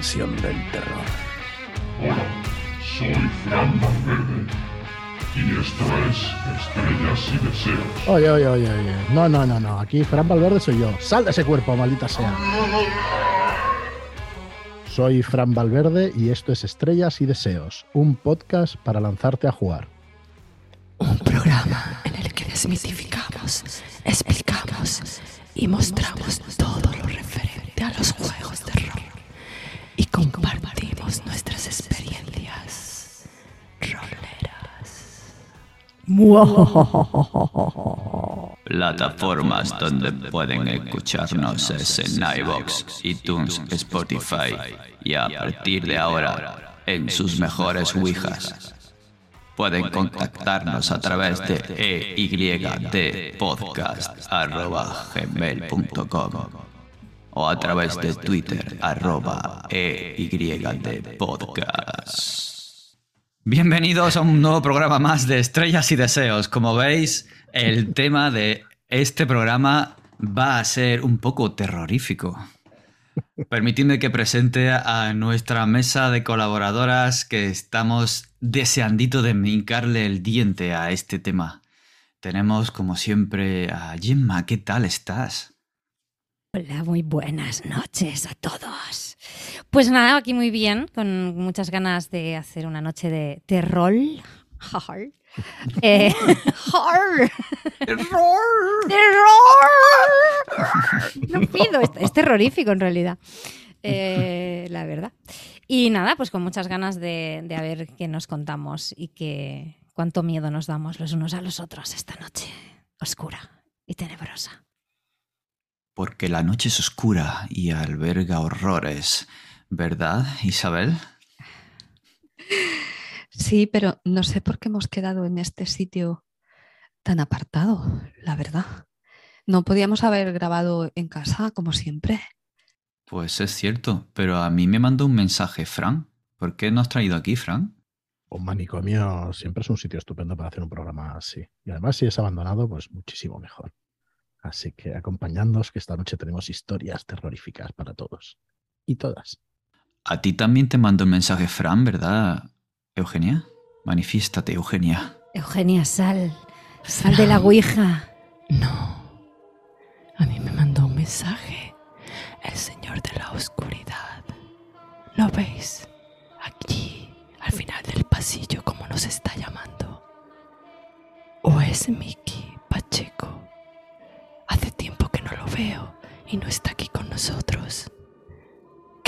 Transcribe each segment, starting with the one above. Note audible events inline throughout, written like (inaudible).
Del terror. Hola, soy Fran Valverde y esto es Estrellas y Deseos. Oye, oye, oye, oye. No, no, no, no. Aquí Fran Valverde soy yo. Sal de ese cuerpo, maldita sea. Soy Fran Valverde y esto es Estrellas y Deseos, un podcast para lanzarte a jugar. Un programa en el que desmitificamos, explicamos y mostramos todo lo referente a los juegos Plataformas donde pueden escucharnos es en iVoox, iTunes, Spotify y a partir de ahora en sus mejores Ouijas. Pueden contactarnos a través de eydpodcast.gmail.com o a través de Twitter arroba eydpodcast. Bienvenidos a un nuevo programa más de Estrellas y Deseos. Como veis, el tema de este programa va a ser un poco terrorífico. Permitidme que presente a nuestra mesa de colaboradoras que estamos deseandito de hincarle el diente a este tema. Tenemos, como siempre, a Gemma. ¿Qué tal estás? Hola, muy buenas noches a todos. Pues nada, aquí muy bien, con muchas ganas de hacer una noche de terror. Horror. Eh, horror. Terror. No pido, es, es terrorífico en realidad. Eh, la verdad. Y nada, pues con muchas ganas de, de a ver qué nos contamos y que cuánto miedo nos damos los unos a los otros esta noche oscura y tenebrosa. Porque la noche es oscura y alberga horrores, ¿verdad, Isabel? Sí, pero no sé por qué hemos quedado en este sitio tan apartado, la verdad. No podíamos haber grabado en casa, como siempre. Pues es cierto, pero a mí me mandó un mensaje Fran. ¿Por qué nos has traído aquí, Fran? Un manicomio siempre es un sitio estupendo para hacer un programa así. Y además, si es abandonado, pues muchísimo mejor. Así que acompañándonos, que esta noche tenemos historias terroríficas para todos. Y todas. A ti también te mandó un mensaje Fran, ¿verdad, Eugenia? Manifiéstate, Eugenia. Eugenia, sal. Sal de la Ouija. No. A mí me mandó un mensaje el Señor de la Oscuridad. ¿Lo veis? Aquí, al final del pasillo, como nos está llamando. ¿O es Mickey Pacheco? Hace tiempo que no lo veo y no está aquí con nosotros.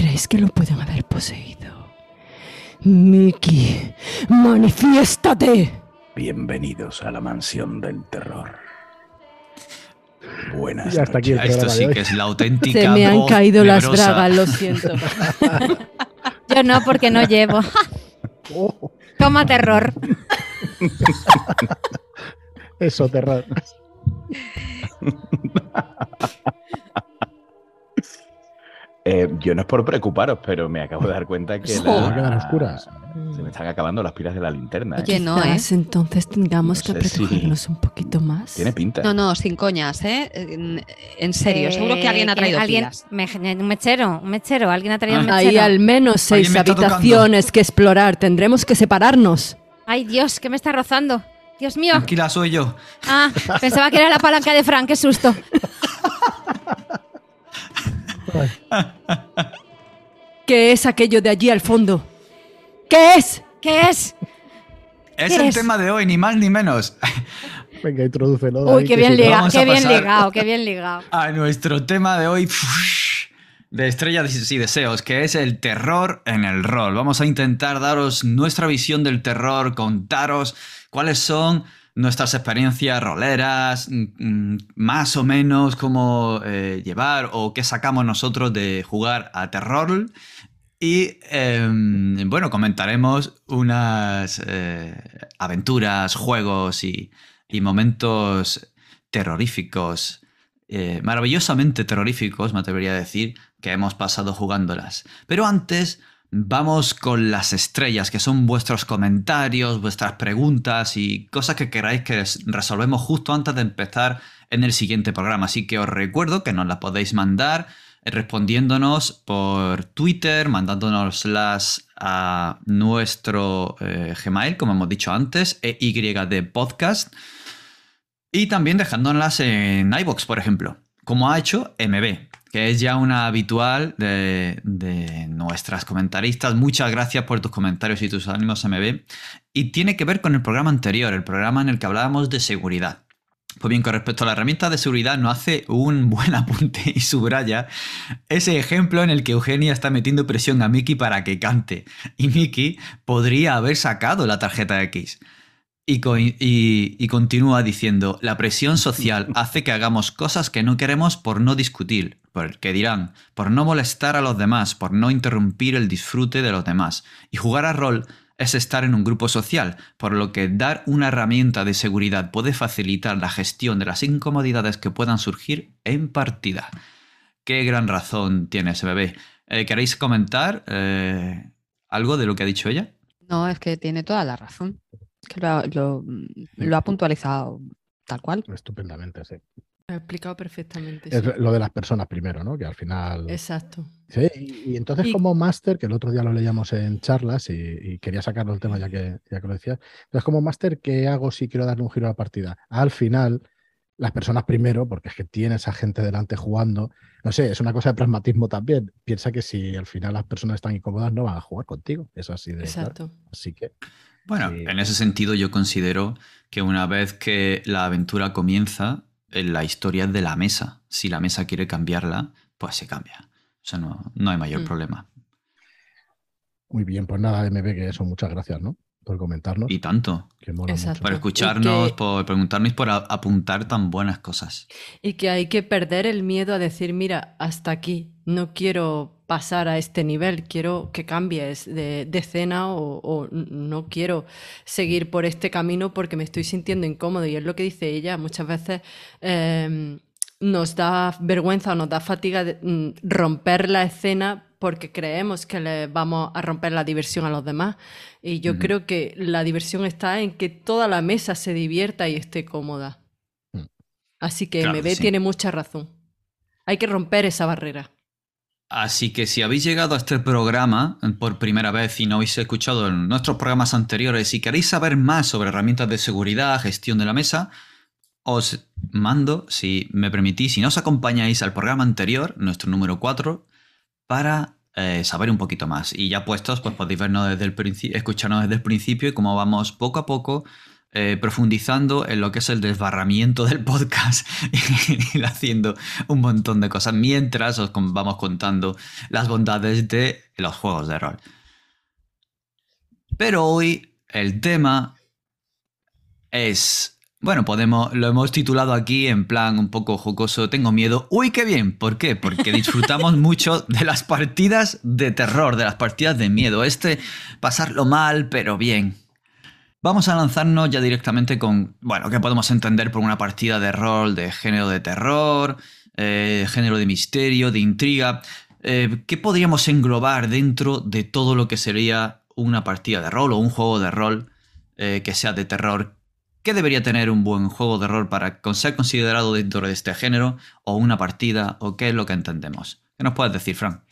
¿Creéis que lo pueden haber poseído? Mickey, manifiéstate. Bienvenidos a la mansión del terror. Buenas Y hasta aquí el noches. Esto programa sí que es la auténtica Se me han caído las bragas, lo siento. (laughs) Yo no, porque no llevo. (laughs) Toma terror. eso, terror. (laughs) Eh, yo no es por preocuparos, pero me acabo de dar cuenta que (laughs) Se la- se me están acabando las pilas de la linterna. ¿eh? No, ¿eh? Entonces tengamos No que si- apresurarnos un poquito más. Tiene pinta. No, no, sin coñas, ¿eh? En, en serio, Eh, seguro que alguien ha traído alguien, pilas. me- un mechero, un mechero. Alguien ha traído un Hay mechero. al menos seis me tocando. habitaciones que explorar. Tendremos que separarnos. Ay, Dios, ¿qué me está rozando? Dios mío. Tranquila, soy yo. Ah, pensaba que era la palanca de Frank, qué susto. (laughs) (laughs) ¿Qué es aquello de allí al fondo? ¿Qué es? ¿Qué es? Es ¿Qué el es? tema de hoy, ni más ni menos. (laughs) Venga, introdúcelo. Uy, qué bien ligado, qué bien ligado, qué bien ligado. A nuestro tema de hoy de estrellas y deseos, que es el terror en el rol. Vamos a intentar daros nuestra visión del terror, contaros cuáles son nuestras experiencias roleras, mm, mm, más o menos cómo eh, llevar o qué sacamos nosotros de jugar a terror. Y em, bueno, comentaremos unas eh, aventuras, juegos y, y momentos terroríficos, eh, maravillosamente terroríficos, me atrevería a decir, que hemos pasado jugándolas. Pero antes, vamos con las estrellas, que son vuestros comentarios, vuestras preguntas y cosas que queráis que res- resolvemos justo antes de empezar en el siguiente programa. Así que os recuerdo que nos las podéis mandar respondiéndonos por Twitter, mandándonoslas a nuestro eh, Gmail, como hemos dicho antes, EYD Podcast, y también dejándolas en iBox, por ejemplo, como ha hecho MB, que es ya una habitual de, de nuestras comentaristas. Muchas gracias por tus comentarios y tus ánimos, MB. Y tiene que ver con el programa anterior, el programa en el que hablábamos de seguridad. Pues bien, con respecto a la herramienta de seguridad, no hace un (laughs) buen apunte y subraya ese ejemplo en el que Eugenia está metiendo presión a Mickey para que cante. Y Mickey podría haber sacado la tarjeta X. Y, co- y- y continúa diciendo, la presión social (laughs) hace que hagamos cosas que no queremos por no discutir, por que dirán, por no molestar a los demás, por no interrumpir el disfrute de los demás. Y jugar a rol es estar en un grupo social, por lo que dar una herramienta de seguridad puede facilitar la gestión de las incomodidades que puedan surgir en partida. Qué gran razón tiene ese bebé. Eh, ¿Queréis comentar eh, algo de lo que ha dicho ella? No, es que tiene toda la razón. Que lo, ha- lo- lo ha puntualizado tal cual. Estupendamente, sí. Lo he explicado perfectamente. Es sí. lo de las personas primero, ¿no? Que al final. Exacto. Sí, y, y entonces Y- como máster, que el otro día lo leíamos en charlas y, y quería sacarlo el tema ya que, ya que lo decías, entonces como máster, ¿qué hago si quiero darle un giro a la partida? Al final, las personas primero, porque es que tienes a gente delante jugando, no sé, es una cosa de pragmatismo también. Piensa que si al final las personas están incómodas, no van a jugar contigo. Es así de claro. Exacto. Así que Bueno, en ese sentido yo considero que una vez que la aventura comienza, eh, la historia es de la mesa. Si la mesa quiere cambiarla, pues se cambia. O sea, no, no hay mayor Mm. problema. muy bien, pues nada, MB, que eso, muchas gracias, ¿no? Por comentarnos. Y tanto. que mola Exacto. mucho. Por escucharnos, que- por preguntarnos y por a- apuntar tan buenas cosas. Y que hay que perder el miedo a decir, mira, hasta aquí, no quiero pasar a este nivel, quiero que cambies de, de escena o, no quiero seguir por este camino porque me estoy sintiendo incómodo. Y es lo que dice ella, muchas veces em, nos da vergüenza o nos da fatiga de, mm, romper la escena porque creemos que le vamos a romper la diversión a los demás. Y yo creo que la diversión está en que toda la mesa se divierta y esté cómoda. Mm. Así que Claro, MB sí. tiene mucha razón. Hay que romper esa barrera. Así que si habéis llegado a este programa por primera vez y no habéis escuchado en nuestros programas anteriores y queréis saber más sobre herramientas de seguridad, gestión de la mesa, os mando, si me permitís, si no os acompañáis al programa anterior, nuestro número 4, para eh, saber un poquito más. Y ya puestos, pues podéis vernos desde el principio, escucharnos desde el principio y cómo vamos poco a poco eh, profundizando en lo que es el desbarramiento del podcast (laughs) y haciendo un montón de cosas mientras os vamos contando las bondades de los juegos de rol. Pero hoy el tema es, bueno, podemos, lo hemos titulado aquí en plan un poco jocoso, tengo miedo. Uy, qué bien, ¿por qué? Porque (laughs) disfrutamos mucho de las partidas de terror, de las partidas de miedo. Este, pasarlo mal, pero bien. Vamos a lanzarnos ya directamente con, bueno, ¿qué podemos entender por una partida de rol de género de terror, eh, género de misterio, de intriga? Eh, ¿Qué podríamos englobar dentro de todo lo que sería una partida de rol o un juego de rol eh, que sea de terror? ¿Qué debería tener un buen juego de rol para ser considerado dentro de este género? ¿O una partida? ¿O qué es lo que entendemos? ¿Qué nos puedes decir, Frank?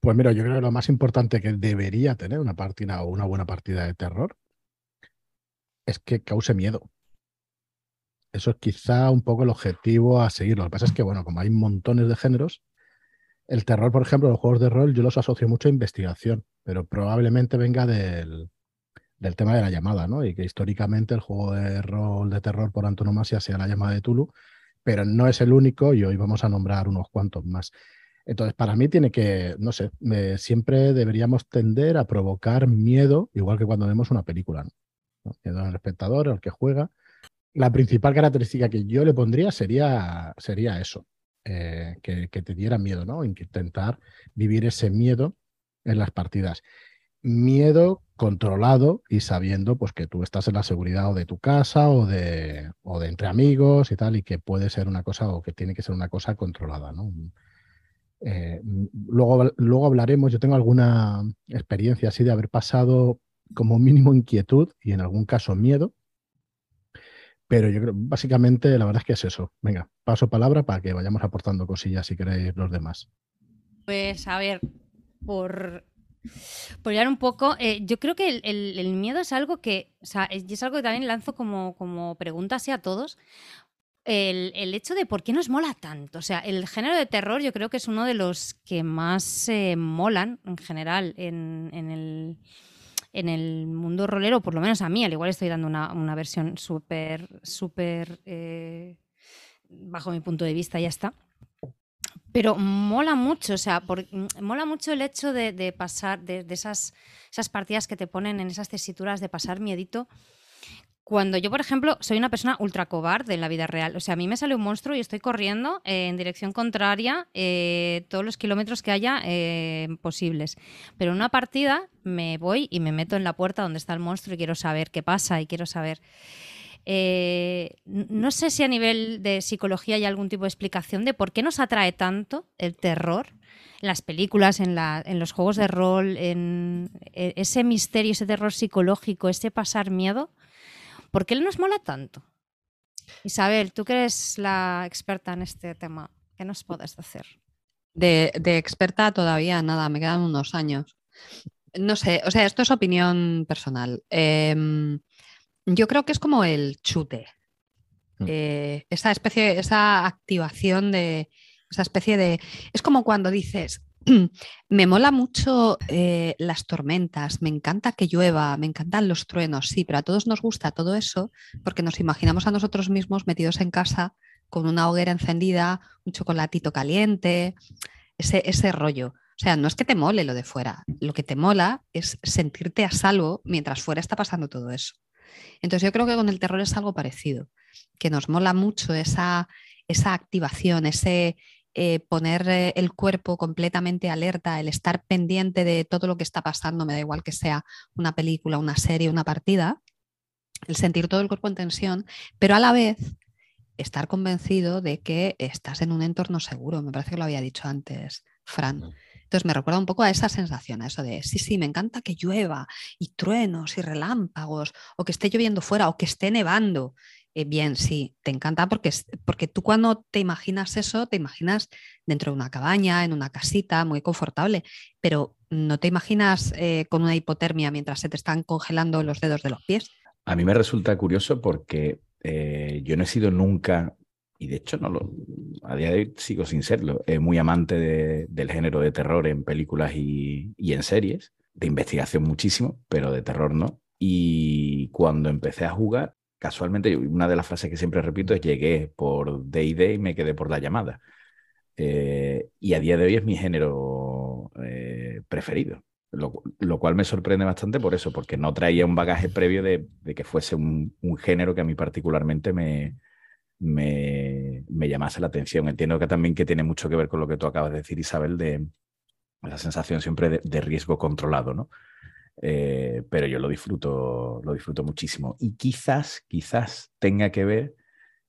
Pues mira, yo creo que lo más importante que debería tener una partida o una buena partida de terror es que cause miedo. Eso es quizá un poco el objetivo a seguir. Lo que pasa es que, bueno, como hay montones de géneros, el terror, por ejemplo, los juegos de rol, yo los asocio mucho a investigación, pero probablemente venga del, del tema de la llamada, ¿no? Y que históricamente el juego de rol de terror por antonomasia sea la llamada de Tulu, pero no es el único y hoy vamos a nombrar unos cuantos más. Entonces, para mí tiene que, no sé, siempre deberíamos tender a provocar miedo, igual que cuando vemos una película. ¿No? Miedo al espectador, al que juega. La principal característica que yo le pondría sería, sería eso, eh, que, que te diera miedo, ¿no? Intentar vivir ese miedo en las partidas. Miedo controlado y sabiendo pues que tú estás en la seguridad o de tu casa o de, o de entre amigos y tal, y que puede ser una cosa o que tiene que ser una cosa controlada, ¿no? Eh, luego, luego hablaremos, yo tengo alguna experiencia así de haber pasado como mínimo inquietud y en algún caso miedo, Pero yo creo, básicamente, la verdad es que es eso. Venga, paso palabra para que vayamos aportando cosillas si queréis los demás. Pues a ver, por, por llegar un poco, eh, yo creo que el, miedo es algo que, o sea, es, algo que también lanzo como, como pregunta a todos. El, el hecho de por qué nos mola tanto. O sea, el género de terror yo creo que es uno de los que más eh, molan en general en, en el, en el mundo rolero, por lo menos a mí, al igual estoy dando una, una versión súper, súper, eh, bajo mi punto de vista, ya está. Pero mola mucho, o sea, por- mm, mola mucho el hecho de, de pasar, de, de esas, esas partidas que te ponen en esas tesituras de pasar miedito. Cuando yo, por ejemplo, soy una persona ultra cobarde en la vida real. O sea, a mí me sale un monstruo y estoy corriendo eh, en dirección contraria eh, todos los kilómetros que haya eh, posibles. Pero en una partida me voy y me meto en la puerta donde está el monstruo y quiero saber qué pasa y quiero saber. Eh, no sé si a nivel de psicología hay algún tipo de explicación de por qué nos atrae tanto el terror en las películas, en, la- en los juegos de rol, en e- ese misterio, ese terror psicológico, ese pasar miedo. ¿Por qué nos mola tanto? Isabel, tú que eres la experta en este tema, ¿qué nos puedes decir? De, de experta todavía nada, me quedan unos años. No sé, o sea, esto es opinión personal. Em, yo creo que es como el chute. Mm. Eh, esa especie, esa activación de, esa especie de... Es como cuando dices, (clears throat) me mola mucho eh, las tormentas, me encanta que llueva, me encantan los truenos, sí, pero a todos nos gusta todo eso porque nos imaginamos a nosotros mismos metidos en casa con una hoguera encendida, un chocolatito caliente, ese, ese rollo. O sea, no es que te mole lo de fuera, lo que te mola es sentirte a salvo mientras fuera está pasando todo eso. Entonces yo creo que con el terror es algo parecido, que nos mola mucho esa, esa activación, ese eh, poner eh, el cuerpo completamente alerta, el estar pendiente de todo lo que está pasando, me da igual que sea una película, una serie, una partida, el sentir todo el cuerpo en tensión, pero a la vez estar convencido de que estás en un entorno seguro. Me parece que lo había dicho antes, Fran. Entonces me recuerda un poco a esa sensación, a eso de, sí, sí, me encanta que llueva y truenos y relámpagos, o que esté lloviendo fuera, o que esté nevando. Eh, bien, sí, te encanta porque, porque tú cuando te imaginas eso, te imaginas dentro de una cabaña, en una casita, muy confortable, pero no te imaginas eh, con una hipotermia mientras se te están congelando los dedos de los pies. A mí me resulta curioso porque eh, yo no he sido nunca, y de hecho no lo, a día de hoy sigo sin serlo, eh, muy amante de- del género de terror en películas y, y en series, de investigación muchísimo, pero de terror no. Y cuando empecé a jugar, casualmente, una de las frases que siempre repito es llegué por D&D y me quedé por la llamada. Eh, y a día de hoy es mi género eh, preferido. Lo, lo cual me sorprende bastante por eso, porque no traía un bagaje previo de, de que fuese un, un género que a mí particularmente me, me, llamase la atención. Entiendo que también que tiene mucho que ver con lo que tú acabas de decir, Isabel, de esa sensación siempre de, riesgo controlado, ¿no? Eh, pero yo lo disfruto, lo disfruto muchísimo. Y quizás, quizás tenga que ver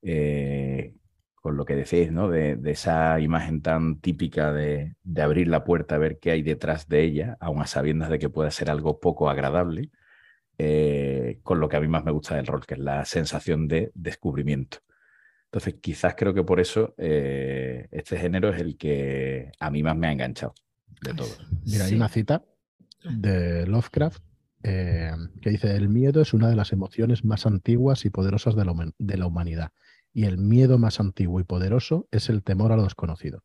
eh, con lo que decís, ¿no? De, esa imagen tan típica de, abrir la puerta a ver qué hay detrás de ella, aun a sabiendas de que pueda ser algo poco agradable, eh, con lo que a mí más me gusta del rol, que es la sensación de descubrimiento. Entonces, quizás creo que por eso eh, este género es el que a mí más me ha enganchado de todos. Mira, hay una cita de Lovecraft eh, que dice, el miedo es una de las emociones más antiguas y poderosas de la, human- de la humanidad. Y el miedo más antiguo y poderoso es el temor a lo desconocido.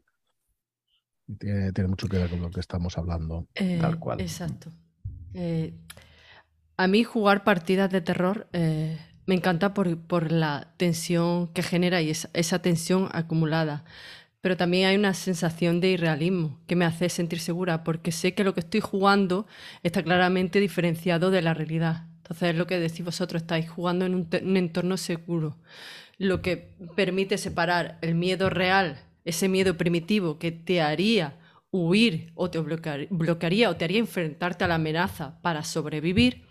Tiene, tiene mucho que ver con lo que estamos hablando. Eh, Tal cual. Exacto. Eh, a mí jugar partidas de terror eh, me encanta por, la tensión que genera y esa, tensión acumulada. Pero también hay una sensación de irrealismo que me hace sentir segura porque sé que lo que estoy jugando está claramente diferenciado de la realidad. Entonces es lo que decís vosotros, estáis jugando en un, entorno seguro, lo que permite separar el miedo real, ese miedo primitivo que te haría huir o te bloquear- bloquearía o te haría enfrentarte a la amenaza para sobrevivir,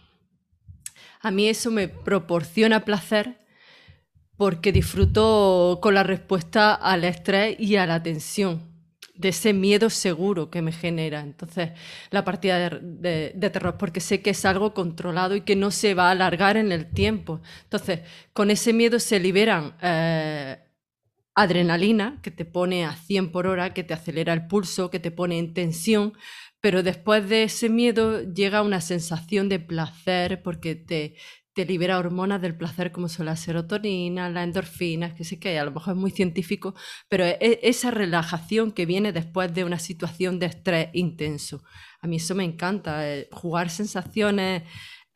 a mí eso me proporciona placer porque disfruto con la respuesta al estrés y a la tensión. de ese miedo seguro que me genera. Entonces, la partida de, terror, porque sé que es algo controlado y que no se va a alargar en el tiempo. Entonces, con ese miedo se liberan eh, adrenalina, que te pone a 100 por hora, que te acelera el pulso, que te pone en tensión, pero después de ese miedo llega una sensación de placer porque te, te libera hormonas del placer como son la serotonina, las endorfinas, que sé que a lo mejor es muy científico, pero e- esa relajación que viene después de una situación de estrés intenso. A mí eso me encanta, eh, jugar sensaciones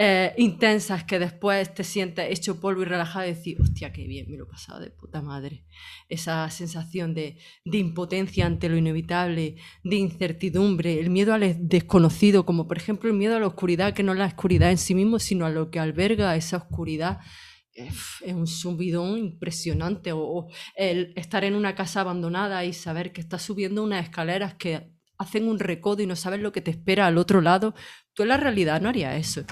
eh, intensas que después te sientes hecho polvo y relajado y decir, hostia, qué bien, me lo he pasado de puta madre. Esa sensación de, de impotencia ante lo inevitable, de incertidumbre, el miedo al desconocido, como por ejemplo el miedo a la oscuridad, que no es la oscuridad en sí mismo, sino a lo que alberga esa oscuridad. Es un subidón impresionante. O, o el estar en una casa abandonada y saber que estás subiendo unas escaleras que hacen un recodo y no sabes lo que te espera al otro lado. Tú en la realidad no harías eso.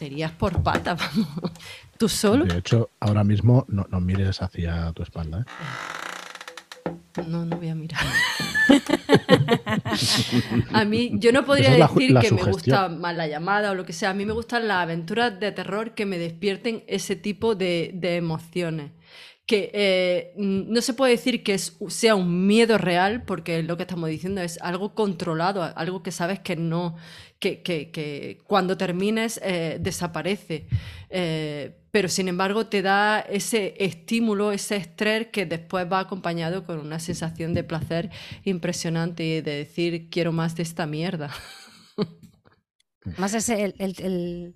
Te irías por pata, (laughs) vamos. Tú solo. De hecho, ahora mismo no, no mires hacia tu espalda. ¿eh? No, no voy a mirar. (laughs) a mí, yo no podría es decir la que me gusta más la llamada o lo que sea. A mí me gustan las aventuras de terror que me despierten ese tipo de, de emociones. Que eh, no se puede decir que sea un miedo real, porque lo que estamos diciendo es algo controlado, algo que sabes que no, que, cuando termines eh, desaparece. Eh, pero sin embargo te da ese estímulo, ese estrés que después va acompañado con una sensación de placer impresionante y de decir quiero más de esta mierda. (laughs) Más es el,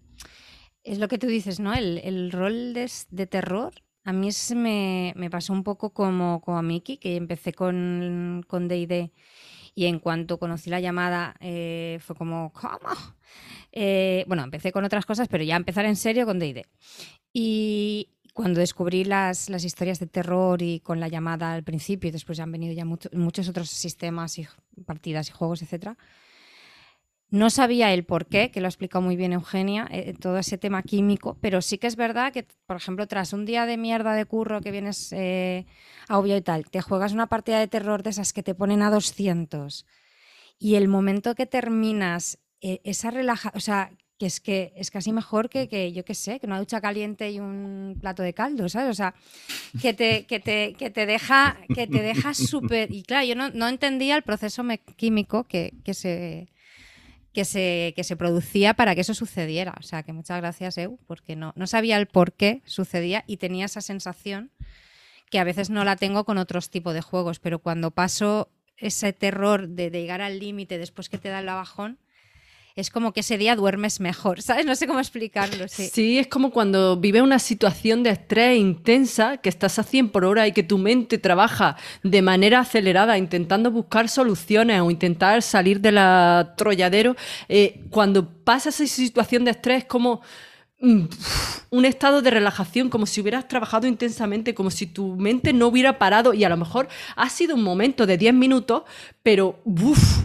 es lo que tú dices, ¿no? El, rol de terror. A mí se me, me pasó un poco como, como a Miki, que empecé con con D&D y en cuanto conocí la llamada eh, fue como, ¿cómo? Eh, bueno, empecé con otras cosas, pero ya empezar en serio con D&D. Y cuando descubrí las, las historias de terror y con la llamada al principio, y después han venido ya mucho- muchos otros sistemas y partidas y juegos, etcétera, no sabía el por qué, que lo ha explicado muy bien Eugenia, eh, todo ese tema químico, pero sí que es verdad que, por ejemplo, tras un día de mierda de curro que vienes eh, a obvio y tal, te juegas una partida de terror de esas que te ponen a 200 y el momento que terminas, eh, esa relaja, o sea, que es que es casi mejor que, que, yo qué sé, que una ducha caliente y un plato de caldo, ¿sabes? O sea, que te, que te, que te deja que te deja súper... Y claro, yo no, no entendía el proceso químico que, que se que se, que se producía para que eso sucediera. O sea, que muchas gracias, Eu, porque no, no sabía el por qué sucedía y tenía esa sensación que a veces no la tengo con otros tipos de juegos, pero cuando paso ese terror de, de llegar al límite después que te da el bajón, es como que ese día duermes mejor, (laughs) ¿sabes? No sé cómo explicarlo, sí. Es como cuando vives una situación de estrés intensa, que estás a 100 por hora y que tu mente trabaja de manera acelerada intentando buscar soluciones o intentar salir del atolladero. eh, cuando pasas esa situación de estrés es como mm, un estado de relajación, como si hubieras trabajado intensamente, como si tu mente no hubiera parado y a lo mejor ha sido un momento de 10 minutos, pero ¡buf!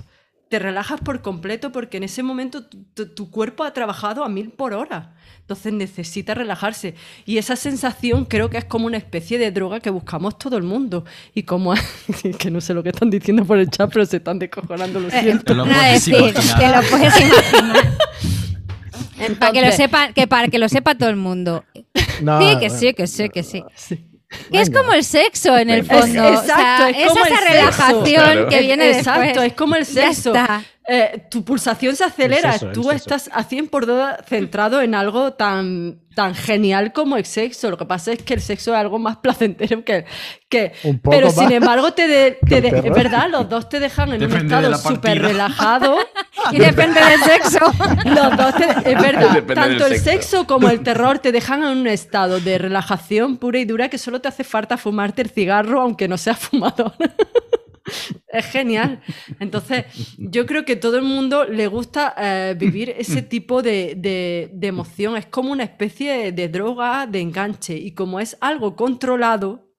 Te relajas por completo porque en ese momento tu, cuerpo ha trabajado a mil por hora. Entonces necesita relajarse. Y esa sensación creo que es como una especie de droga que buscamos todo el mundo. Y como... (laughs) que no sé lo que están diciendo por el chat, pero se están descojonando, lo siento. Te lo puedes decir, imaginar. que lo puedes (laughs) imaginar. Para que lo Entonces- sepa, que para que lo sepa todo el mundo. No, Sí, que sí, que sí, que sí. Sí. Que es como el sexo en el fondo. Es- o sea, exacto, es es como esa el sexo. relajación Claro. que viene Exacto, después. es como el Ya sexo. Eh, tu pulsación se acelera, tú estás a 100 por hora centrado en algo tan, tan genial como el sexo. Lo que pasa es que el sexo es algo más placentero que... que Un poco pero más sin embargo, te de- te de- es terror. verdad, los dos te dejan en un Depende estado súper relajado. (laughs) Y depende del sexo. (laughs) Los dos te- es verdad, Depende tanto el sexo. sexo como el terror te dejan en un estado de relajación pura y dura que solo te hace falta fumarte el cigarro aunque no seas fumador. (laughs) es genial. Entonces, yo creo que todo el mundo le gusta eh, vivir ese tipo de, de- de emoción. Es como una especie de droga de enganche y como es algo controlado,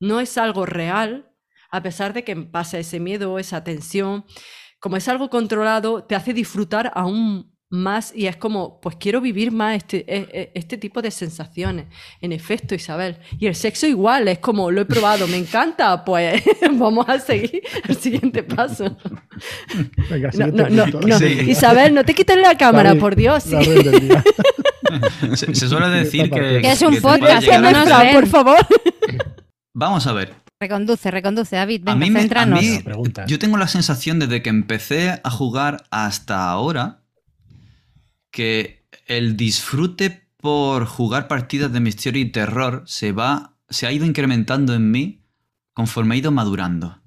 no es algo real, a pesar de que pasa ese miedo, esa tensión, como es algo controlado, te hace disfrutar aún más y es como, pues quiero vivir más este, e- e- este tipo de sensaciones. En efecto, Isabel. Y el sexo igual, es como, lo he probado, me encanta, pues (laughs) vamos a seguir el siguiente paso. Venga, No, siguiente no, no, punto. no. Sí. Isabel, no te quites la cámara, por Dios. sí. (laughs) Se, se suele decir que, Que es un podcast, que no a- nos ven. por favor. Vamos a ver. Reconduce, reconduce, David. A Venga, mí me- a mí-. Yo tengo la sensación desde que empecé a jugar hasta ahora que el disfrute por jugar partidas de misterio y terror se va se ha ido incrementando en mí conforme he ido madurando.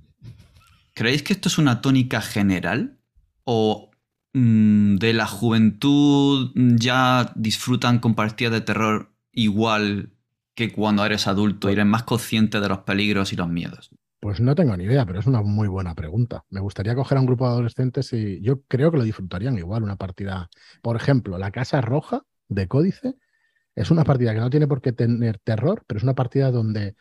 ¿Creéis que esto es una tónica general o mm, de la juventud ya disfrutan con partidas de terror igual que cuando eres adulto y eres más consciente de los peligros y los miedos? Pues no tengo ni idea, pero es una muy buena pregunta. Me gustaría coger a un grupo de adolescentes y yo creo que lo disfrutarían igual una partida. Por ejemplo, la Casa Roja de Códice es una partida que no tiene por qué tener terror, pero es una partida donde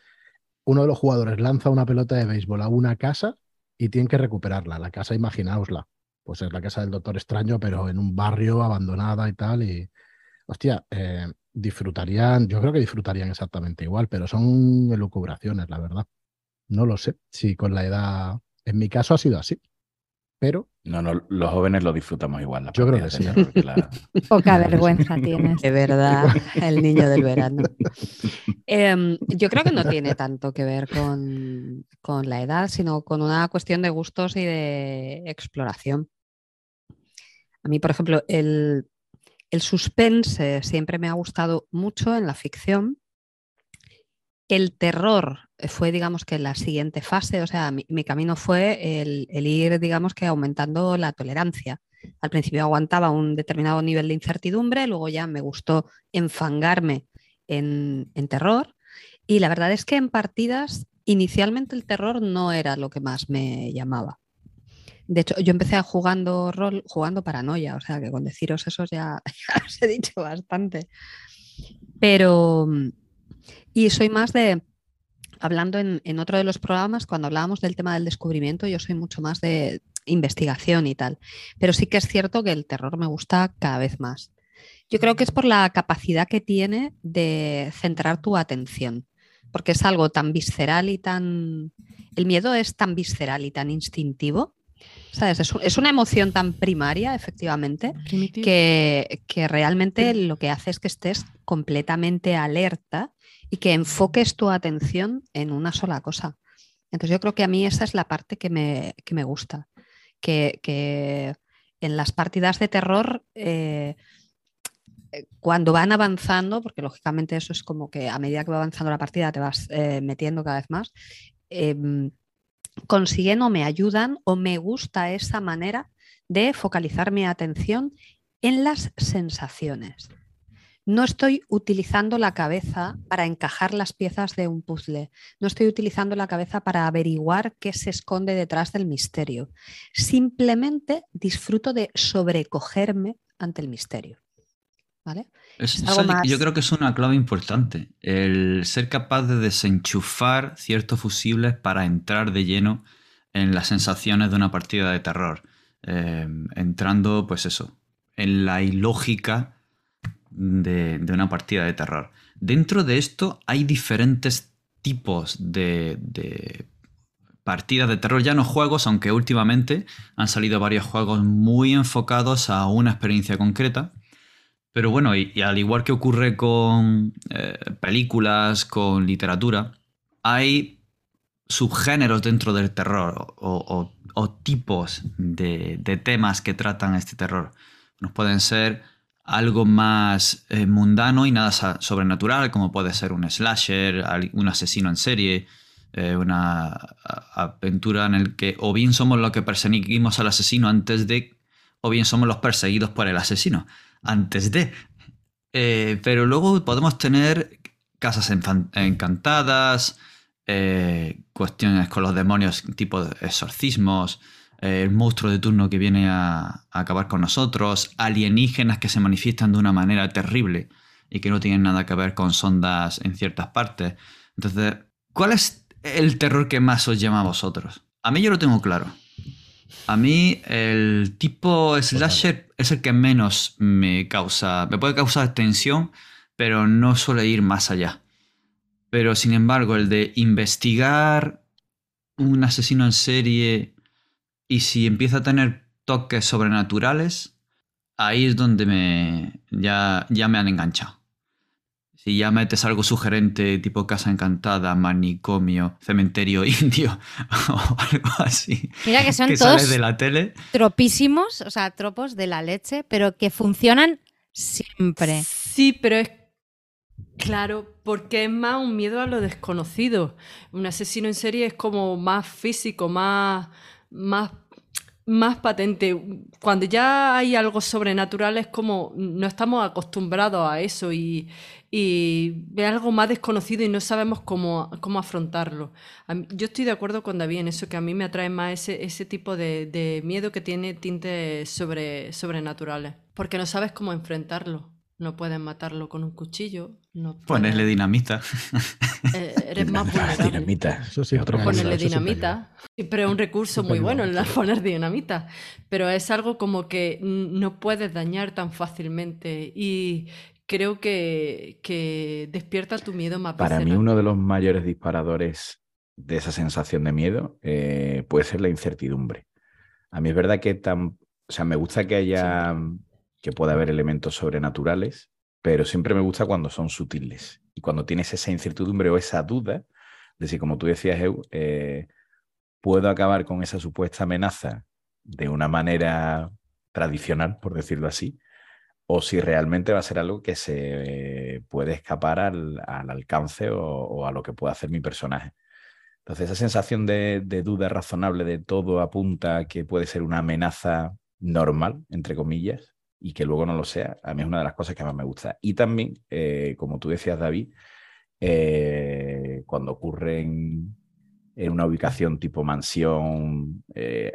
uno de los jugadores lanza una pelota de béisbol a una casa y tienen que recuperarla. La casa, imaginaosla. Pues es la casa del Doctor Extraño, pero en un barrio abandonada y tal. Y, hostia, eh, disfrutarían, yo creo que disfrutarían exactamente igual, pero son elucubraciones, la verdad. No lo sé si con la edad, en mi caso ha sido así, pero No, no, los jóvenes lo disfrutamos igual. Yo creo que sí. terror, que la- (laughs) Poca vergüenza tienes. De verdad, el niño del verano. (laughs) Em, yo creo que no tiene tanto que ver con, con la edad, sino con una cuestión de gustos y de exploración. A mí, por ejemplo, el, el suspense siempre me ha gustado mucho en la ficción. El terror fue, digamos que la siguiente fase, o sea, mi, mi camino fue el, ir, digamos que aumentando la tolerancia. Al principio aguantaba un determinado nivel de incertidumbre, luego ya me gustó enfangarme en, en terror y la verdad es que en partidas inicialmente el terror no era lo que más me llamaba. De hecho, yo empecé jugando rol, jugando paranoia, o sea que con deciros eso ya, (laughs) ya os he dicho bastante. Pero, y soy más de, hablando en, en otro de los programas, cuando hablábamos del tema del descubrimiento, yo soy mucho más de investigación y tal. Pero sí que es cierto que el terror me gusta cada vez más. Yo creo que es por la capacidad que tiene de centrar tu atención, porque es algo tan visceral y tan... El miedo es tan visceral y tan instintivo, ¿sabes? Es, un- es una emoción tan primaria, efectivamente, que, que realmente lo que hace es que estés completamente alerta y que enfoques tu atención en una sola cosa. Entonces yo creo que a mí esa es la parte que me, que me gusta, que, en las partidas de terror, eh, eh, cuando van avanzando, porque lógicamente eso es como que a medida que va avanzando la partida te vas eh, metiendo cada vez más, em, consiguen o me ayudan o me gusta esa manera de focalizar mi atención en las sensaciones. No estoy utilizando la cabeza para encajar las piezas de un puzzle. No estoy utilizando la cabeza para averiguar qué se esconde detrás del misterio. Simplemente disfruto de sobrecogerme ante el misterio. ¿Vale? Es- Es yo- más- Yo creo que es una clave importante, el ser capaz de desenchufar ciertos fusibles para entrar de lleno en las sensaciones de una partida de terror, Eh, entrando, pues eso, en la ilógica de, una partida de terror. Dentro de esto hay diferentes tipos de, de partidas de terror, ya no juegos, aunque últimamente han salido varios juegos muy enfocados a una experiencia concreta. Pero bueno, y, al igual que ocurre con eh, películas, con literatura, hay subgéneros dentro del terror o tipos de, de temas que tratan este terror. Nos pueden ser algo más eh, mundano y nada sobrenatural, como puede ser un slasher, un asesino en serie, eh, una aventura en el que o bien somos los que perseguimos al asesino antes de, o bien somos los perseguidos por el asesino antes de. Eh, pero luego podemos tener casas encantadas, cuestiones con los demonios, tipo de exorcismos, eh, el monstruo de turno que viene a, a acabar con nosotros, alienígenas que se manifiestan de una manera terrible y que no tienen nada que ver con sondas en ciertas partes. Entonces, ¿cuál es el terror que más os llama a vosotros? A mí yo lo tengo claro. A mí el tipo slasher es el que menos me causa, me puede causar tensión, pero no suele ir más allá. Pero sin embargo, el de investigar un asesino en serie y si empieza a tener toques sobrenaturales, ahí es donde me ya, ya me han enganchado. Si ya metes algo sugerente, tipo casa encantada, manicomio, cementerio (laughs) indio o algo así. Mira que son que todos sale de la tele. tropísimos, o sea, tropos de la leche, pero que funcionan siempre. Sí, pero es claro, porque es más un miedo a lo desconocido. Un asesino en serie es como más físico, más, más, más patente. Cuando ya hay algo sobrenatural es como no estamos acostumbrados a eso y, y algo más desconocido y no sabemos cómo, cómo afrontarlo. Yo estoy de acuerdo con David en eso, que a mí me atrae más ese, ese tipo de, de miedo que tiene tintes sobre, sobrenaturales, porque no sabes cómo enfrentarlo. No puedes matarlo con un cuchillo. No Ponerle dinamita. eh, eres más Dinamita, (laughs) vulnerable. dinamita. Eso sí, Otro eso Ponerle sí dinamita. Sí, Pero es un recurso muy bueno el mucho. poner dinamita. Pero es algo como que no puedes dañar tan fácilmente. Y creo que, que despierta tu miedo más Para mí uno de los mayores disparadores de esa sensación de miedo eh, puede ser la incertidumbre. A mí es verdad que tan, o sea, me gusta que haya, que pueda haber elementos sobrenaturales, pero siempre me gusta cuando son sutiles y cuando tienes esa incertidumbre o esa duda de si, como tú decías, eh, puedo acabar con esa supuesta amenaza de una manera tradicional, por decirlo así, o si realmente va a ser algo que se eh, puede escapar al, al alcance o, a lo que pueda hacer mi personaje. Entonces, esa sensación de, de duda razonable de todo apunta que puede ser una amenaza normal, entre comillas, y que luego no lo sea, a mí es una de las cosas que más me gusta. Y también, eh, como tú decías, David, eh, cuando ocurre en, una ubicación tipo mansión, eh,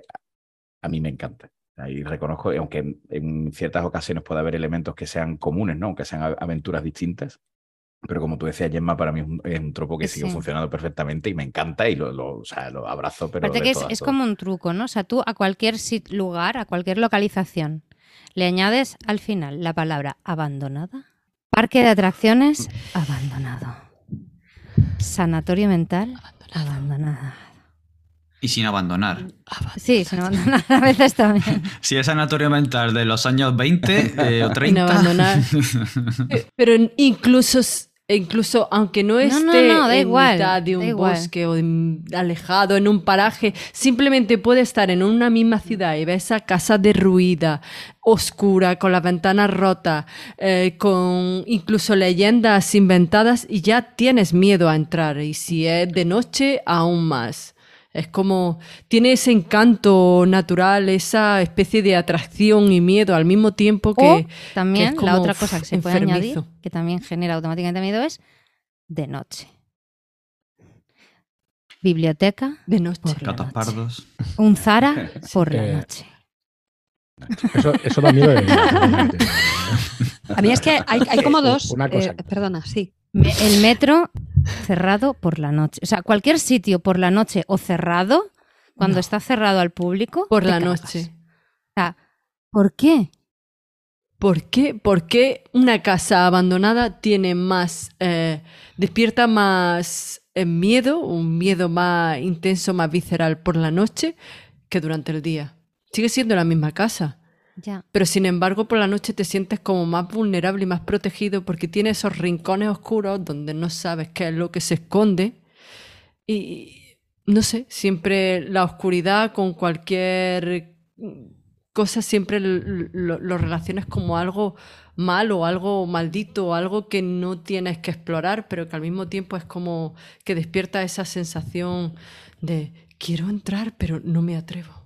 a mí me encanta. Ahí reconozco, aunque en, en ciertas ocasiones puede haber elementos que sean comunes, ¿no? Aunque sean aventuras distintas. Pero como tú decías, Gemma, para mí es un, es un tropo que sigue Sí. funcionando perfectamente y me encanta y lo, lo- o sea, lo abrazo, pero Aparte que es, es como un truco, ¿no? O sea, tú a cualquier lugar, a cualquier localización, le añades al final la palabra abandonada. Parque de atracciones, abandonado. Sanatorio mental, abandonada. Y sin abandonar. Sí, sin abandonar a veces también. (laughs) Si es sanatorio mental de los años 20 eh, o (laughs) 30. abandonar. Eh, (laughs) Pero incluso, incluso aunque no esté no, no, da en igual, mitad de un igual. bosque o en- alejado en un paraje, simplemente puede estar en una misma ciudad y ver esa casa derruida, oscura, con las ventanas rotas, eh, con incluso leyendas inventadas y ya tienes miedo a entrar. Y si es de noche, aún más. Es como, tiene ese encanto natural, esa especie de atracción y miedo al mismo tiempo que... o también que la otra cosa que se puede enfermizo. añadir, que también genera automáticamente miedo, es de noche. Biblioteca De noche. por la Gatos noche. pardos. Un Zara por la Eh, noche. Eso, eso da miedo de A mí es que hay, hay como dos. Una cosa. eh, perdona, sí. El metro cerrado por la noche. O sea, cualquier sitio por la noche o cerrado, cuando No. está cerrado al público. Por la cagas. noche. O sea, ¿por qué? ¿Por qué? ¿Por qué una casa abandonada tiene más, eh, despierta más eh, miedo, un miedo más intenso, más visceral por la noche que durante el día? Sigue siendo la misma casa, Pero sin embargo por la noche te sientes como más vulnerable y más protegido porque tiene esos rincones oscuros donde no sabes qué es lo que se esconde y no sé, siempre la oscuridad con cualquier cosa siempre lo, lo relacionas como algo malo, algo maldito, algo que no tienes que explorar, pero que al mismo tiempo es como que despierta esa sensación de quiero entrar, pero no me atrevo.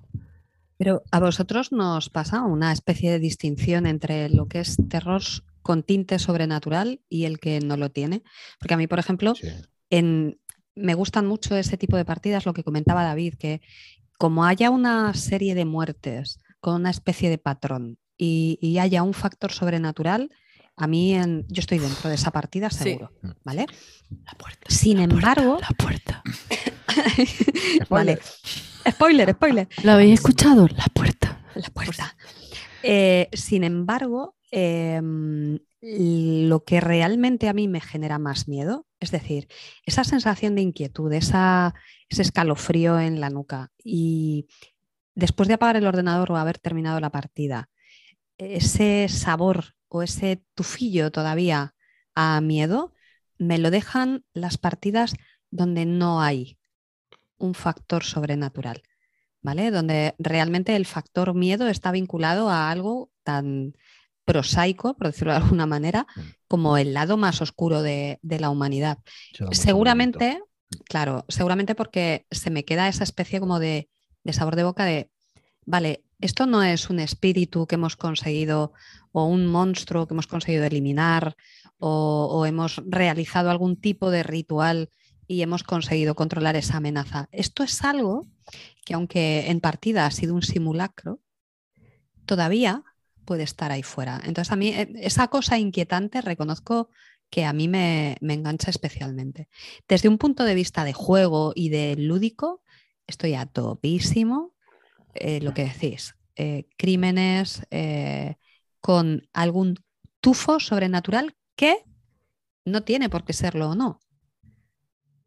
Pero a vosotros nos pasa una especie de distinción entre lo que es terror con tinte sobrenatural y el que no lo tiene. Porque a mí, por ejemplo, Sí. en, me gustan mucho ese tipo de partidas, lo que comentaba David, que como haya una serie de muertes con una especie de patrón y, y haya un factor sobrenatural, a mí en- yo estoy dentro de esa partida Sí. seguro, ¿vale? La puerta. Sin embargo, La puerta. (laughs) vale, Spoiler, spoiler. ¿Lo habéis escuchado? La puerta. La puerta. Eh, sin embargo, em, lo que realmente a mí me genera más miedo, es decir, esa sensación de inquietud, esa, ese escalofrío en la nuca y después de apagar el ordenador o haber terminado la partida, ese sabor o ese tufillo todavía a miedo, me lo dejan las partidas donde no hay un factor sobrenatural, ¿vale? Donde realmente el factor miedo está vinculado a algo tan prosaico, por decirlo de alguna manera, Mm. como el lado más oscuro de, de la humanidad. Seguramente, claro, seguramente porque se me queda esa especie como de, de sabor de boca de, vale, esto no es un espíritu que hemos conseguido o un monstruo que hemos conseguido eliminar o, o hemos realizado algún tipo de ritual y hemos conseguido controlar esa amenaza. Esto es algo que aunque en partida ha sido un simulacro, todavía puede estar ahí fuera. Entonces a mí eh, esa cosa inquietante reconozco que a mí me, me engancha especialmente. Desde un punto de vista de juego y de lúdico, estoy a topísimo eh, lo que decís. eh, crímenes con algún tufo sobrenatural que no tiene por qué serlo o no.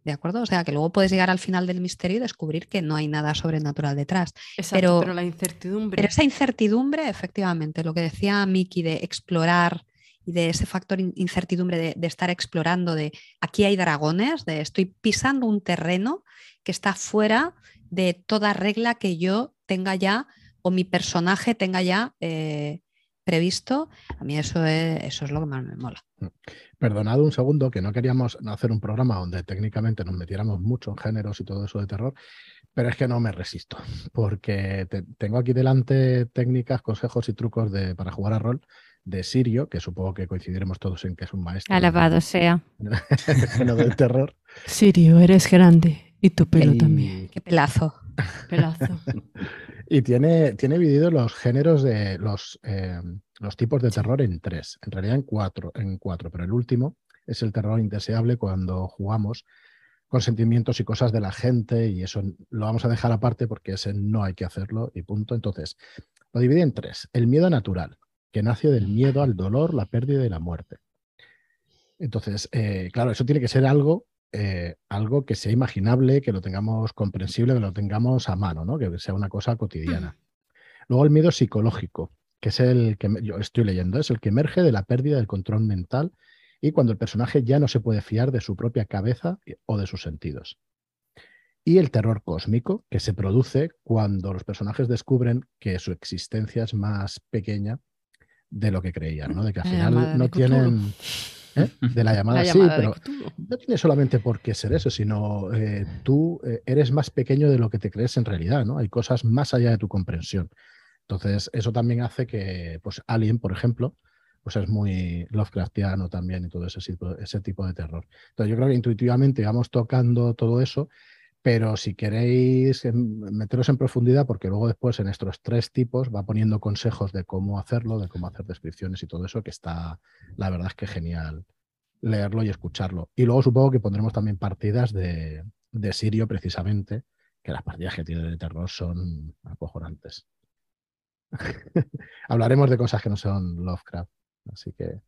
¿De acuerdo? O sea, que luego puedes llegar al final del misterio y descubrir que no hay nada sobrenatural detrás. Exacto, Pero- pero, la incertidumbre. Pero esa incertidumbre, efectivamente, lo que decía Miki de explorar y de ese factor in- incertidumbre de, de estar explorando, de aquí hay dragones, de estoy pisando un terreno que está fuera de toda regla que yo tenga ya o mi personaje tenga ya eh, previsto, a mí eso es, eso es lo que más me mola. Perdonad un segundo, que no queríamos hacer un programa donde técnicamente nos metiéramos mucho en géneros y todo eso de terror, pero es que no me resisto, porque te- tengo aquí delante técnicas, consejos y trucos de, para jugar a rol de Sirio, que supongo que coincidiremos todos en que es un maestro Alabado sea. (laughs) del género del terror. Sirio, eres grande. Y tu pelo también. Qué pelazo. Pelazo. (laughs) Y tiene, tiene dividido los géneros de los, eh, los tipos de terror en tres, en realidad en cuatro, en cuatro, pero el último es el terror indeseable cuando jugamos con sentimientos y cosas de la gente y eso lo vamos a dejar aparte porque ese no hay que hacerlo y punto. Entonces, lo divide en tres. El miedo natural, que nace del miedo al dolor, la pérdida y la muerte. Entonces, eh, claro, eso tiene que ser algo, eh, algo que sea imaginable, que lo tengamos comprensible, que lo tengamos a mano, ¿no? que sea una cosa cotidiana. Luego el miedo psicológico, que es el que yo estoy leyendo, es el que emerge de la pérdida del control mental y cuando el personaje ya no se puede fiar de su propia cabeza o de sus sentidos. Y el terror cósmico, que se produce cuando los personajes descubren que su existencia es más pequeña de lo que creían, ¿no? De que al La final no tienen... ¿eh? (laughs) De la llamada, La sí, pero Cthulhu. no tiene solamente por qué ser eso, sino eh, tú eh, eres más pequeño de lo que te crees en realidad, ¿no? Hay cosas más allá de tu comprensión. Entonces, eso también hace que, pues, Alien, por ejemplo, pues es muy Lovecraftiano también y todo ese tipo, ese tipo de terror. Entonces, yo creo que intuitivamente vamos tocando todo eso, pero si queréis meteros en profundidad, porque luego después en estos tres tipos va poniendo consejos de cómo hacerlo, de cómo hacer descripciones y todo eso, que está, la verdad es que genial leerlo y escucharlo. Y luego supongo que pondremos también partidas de, de Sirio precisamente, que las partidas que tiene de terror son acojonantes. (laughs) Hablaremos de cosas que no son Lovecraft, así que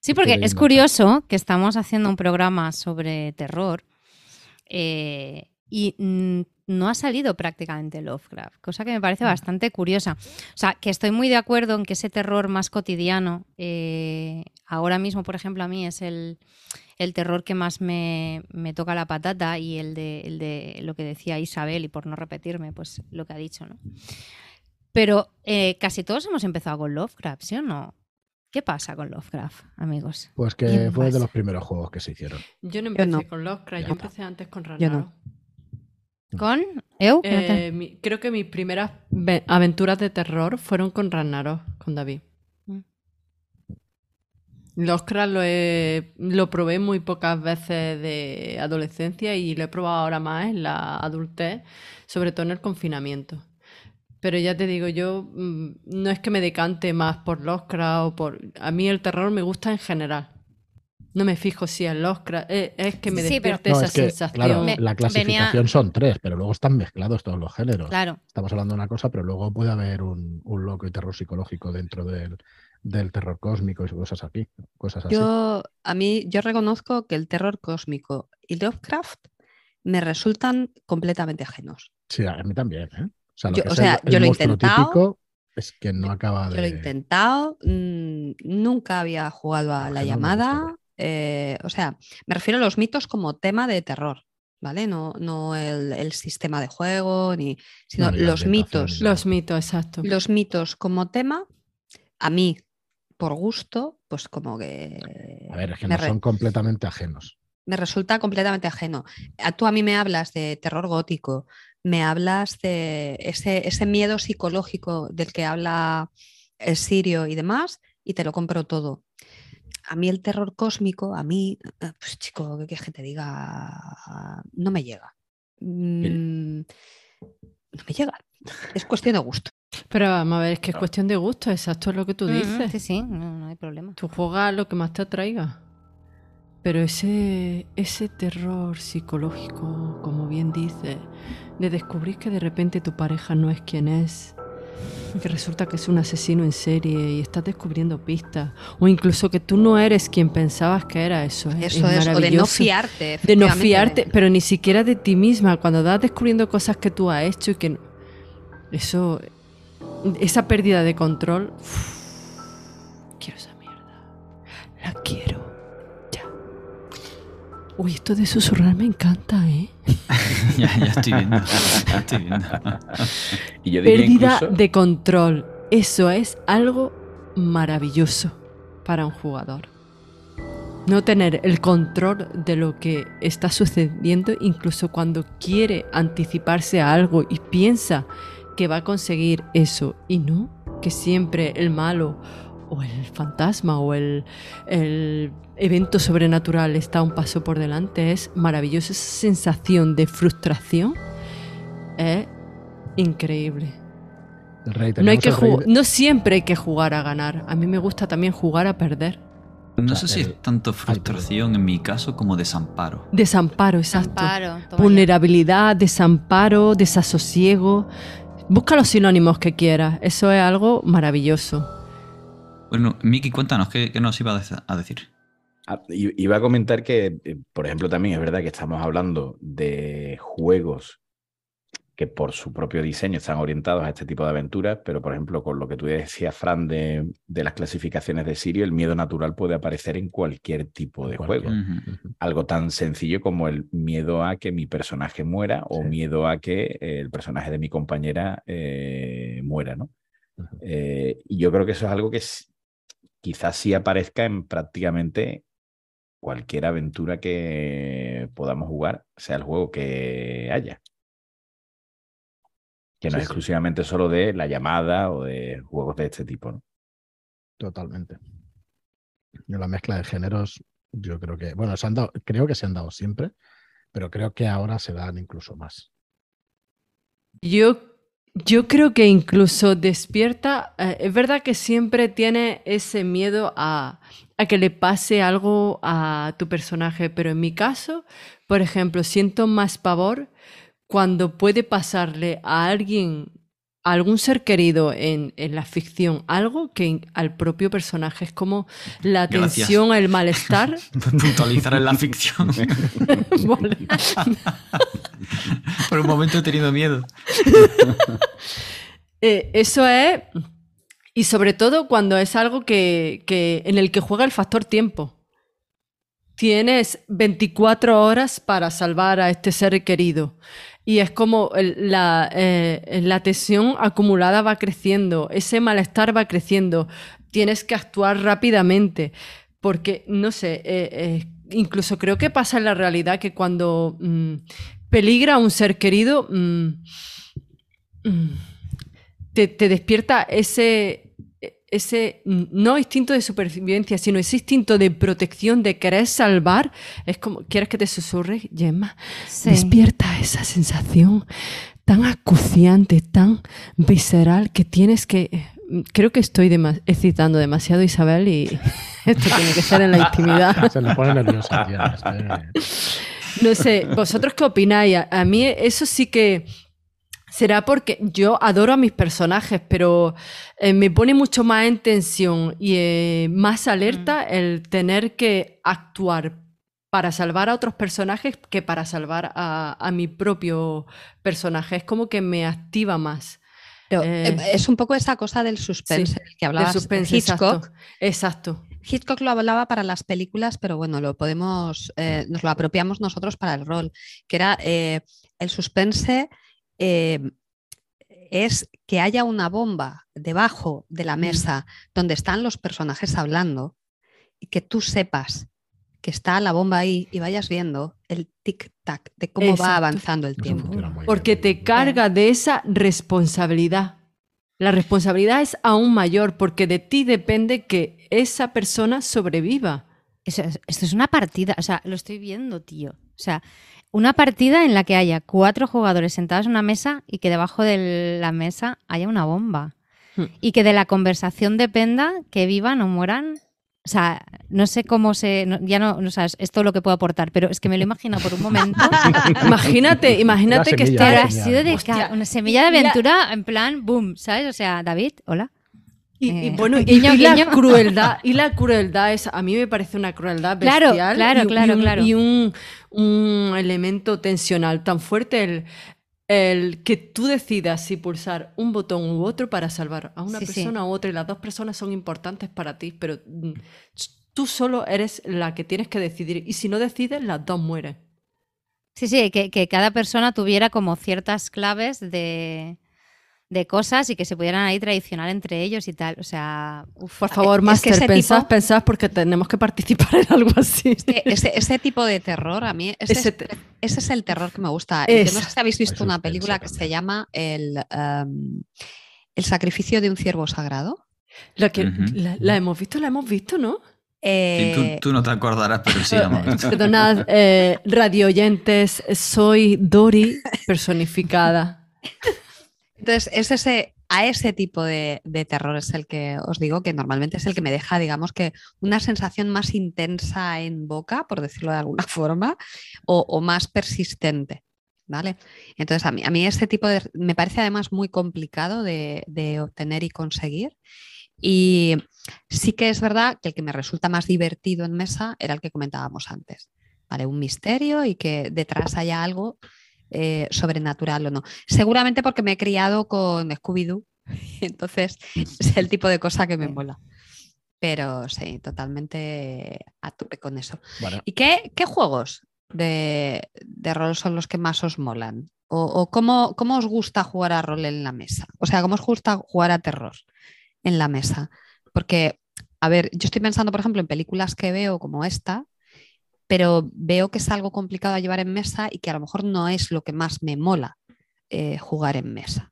Sí, porque es curioso que estamos haciendo un programa sobre terror eh, y mm, no ha salido prácticamente Lovecraft, cosa que me parece bastante curiosa. O sea, que estoy muy de acuerdo en que ese terror más cotidiano, eh, ahora mismo, por ejemplo, a mí es el, el terror que más me, me toca la patata y el de, el de lo que decía Isabel, y por no repetirme, pues lo que ha dicho, ¿no? Pero eh, casi todos hemos empezado con Lovecraft, ¿sí o no? ¿Qué pasa con Lovecraft, amigos? pues ¿Quién que fue de los primeros juegos que se hicieron. Yo no empecé no. con Lovecraft, yo Yo empecé antes con Yo Ranaro. no. ¿Con Eu? Eh, mi- creo que mis primeras ve- aventuras de terror fueron con Ragnarok, con David. Mm. Lovecraft lo, he- lo probé muy pocas veces de adolescencia y lo he probado ahora más en la adultez, sobre todo en el confinamiento. Pero ya te digo, yo mm, no es que me decante más por Lovecraft o por... A mí el terror me gusta en general. No me fijo si es Lovecraft, eh, es que me Sí, pero- despierte No, esa es que, sensación. claro, Me- la clasificación venía- son tres, pero luego están mezclados todos los géneros. Claro. Estamos hablando de una cosa, pero luego puede haber un, un loco y terror psicológico dentro del, del terror cósmico y cosas aquí, cosas así. Yo, a mí, yo reconozco que el terror cósmico y Lovecraft me resultan completamente ajenos. Sí, a mí también. ¿eh? O sea, lo Yo- que o sea, el- el yo lo he monstruo intentado. típico es que no acaba de. Yo lo he intentado, mm, nunca había jugado a la llamada. eh, o sea, me refiero a los mitos como tema de terror, ¿vale? No, no el, el sistema de juego, ni, sino los mitos. Los mitos, exacto. Los mitos como tema, a mí, por gusto, pues como que. A ver, es que me no re- son completamente ajenos. me resulta completamente ajeno. A- Tú a mí me hablas de terror gótico, me hablas de ese, ese miedo psicológico del que habla el sirio y demás, y te lo compro todo. A mí el terror cósmico, a mí, eh, pues chico, ¿qué quieres que te diga? No me llega. Mm, No me llega. Es cuestión de gusto. Pero vamos a ver, es que es cuestión de gusto, exacto es lo que tú dices. Sí, sí, no, no hay problema. Tú juegas lo que más te atraiga. Pero ese, ese terror psicológico, como bien dices, de descubrir que de repente tu pareja no es quien es, que resulta que es un asesino en serie y estás descubriendo pistas, o incluso que tú no eres quien pensabas que era eso. ¿eh? Eso es, o de no maravilloso. fiarte. De no fiarte, pero ni siquiera de ti misma, cuando vas descubriendo cosas que tú has hecho y que no- eso, esa pérdida de control, uf, quiero esa mierda, la quiero. Uy, esto de susurrar me encanta, ¿eh? (laughs) ya, ya estoy viendo. ya estoy viendo. Y yo diría Pérdida incluso, de control, eso es algo maravilloso para un jugador. No tener el control de lo que está sucediendo, incluso cuando quiere anticiparse a algo y piensa que va a conseguir eso y no, que siempre el malo o el fantasma o el, el evento sobrenatural está un paso por delante, es maravilloso. Esa sensación de frustración es increíble. El rey, No, hay que el rey ju- de- no siempre hay que jugar a ganar. A mí me gusta también jugar a perder. No O sé si el- es tanto frustración en mi caso como desamparo. Desamparo, exacto. Amparo, toma ya. Vulnerabilidad, desamparo, desasosiego. Busca los sinónimos que quieras. Eso es algo maravilloso. Bueno, Miki, cuéntanos, ¿qué, qué nos iba a decir? Ah, Iba a comentar que, eh, por ejemplo, también es verdad que estamos hablando de juegos que por su propio diseño están orientados a este tipo de aventuras, pero por ejemplo, con lo que tú decías, Fran, de, de las clasificaciones de Sirio, el miedo natural puede aparecer en cualquier tipo de Cualquier. juego. Algo tan sencillo como el miedo a que mi personaje muera o miedo a que eh, el personaje de mi compañera eh, muera, ¿no? Eh, y yo creo que eso es algo que quizás sí aparezca en prácticamente cualquier aventura que podamos jugar, sea el juego que haya. Que no Sí, es sí. exclusivamente solo de la llamada o de juegos de este tipo, ¿no? Totalmente. Yo la mezcla de géneros, yo creo que, bueno, se han dado, creo que se han dado siempre, pero creo que ahora se dan incluso más. Yo, yo creo que incluso despierta. eh, es verdad que siempre tiene ese miedo a, a que le pase algo a tu personaje, pero en mi caso, por ejemplo, siento más pavor cuando puede pasarle a alguien, a algún ser querido en, en la ficción, algo que al propio personaje. Es como la Gracias. tensión, el malestar. (laughs) Puntualizar en la ficción. (laughs) Vale. Por un momento he tenido miedo. (laughs) Eh, eso es. Y sobre todo cuando es algo que, que- en el que juega el factor tiempo. Tienes 24 horas para salvar a este ser querido. Y es como la, eh, la tensión acumulada va creciendo, ese malestar va creciendo. Tienes que actuar rápidamente. Porque, no sé, eh, eh, incluso creo que pasa en la realidad que cuando mm, peligra un ser querido, mm, mm, te, te despierta ese, ese no instinto de supervivencia, sino ese instinto de protección, de querer salvar. Es como, ¿quieres que te susurre, Gemma? Sí. Despierta esa sensación tan acuciante, tan visceral que tienes que... Creo que estoy excitando demasiado, Isabel, y, (laughs) Esto tiene que ser en la intimidad. (laughs) Se le pone nerviosa, No sé, ¿vosotros qué opináis? A, a mí eso sí que será porque yo adoro a mis personajes, pero eh, me pone mucho más en tensión y eh, más alerta el tener que actuar para salvar a otros personajes que para salvar a, a mi propio personaje. Es como que me activa más. Pero, Eh, es un poco esa cosa del suspense Sí, que hablaba de suspense, Hitchcock. Exacto. exacto. Hitchcock lo hablaba para las películas, pero bueno, lo podemos, eh, nos lo apropiamos nosotros para el rol, que era eh, el suspense eh, es que haya una bomba debajo de la mesa donde están los personajes hablando y que tú sepas que está la bomba ahí y vayas viendo el tic-tac de cómo Exacto. va avanzando el tiempo. Porque te carga de esa responsabilidad. La responsabilidad es aún mayor porque de ti depende que esa persona sobreviva. Eso es- esto es una partida, o sea, lo estoy viendo, tío. O sea, una partida en la que haya cuatro jugadores sentados en una mesa y que debajo de la mesa haya una bomba. Hmm. Y que de la conversación dependa que vivan o mueran. O sea, no sé cómo se. no- ya no, o sea, es es todo lo que puedo aportar, pero es que me lo imagino por un momento. (laughs) Imagínate, imagínate que pero está ha sido de ca- una semilla de la- aventura en plan, boom, ¿sabes? O sea, David, hola. Y, y Eh, bueno, (laughs) y, guiño, y la guiño. crueldad, y la crueldad es, a mí me parece una crueldad Claro, bestial. claro, y, y claro, un, claro. y un, un elemento tensional tan fuerte el, el que tú decidas si pulsar un botón u otro para salvar a una Sí, sí. persona u otra y las dos personas son importantes para ti, pero mm, tú solo eres la que tienes que decidir y si no decides, las dos mueren. Sí, sí, que, que cada persona tuviera como ciertas claves de, de cosas y que se pudieran ahí traicionar entre ellos y tal. O sea, uf, Por favor, es que pensad, tipo- pensad porque tenemos que participar en algo así. Que Ese, ese tipo de terror, a mí, ese, Ese es, te- ese es el terror que me gusta. Yo no sé si habéis visto Hay una película que se llama el, em, el sacrificio de un ciervo sagrado. La, que, la, la hemos visto, la hemos visto, ¿no? Sí, Eh, tú, tú no te acordarás, pero sí, lo hemos (laughs) visto. Perdonad, eh, radio oyentes, soy Dori personificada. (laughs) Entonces, es ese, a ese tipo de, terror es el que os digo que normalmente es el que me deja, digamos que, una sensación más intensa en boca, por decirlo de alguna (laughs) forma, o, más persistente. ¿Vale? Entonces, a mí, a mí este tipo de. Me parece además muy complicado de, de obtener y conseguir. Y sí que es verdad que el que me resulta más divertido en mesa era el que comentábamos antes. ¿Vale? Un misterio y que detrás haya algo eh, sobrenatural o no. Seguramente porque me he criado con Scooby-Doo, (laughs) entonces es el tipo de cosa que me mola. Pero sí, totalmente a tope con eso. Bueno, ¿Y qué, qué juegos de, de rol son los que más os molan? ¿O, o cómo, cómo os gusta jugar a rol en la mesa? O sea, ¿cómo os gusta jugar a terror en la mesa? Porque, a ver, yo estoy pensando, por ejemplo, en películas que veo como esta, pero veo que es algo complicado a llevar en mesa y que a lo mejor no es lo que más me mola eh, jugar en mesa.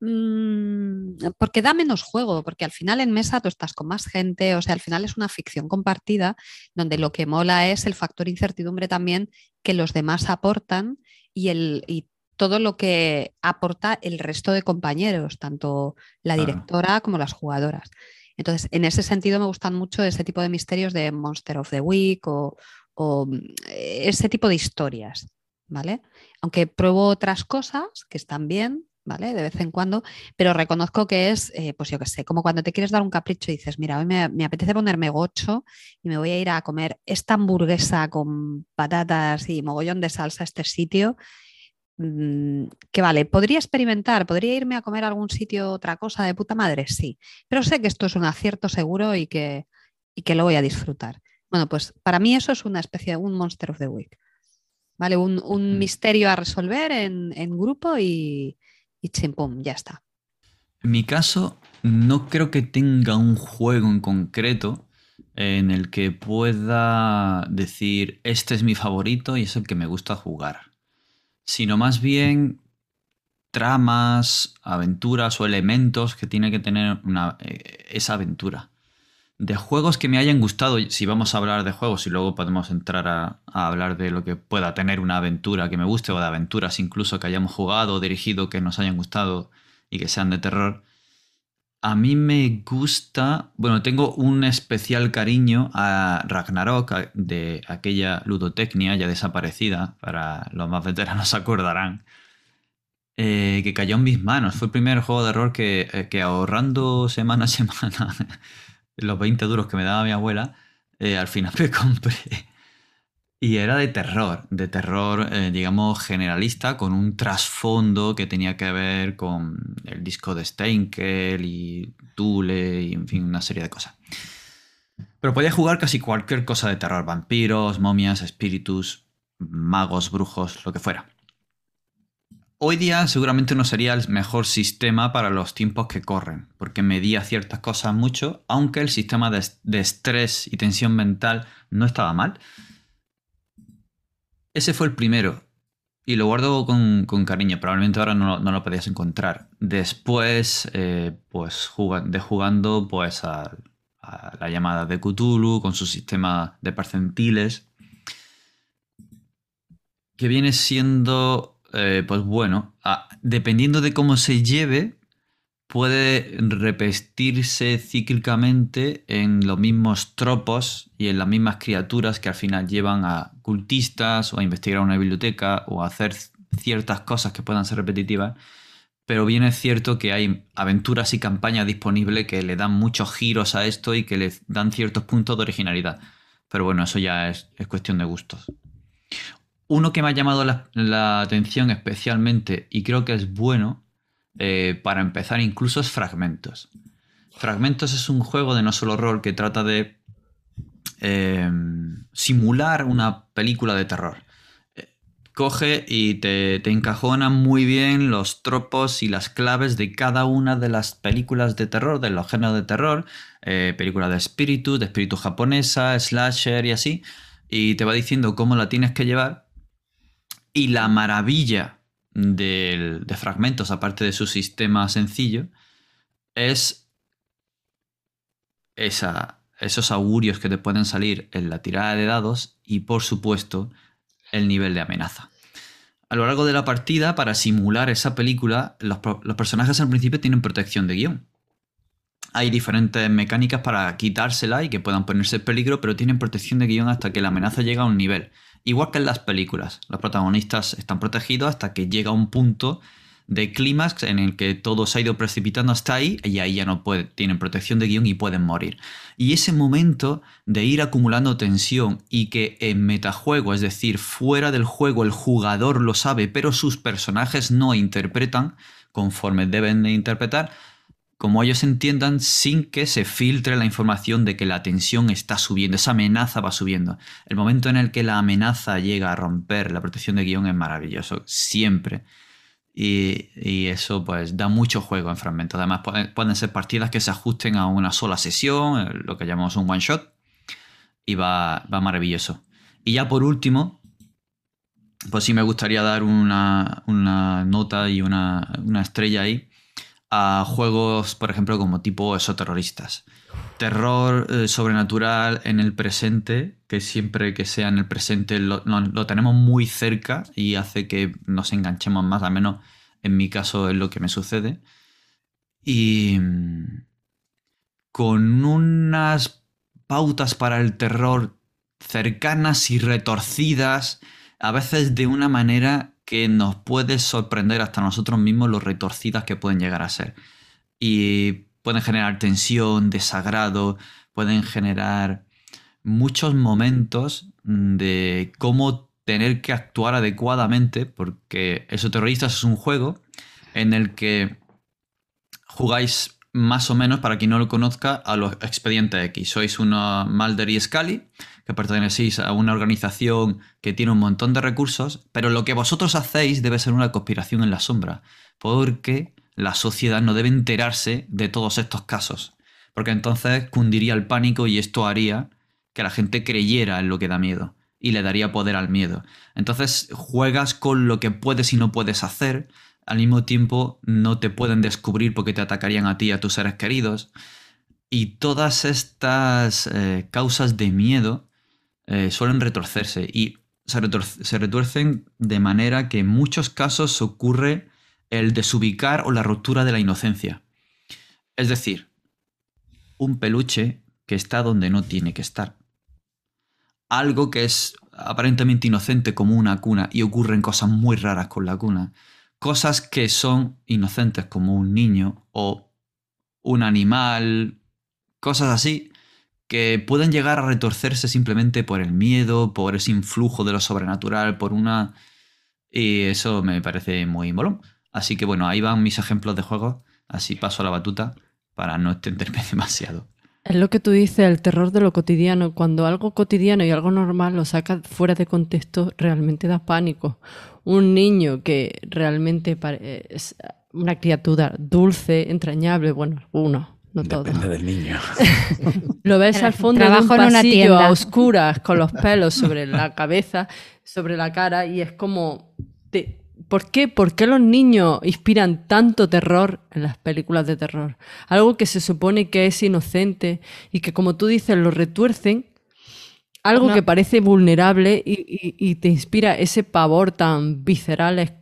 Mm, porque da menos juego, porque al final en mesa tú estás con más gente, o sea, al final es una ficción compartida donde lo que mola es el factor incertidumbre también que los demás aportan y, el, y todo lo que aporta el resto de compañeros, tanto la directora como las jugadoras. Entonces, en ese sentido me gustan mucho ese tipo de misterios de Monster of the Week o, o, mm, ese tipo de historias, ¿vale? Aunque pruebo otras cosas que están bien, ¿vale? De vez en cuando, pero reconozco que es, eh, pues yo qué sé, como cuando te quieres dar un capricho y dices, mira, hoy me, me apetece ponerme gocho y me voy a ir a comer esta hamburguesa con patatas y mogollón de salsa a este sitio. Mm, Que vale, podría experimentar, podría irme a comer a algún sitio otra cosa de puta madre, sí, pero sé que esto es un acierto seguro y que, y que lo voy a disfrutar. Bueno, pues para mí eso es una especie de un Monster of the Week. ¿Vale? Un, un Mm. misterio a resolver en, en grupo y, y chimpum, ya está. En mi caso, no creo que tenga un juego en concreto en el que pueda decir este es mi favorito y es el que me gusta jugar, sino más bien tramas, aventuras o elementos que tiene que tener una, eh, esa aventura. De juegos que me hayan gustado, si vamos a hablar de juegos y luego podemos entrar a, a hablar de lo que pueda tener una aventura que me guste o de aventuras incluso que hayamos jugado o dirigido que nos hayan gustado y que sean de terror. A mí me gusta, bueno, tengo un especial cariño a Ragnarok, de aquella ludotecnia ya desaparecida, para los más veteranos se (laughs) acordarán, eh, que cayó en mis manos. Fue el primer juego de rol que, eh, que ahorrando semana a (laughs) semana los 20 duros que me daba mi abuela, eh, al final me (laughs) compré. Y era de terror, de terror, eh, digamos, generalista, con un trasfondo que tenía que ver con el disco de Steinkel y Thule y, en fin, una serie de cosas. Pero podía jugar casi cualquier cosa de terror, vampiros, momias, espíritus, magos, brujos, lo que fuera. Hoy día seguramente no sería el mejor sistema para los tiempos que corren, porque medía ciertas cosas mucho, aunque el sistema de, de estrés y tensión mental no estaba mal. Ese fue el primero. Y lo guardo con, cariño. Probablemente ahora no, lo- podías encontrar. Después, eh, pues jugando pues a, la llamada de Cthulhu con su sistema de percentiles. Que viene siendo, eh, pues bueno, dependiendo de cómo se lleve, puede repetirse cíclicamente en los mismos tropos y en las mismas criaturas que al final llevan a cultistas o a investigar una biblioteca o a hacer ciertas cosas que puedan ser repetitivas. Pero bien es cierto que hay aventuras y campañas disponibles que le dan muchos giros a esto y que le dan ciertos puntos de originalidad. Pero bueno, eso ya es, es cuestión de gustos. Uno que me ha llamado la, la atención especialmente y creo que es bueno eh, para empezar incluso es Fragmentos. Fragmentos es un juego de no solo rol que trata de eh, simular una película de terror. Eh, Coge y te, te encajona muy bien los tropos y las claves de cada una de las películas de terror, de los géneros de terror, película de espíritu, de espíritu japonesa, slasher y así, y te va diciendo cómo la tienes que llevar. Y la maravilla del- de fragmentos, aparte de su sistema sencillo, es esa, esos augurios que te pueden salir en la tirada de dados y, por supuesto, el nivel de amenaza. A lo largo de la partida, para simular esa película, los, los personajes al principio tienen protección de guion. Hay diferentes mecánicas para quitársela y que puedan ponerse en peligro, pero tienen protección de guion hasta que la amenaza llega a un nivel. Igual que en las películas, los protagonistas están protegidos hasta que llega un punto de clímax en el que todo se ha ido precipitando hasta ahí y ahí ya no puede, tienen protección de guion y pueden morir. Y ese momento de ir acumulando tensión y que en metajuego, es decir, fuera del juego el jugador lo sabe, pero sus personajes no interpretan conforme deben de interpretar, como ellos entiendan sin que se filtre la información de que la tensión está subiendo, esa amenaza va subiendo. El momento en el que la amenaza llega a romper la protección de guion es maravilloso, siempre. Y, y eso pues da mucho juego en fragmentos. Además pueden, ser partidas que se ajusten a una sola sesión, eh, lo que llamamos un one shot, y va, va maravilloso. Y ya por último, pues sí me gustaría dar una, una nota y una, una estrella ahí a juegos, por ejemplo, como tipo esoterroristas. Terror eh, sobrenatural en el presente, que siempre que sea en el presente lo, lo- lo tenemos muy cerca y hace que nos enganchemos más, al menos en mi caso es lo que me sucede. Y mm, con unas pautas para el terror cercanas y retorcidas, a veces de una manera que nos puede sorprender hasta nosotros mismos lo retorcidas que pueden llegar a ser. Y pueden generar tensión, desagrado, pueden generar muchos momentos de cómo tener que actuar adecuadamente, porque Eso Terroristas es un juego en el que jugáis más o menos, para quien no lo conozca, a los expedientes X. Sois una Mulder y Scully, que pertenecéis a una organización que tiene un montón de recursos, pero lo que vosotros hacéis debe ser una conspiración en la sombra, porque la sociedad no debe enterarse de todos estos casos, porque entonces cundiría el pánico y esto haría que la gente creyera en lo que da miedo y le daría poder al miedo. Entonces juegas con lo que puedes y no puedes hacer, al mismo tiempo no te pueden descubrir porque te atacarían a ti y a tus seres queridos. Y todas estas eh, causas de miedo eh, suelen retorcerse y se, retor- se retuercen de manera que en muchos casos ocurre el desubicar o la ruptura de la inocencia. Es decir, un peluche que está donde no tiene que estar. Algo que es aparentemente inocente como una cuna y ocurren cosas muy raras con la cuna. Cosas que son inocentes como un niño o un animal, cosas así, que pueden llegar a retorcerse simplemente por el miedo, por ese influjo de lo sobrenatural, por una... Y eso me parece muy molón. Así que bueno, ahí van mis ejemplos de juegos. Así paso a la batuta para no extenderme (laughs) demasiado. Es lo que tú dices, el terror de lo cotidiano. Cuando algo cotidiano y algo normal lo sacas fuera de contexto, realmente da pánico. Un niño que realmente es una criatura dulce, entrañable, bueno, uno, no todo. Depende del niño. (laughs) Lo ves al fondo de un Trabajo en una pasillo tienda. a oscuras con los pelos sobre la cabeza, sobre la cara y es como te- ¿Por qué? ¿Por qué los niños inspiran tanto terror en las películas de terror? Algo que se supone que es inocente y que, como tú dices, lo retuercen. Algo No. que parece vulnerable y, y- y te inspira ese pavor tan visceral. Es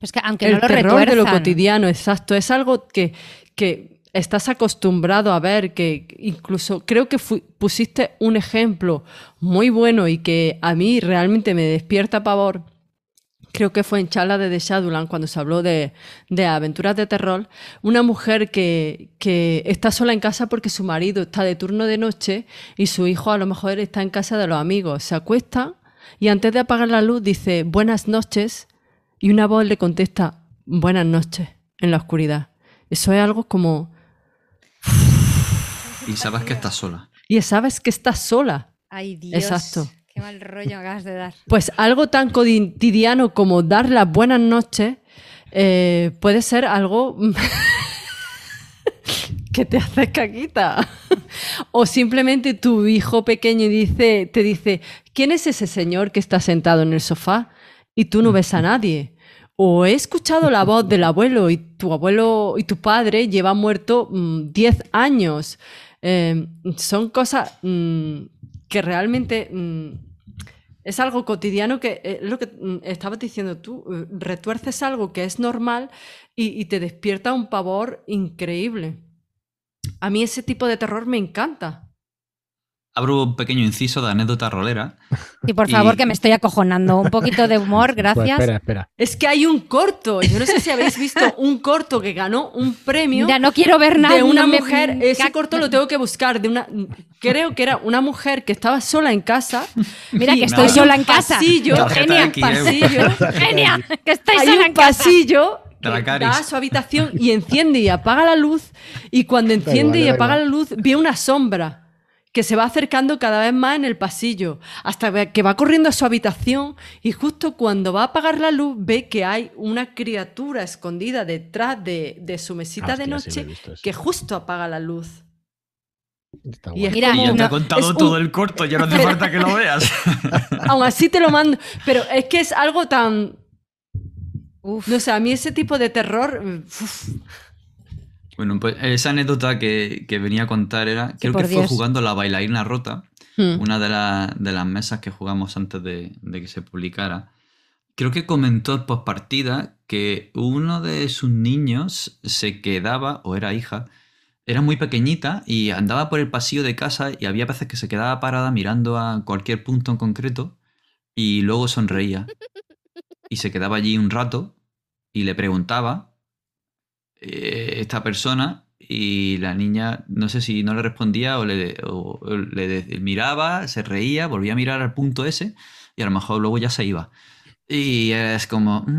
Pues que aunque el no lo terror de lo cotidiano, exacto. Es algo que, que estás acostumbrado a ver, que incluso creo que pusiste un ejemplo muy bueno y que a mí realmente me despierta pavor. Creo que fue en charla de The Shadowland cuando se habló de, de aventuras de terror. Una mujer que, que está sola en casa porque su marido está de turno de noche y su hijo a lo mejor está en casa de los amigos. Se acuesta y antes de apagar la luz dice buenas noches y una voz le contesta buenas noches en la oscuridad. Eso es algo como... Y sabes que estás sola. Y sabes que estás sola. Ay, Dios. Exacto. Qué mal rollo acabas de dar. Pues algo tan cotidiano como dar las buenas noches eh, puede ser algo (laughs) que te hace caquita. o simplemente tu hijo pequeño dice, te dice, ¿quién es ese señor que está sentado en el sofá? Y tú no ves a nadie. O he escuchado la voz del abuelo y tu abuelo y tu padre llevan muerto mm, 10 años. Eh, son cosas mm, que realmente mm, es algo cotidiano que eh, es lo que mm, estabas diciendo tú. eh, Retuerces algo que es normal y, y te despierta un pavor increíble. A mí ese tipo de terror me encanta. Abro un pequeño inciso de anécdota rolera. Y por favor, Y- que me estoy acojonando. Un poquito de humor, (laughs) Pues gracias. espera, espera. Es que hay un corto. Yo no sé si habéis visto un corto que ganó un premio. Mira, no quiero ver nada. de una no me- mujer, ese ca- corto lo tengo que buscar, de una, creo que era una mujer que estaba sola en casa. (laughs) Mira que estoy sola en casa. Pasillo, Genia, aquí, ¿eh? pasillo, (laughs) Genia, que estoy hay sola un en casa. pasillo la que da a su habitación y enciende y apaga la luz y cuando enciende igual, y apaga igual. la luz ve una sombra que se va acercando cada vez más en el pasillo hasta que va corriendo a su habitación y justo cuando va a apagar la luz ve que hay una criatura escondida detrás de, de su mesita Ah, de sí noche que justo apaga la luz. Y es Mira, y ya te como- he contado un- todo el corto, ya no (laughs) hace falta que lo veas. (laughs) Aún así te lo mando. Pero es que es algo tan. Uf. No sé, a mí ese tipo de terror. uf, Bueno, pues esa anécdota que, que venía a contar era, creo por que fue jugando la bailarina rota, hmm. una de, la- de las mesas que jugamos antes de, de que se publicara. Creo que comentó en postpartida que uno de sus niños se quedaba, o era hija, era muy pequeñita y andaba por el pasillo de casa y había veces que se quedaba parada mirando a cualquier punto en concreto y luego sonreía. Y se quedaba allí un rato y le preguntaba eh, esta persona y la niña no sé si no le respondía o le, o- o le de- miraba, se reía, volvía a mirar al punto ese y a lo mejor luego ya se iba. Y es como... (laughs)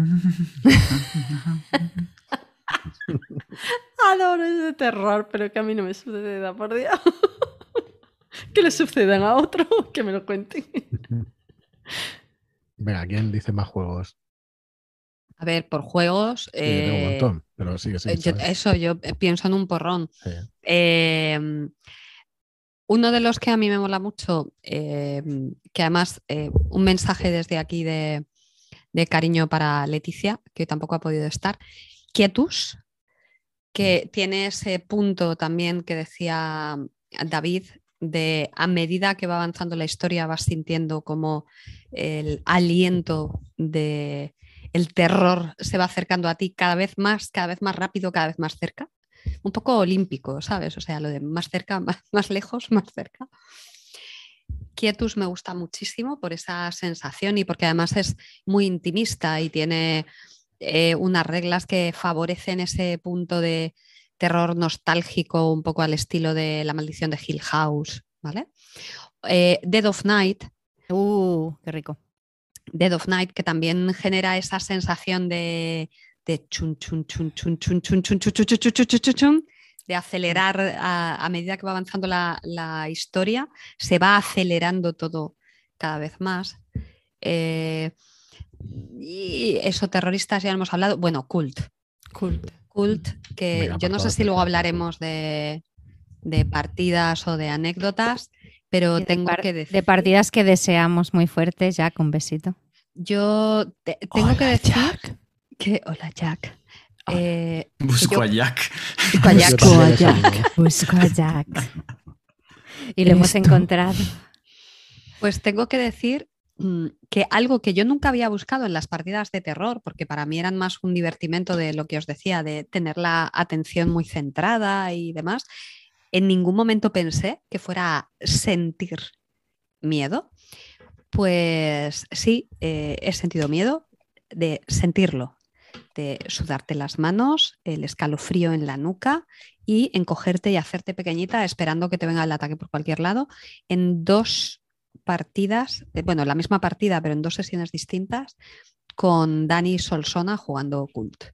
Adoro ese terror, pero que a mí no me suceda, por Dios. (laughs) que le sucedan a otro, (laughs) que me lo cuenten. Venga, ¿quién dice más juegos? A ver, por juegos. Sí, yo tengo un eh, montón, pero sigue, sigue. yo- ¿sabes? eso, yo eh, pienso en un porrón. Sí. Eh, uno de los que a mí me mola mucho, eh, que además eh, un mensaje desde aquí de, de cariño para Leticia, que hoy tampoco ha podido estar, Quietus, que tiene ese punto también que decía David, de a medida que va avanzando la historia vas sintiendo como el aliento de el terror se va acercando a ti cada vez más, cada vez más rápido, cada vez más cerca. un poco olímpico, ¿sabes? O sea, lo de más cerca, (laughs) más, más lejos, más cerca. Quietus me gusta muchísimo por esa sensación y porque además es muy intimista y tiene eh, unas reglas que favorecen ese punto de terror nostálgico, un poco al estilo de La maldición de Hill House, ¿vale? Eh, Dead of Night, Uh, qué rico. Dead of Night, que también genera esa sensación de, de chun, chun, chun, chun, chun, chun, chun, chun, chun, chun, chun, chun, chun, chun, chun, de acelerar a, a medida que va avanzando la, la historia, se va acelerando todo cada vez más. Eh, y eso, terroristas, ya hemos hablado. Bueno, Cult. Cult. Cult, que Venga, yo no sé si luego hablaremos de, de partidas o de anécdotas, pero de tengo que decir. De partidas que deseamos muy fuertes, ya con besito. Yo te- tengo que decir Jack. que. Hola, Jack. Eh, Busco yo- a Jack. busco a (laughs) Jack. también a Jack. Busco a Jack. Y lo hemos tú. encontrado. Pues tengo que decir mm, que algo que yo nunca había buscado en las partidas de terror, porque para mí eran más un divertimento de lo que os decía, de tener la atención muy centrada y demás, en ningún momento pensé que fuera sentir miedo. Pues sí, eh, he sentido miedo de sentirlo, de sudarte las manos, el escalofrío en la nuca y encogerte y hacerte pequeñita esperando que te venga el ataque por cualquier lado en dos partidas, eh, bueno, la misma partida, pero en dos sesiones distintas, con Dani Solsona jugando Cult.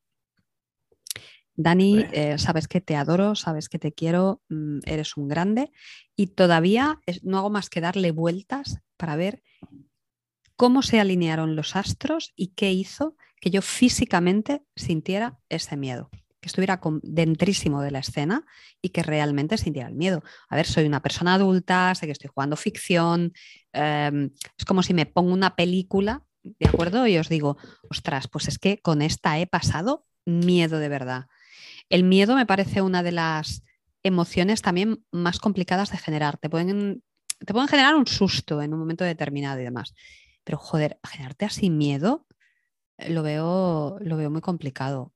Dani, eh, sabes que te adoro, sabes que te quiero, mm, eres un grande y todavía es- no hago más que darle vueltas para ver cómo se alinearon los astros y qué hizo que yo físicamente sintiera ese miedo, que estuviera dentrísimo de la escena y que realmente sintiera el miedo. A ver, soy una persona adulta, sé que estoy jugando ficción, em, es como si me pongo una película, ¿de acuerdo? Y os digo, ostras, pues es que con esta he pasado miedo de verdad. El miedo me parece una de las emociones también más complicadas de generar. Te pueden, te pueden generar un susto en un momento determinado y demás. Pero joder, generarte así miedo eh, lo veo, lo veo muy complicado.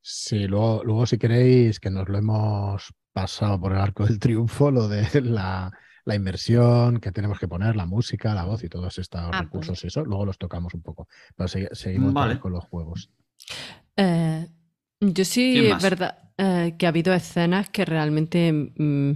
Sí, luego, luego si queréis, que nos lo hemos pasado por el arco del triunfo, lo de la, la inmersión que tenemos que poner, la música, la voz y todos estos pues. recursos y eso, luego los tocamos un poco. Pero segui- seguimos Vale. con los juegos. Eh, yo sí, ¿Quién es verdad eh, que ha habido escenas que realmente mm,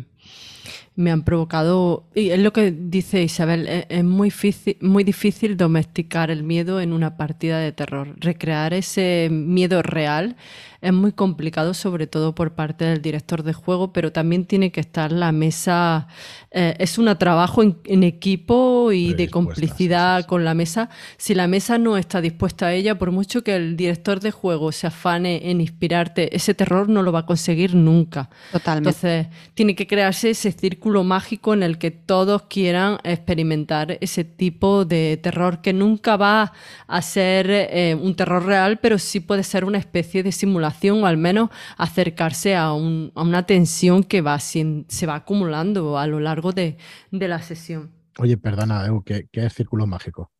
me han provocado, y es lo que dice Isabel, e- es, muy, difícil, muy difícil domesticar el miedo en una partida de terror. Recrear ese miedo real es muy complicado, sobre todo por parte del director de juego, pero también tiene que estar la mesa, eh, es un trabajo en, en equipo y de complicidad sí, sí, sí. con la mesa. Si la mesa no está dispuesta a ella, por mucho que el director de juego se afane en inspirarte, ese terror no lo va a conseguir nunca. Totalmente. Entonces, tiene que crearse ese círculo mágico en el que todos quieran experimentar ese tipo de terror que nunca va a ser eh, un terror real, pero sí puede ser una especie de simulación o al menos acercarse a, un- a una tensión que va, sin- se va acumulando a lo largo de, de la sesión. Oye, perdona, Eu, ¿qué, qué es círculo mágico?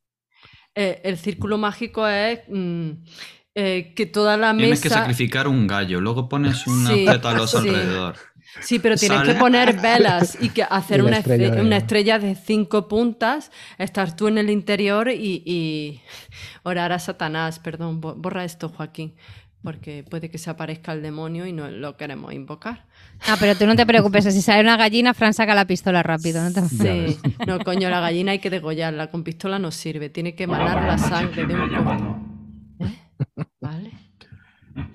Eh, el círculo mágico es mm, eh, que toda la Tienes que mesa... sacrificar un gallo, luego pones unos Sí, pétalos sí. alrededor. Sí, pero tienes que poner velas y que (laughs) hacer Y una, estrella estre- de- una estrella de cinco puntas, estar tú en el interior y, y (laughs) orar a Satanás. Perdón, bo- borra esto, Joaquín, porque puede que se aparezca el demonio y no lo queremos invocar. Ah, pero tú no te preocupes, si sale una gallina, Fran saca la pistola rápido. No te... Sí, no, coño, la gallina hay que degollarla, con pistola no sirve, tiene que emanar la sangre de un. ¿Eh? ¿Vale?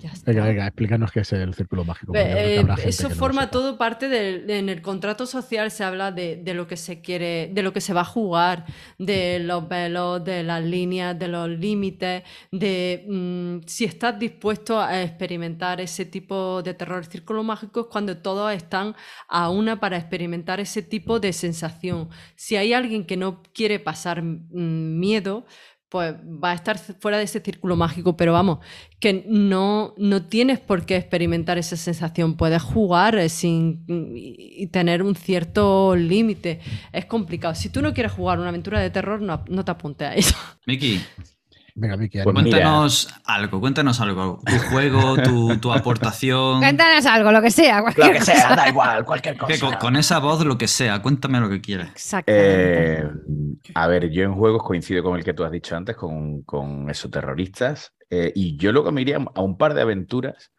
Ya está. Venga, venga, explícanos qué es el círculo mágico. Eh, eso no forma todo parte del- en el contrato social se habla de, de lo que se quiere, de lo que se va a jugar, de los velos, de las líneas, de los límites, de mm, si estás dispuesto a experimentar ese tipo de terror. El círculo mágico es cuando todos están a una para experimentar ese tipo de sensación. Si hay alguien que no quiere pasar mm, miedo, pues va a estar fuera de ese círculo mágico, pero vamos, que no, no tienes por qué experimentar esa sensación, puedes jugar eh, sin y tener un cierto límite. Es complicado. Si tú no quieres jugar una aventura de terror, no, no te apuntes a eso. Miki, Venga, Vicky, Pues mira. Cuéntanos algo, cuéntanos algo. Tu juego, tu, tu aportación. Cuéntanos algo, lo que sea. Lo que cosa. sea, da igual, cualquier Que cosa. con, con esa voz, lo que sea, cuéntame lo que quieras. Exactamente. Eh, a ver, yo en juegos coincido con el que tú has dicho antes, con, con esos terroristas, eh, y yo luego me iría a un par de aventuras.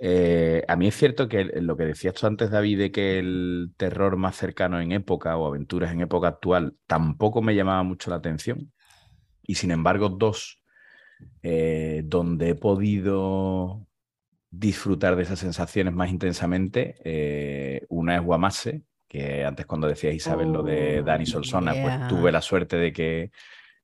Eh, a mí es cierto que lo que decías tú antes, David, de que el terror más cercano en época o aventuras en época actual tampoco me llamaba mucho la atención. Y sin embargo, dos eh, donde he podido disfrutar de esas sensaciones más intensamente. eh, una es Guamase, que antes cuando decías Isabel lo de Oh, Dani Solsona, yeah. pues tuve la suerte de que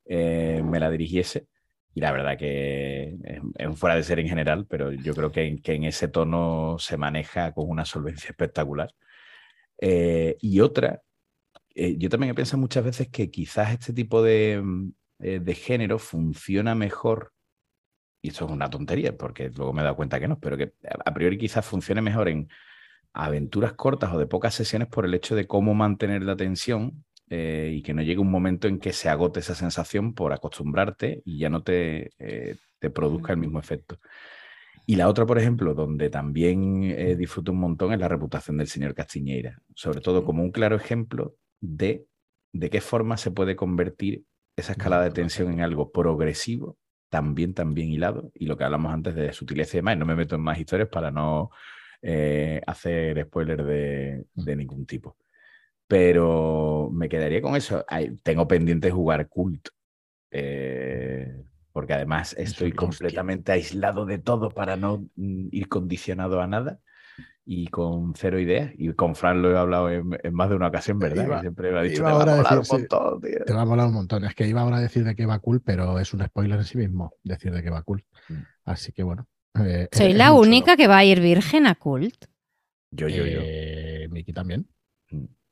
eh, me la dirigiese. Y la verdad que es, fuera de ser en general, pero yo creo que, en- que en ese tono se maneja con una solvencia espectacular. Eh, y otra, eh, yo también he pensado muchas veces que quizás este tipo de, eh, de género funciona mejor, y esto es una tontería, porque luego me he dado cuenta que no, pero que a priori quizás funcione mejor en aventuras cortas o de pocas sesiones por el hecho de cómo mantener la tensión eh, y que no llegue un momento en que se agote esa sensación por acostumbrarte y ya no te, eh, te produzca el mismo efecto. Y la otra, por ejemplo, donde también eh, disfruto un montón es la reputación del señor Castiñeira, sobre todo como un claro ejemplo de de qué forma se puede convertir esa escalada de tensión en algo progresivo, también tan bien hilado, y lo que hablamos antes de sutileza y demás, y no me meto en más historias para no eh, hacer spoiler de, de ningún tipo. Pero me quedaría con eso. Ay, tengo pendiente jugar Cult, eh, porque además estoy completamente aislado de todo para no mm, ir condicionado a nada y con cero ideas. Y con Fran lo he hablado en, en más de una ocasión, ¿verdad? Iba- que siempre me ha dicho, "Te va a molar un montón, tío". Te va a molar un montón. Es que iba ahora a decir de que va cool, pero es un spoiler en sí mismo decir de que va cool. Mm. Así que bueno. eh, Soy es la única chulo. que va a ir virgen a cult. Yo, yo, yo. Eh, Miki también.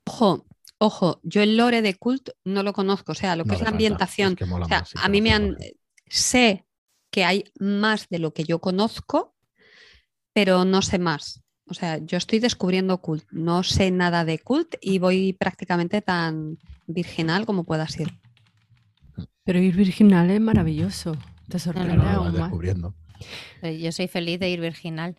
Ojo, ojo, yo el lore de Cult no lo conozco, o sea, lo que No es la falta, ambientación. es que mola o sea, más, sí, a mí me han. lore. Sé que hay más de lo que yo conozco, pero no sé más. O sea, yo estoy descubriendo Cult, no sé nada de Cult y voy prácticamente tan virginal como pueda ser. Pero ir virginal es maravilloso. Te sorprende lo vas aún más. descubriendo. Eh, Yo soy feliz de ir virginal.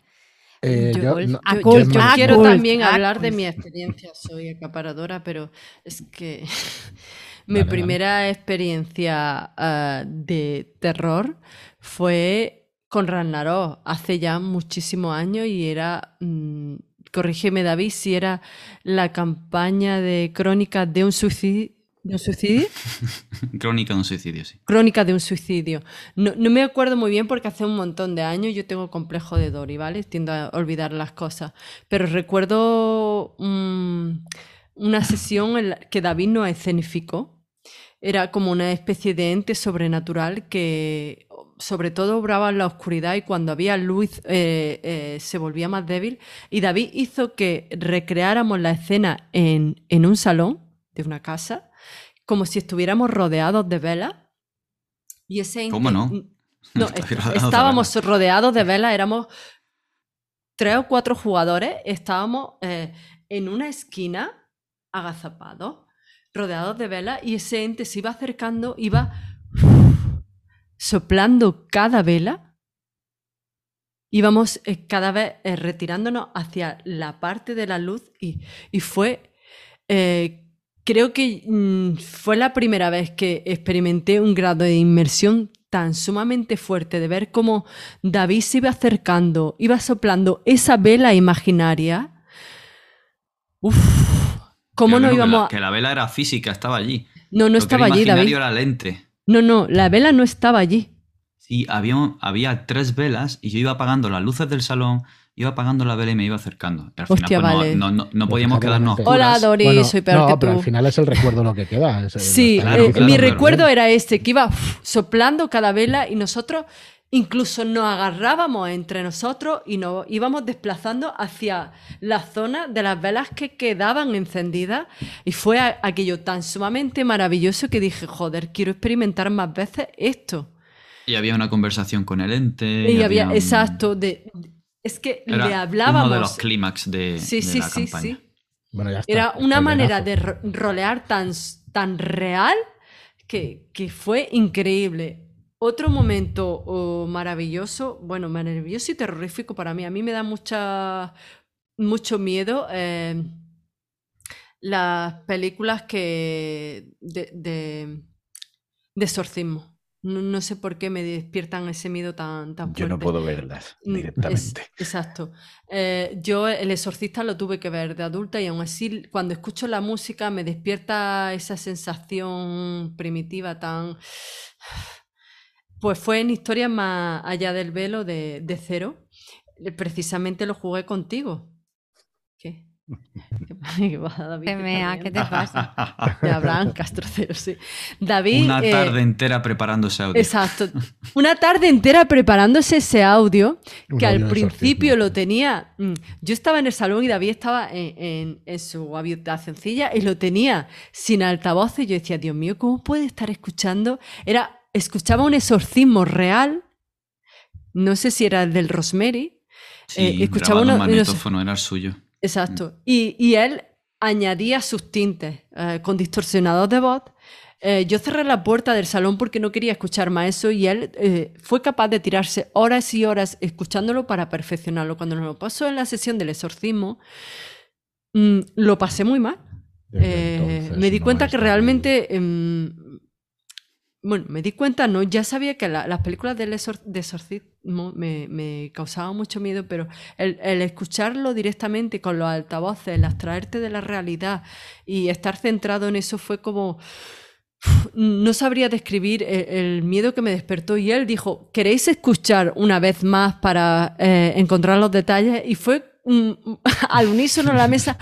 Eh, Yo- yo, yo- no- a Yo, cult, yo yo a quiero cult, también a hablar de mi experiencia, soy acaparadora, pero es que (laughs) mi Dale, dale. primera experiencia ah, de terror fue con Ragnarok hace ya muchísimos años y era, mm, corrígeme David, si era la campaña de crónicas de un suicidio. ¿De un suicidio? Crónica de un suicidio, sí. Crónica de un suicidio. No, no me acuerdo muy bien porque hace un montón de años yo tengo complejo de Dory, ¿vale? Tiendo a olvidar las cosas. Pero recuerdo mm, una sesión en la que David nos escenificó. Era como una especie de ente sobrenatural que sobre todo obraba en la oscuridad y cuando había luz eh, eh, se volvía más débil. Y David hizo que recreáramos la escena en, en un salón de una casa como si estuviéramos rodeados de velas. Y ese ¿Cómo no? (laughs) No, estábamos rodeados de velas, éramos tres o cuatro jugadores, estábamos eh, en una esquina agazapados, rodeados de velas, y ese ente se iba acercando, iba soplando cada vela. Íbamos eh, cada vez eh, retirándonos hacia la parte de la luz y, y fue, eh, creo que mm, fue la primera vez que experimenté un grado de inmersión tan sumamente fuerte de ver cómo David se iba acercando, iba soplando esa vela imaginaria. Uf, cómo no que íbamos la- a... Que la vela era física, estaba allí. No, no Lo que era estaba allí, David. era lente. No, no, la vela no estaba allí. Sí, había, había tres velas y yo iba apagando las luces del salón, iba apagando la vela y me iba acercando. Y al final, Hostia, pues, no- vale. no, no, no podíamos quedarnos Hola. Dori, Bueno, soy peor no, que pero tú. al final es el recuerdo lo que queda. es- Sí, Claro, eh, claro, mi claro. recuerdo era este, que iba uf, soplando cada vela y nosotros incluso nos agarrábamos entre nosotros y nos íbamos desplazando hacia la zona de las velas que quedaban encendidas y fue aquello tan sumamente maravilloso que dije, joder, quiero experimentar más veces esto. Y había una conversación con el ente. Y había, un- exacto, de, es que Era le hablábamos. Uno de los clímax de, sí, de sí, la sí, campaña. sí. Bueno, ya está, Era una manera de ro- rolear tan, tan real que, que fue increíble. Otro momento oh, maravilloso, bueno, maravilloso y terrorífico para mí. A mí me da mucha, mucho miedo eh, las películas que de, de, de exorcismo. No, no sé por qué me despiertan ese miedo tan, tan fuerte. Yo no puedo verlas Mm, es- directamente. exacto. Eh, yo El Exorcista lo tuve que ver de adulta y aún así cuando escucho la música me despierta esa sensación primitiva tan... Pues fue en Historias más allá del velo de, de cero. Eh, Precisamente lo jugué contigo. ¿Qué? (laughs) (laughs) ¿Qué, David? Te ¿Qué mea, estás ¿qué te pasa? (laughs) De Abraham Castro Cero, sí. David... Una eh, tarde entera preparando ese audio. Exacto. Una tarde entera preparándose ese audio que al audio principio lo tenía. mm, Yo estaba en el salón y David estaba en, en- en su habitacioncilla y lo tenía sin altavoz. Y yo decía, Dios mío, ¿cómo puede estar escuchando? Era, escuchaba un exorcismo real. No sé si era el del Rosemary. Sí, eh, escuchaba no sé. magnetófono, era el suyo. Exacto. Y, y él añadía sus tintes eh, con distorsionador de voz. Eh, yo cerré la puerta del salón porque no quería escuchar más eso y él eh, fue capaz de tirarse horas y horas escuchándolo para perfeccionarlo. Cuando nos lo pasó en la sesión del exorcismo, mm, lo pasé muy mal. Eh, entonces me di no cuenta que realmente... bueno, me di cuenta, no, ya sabía que la- las películas del exor- de exorcismo me, me causaban mucho miedo, pero el, escucharlo directamente con los altavoces, el abstraerte de la realidad y estar centrado en eso fue como... No sabría describir el, el miedo que me despertó y él dijo, ¿queréis escuchar una vez más para eh, encontrar los detalles? Y fue (laughs) al unísono en la mesa,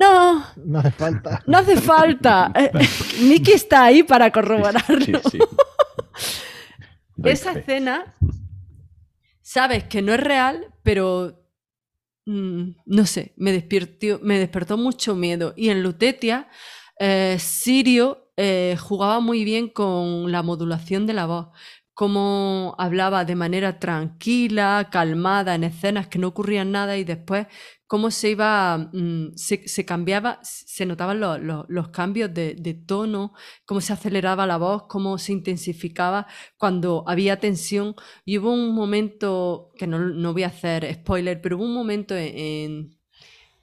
no, No hace falta. no hace falta. (laughs) Eh, Nicky está ahí para corroborarlo. Sí, sí. (laughs) Doy Esa fe. escena, sabes que no es real, pero mm, no sé, me despertó, me despertó mucho miedo. Y en Lutetia, eh, Sirio eh, jugaba muy bien con la modulación de la voz. Cómo hablaba de manera tranquila, calmada, en escenas que no ocurrían nada y después cómo se iba, mm, se, cambiaba, se notaban los, cambios de, de tono, cómo se aceleraba la voz, cómo se intensificaba cuando había tensión. Y hubo un momento, que no, no voy a hacer spoiler, pero hubo un momento en, en-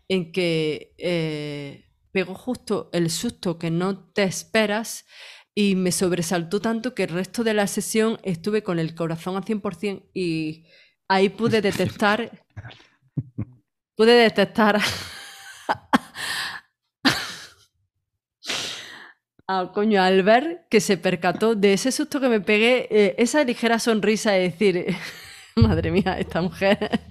en que eh, pegó justo el susto que no te esperas y me sobresaltó tanto que el resto de la sesión estuve con el corazón al 100% y ahí pude (laughs) detectar, pude detectar (laughs) a coño Albert que se percató de ese susto que me pegué, eh, esa ligera sonrisa de decir, (laughs) madre mía, esta mujer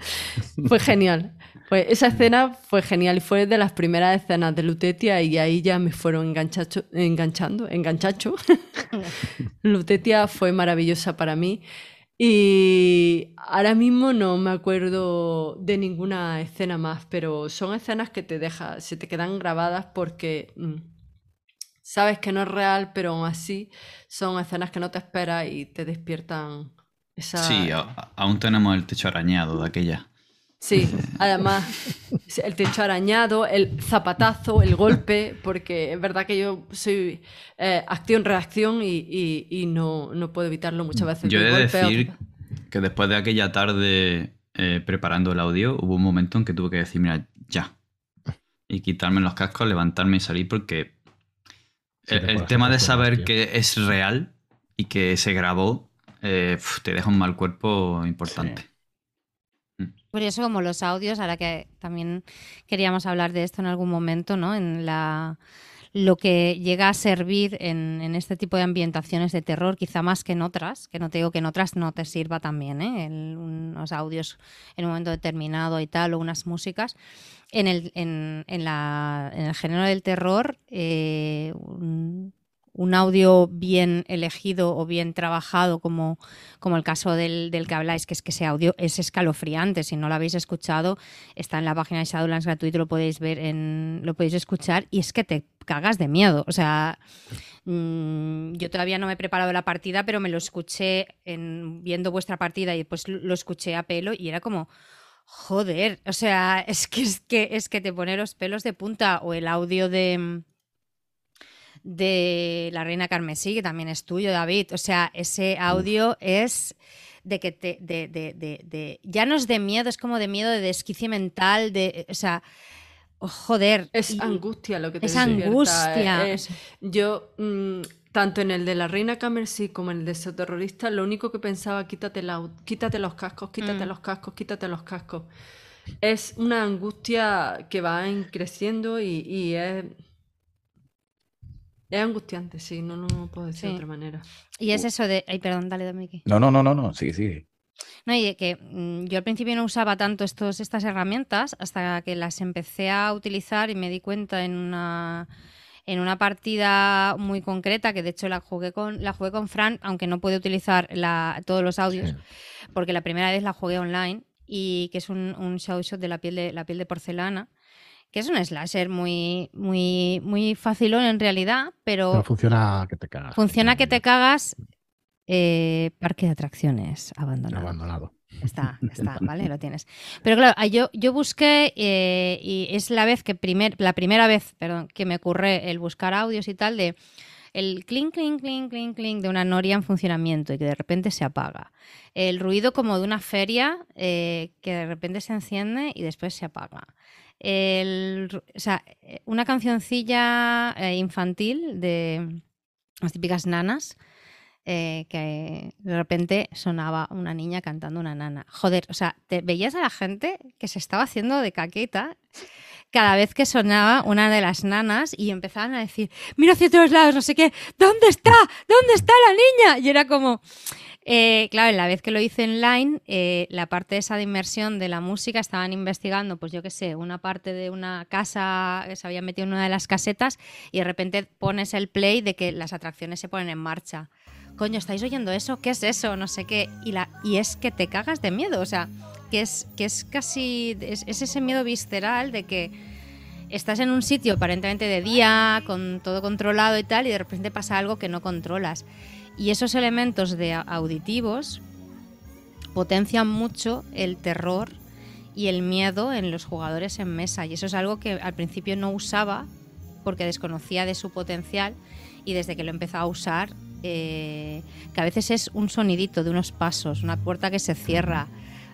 fue genial. Pues esa escena fue genial y fue de las primeras escenas de Lutetia y ahí ya me fueron enganchacho- enganchando, enganchacho. (laughs) Lutetia fue maravillosa para mí y ahora mismo no me acuerdo de ninguna escena más, pero son escenas que te deja, se te quedan grabadas porque mm, sabes que no es real, pero aún así son escenas que no te esperas y te despiertan esa... Sí, aún tenemos el techo arañado de aquella. Sí, además, el techo arañado, el zapatazo, el golpe, porque es verdad que yo soy eh, acción-reacción y, y- y no, no puedo evitarlo muchas veces. Yo he de decir que después de aquella tarde eh, preparando el audio, hubo un momento en que tuve que decir, mira, ya. Y quitarme los cascos, levantarme y salir porque el, te el pones tema de saber que es real y que se grabó eh, te deja un mal cuerpo importante. Por eso, como los audios, ahora que también queríamos hablar de esto en algún momento, ¿no? En la lo que llega a servir en, en este tipo de ambientaciones de terror, quizá más que en otras, que no te digo que en otras no te sirva también, ¿eh? El- unos audios en un momento determinado y tal, o unas músicas. En el, en, en la- el género del terror, eh, un, un audio bien elegido o bien trabajado, como, como el caso del, del que habláis, que es que ese audio es escalofriante. Si no lo habéis escuchado, está en la página de Shadowlands gratuito, lo podéis ver, en, lo podéis escuchar y es que te cagas de miedo. O sea, mm, yo todavía no me he preparado la partida, pero me lo escuché en, viendo vuestra partida y después lo escuché a pelo y era como... Joder, o sea, (laughs) es que es que es que te pone los pelos de punta o el audio de de La Reina Carmesí, que también es tuyo, David. O sea, ese audio es de que te. De, de, de, de- ya no es de miedo, es como de miedo de desquicie mental, de. O sea. oh, joder. Es y- angustia lo que te es despierta, angustia. eh, yo, mm, tanto en el de la Reina Camercy como en el de ese terrorista, lo único que pensaba, quítate, la- quítate los cascos, quítate Mm. los cascos, quítate los cascos. Es una angustia que va en- creciendo y, y es... Es angustiante, sí, no, no puedo decir de Sí. otra manera. Y es eso de. Ay, perdón, dale, Dominique. No, no, no, no, no, sigue, sigue. No, y de que mm, yo al principio no usaba tanto estos, estas herramientas hasta que las empecé a utilizar y me di cuenta en una, en una partida muy concreta, que de hecho la jugué con, la jugué con Fran, aunque no puede utilizar la- todos los audios, Sí. porque la primera vez la jugué online y que es un, un show shot de la piel de la piel de porcelana, que es un slasher muy, muy, muy facilón en realidad, pero Pero funciona que te cagas. funciona que te cagas. eh, parque de atracciones abandonado. Abandonado. Está, está, ¿vale? Lo tienes. Pero claro, ah, yo, yo busqué eh, y es la vez que primer, la primera vez, perdón, que me ocurre el buscar audios y tal de el clink, clink, clink, clink, clink de una noria en funcionamiento y que de repente se apaga. El ruido como de una feria eh, que de repente se enciende y después se apaga. El, eh, una cancioncilla eh, infantil de las típicas nanas eh, que de repente sonaba una niña cantando una nana. Joder, o sea, te veías a la gente que se estaba haciendo de caqueta cada vez que sonaba una de las nanas y empezaban a decir, mira hacia todos lados, no sé qué, ¿dónde está? ¿Dónde está la niña? Y era como, eh, claro, la vez que lo hice online, eh, la parte esa de inmersión de la música, estaban investigando, pues yo qué sé, una parte de una casa que se había metido en una de las casetas y de repente pones el play de que las atracciones se ponen en marcha. Coño, ¿estáis oyendo eso? ¿Qué es eso? No sé qué. Y, la, y es que te cagas de miedo, o sea, que es, que es casi, es, es ese miedo visceral de que estás en un sitio aparentemente de día, con todo controlado y tal, y de repente pasa algo que no controlas. Y esos elementos de auditivos potencian mucho el terror y el miedo en los jugadores en mesa. Y eso es algo que al principio no usaba porque desconocía de su potencial y desde que lo he empezado a usar, eh, que a veces es un sonidito de unos pasos, una puerta que se cierra,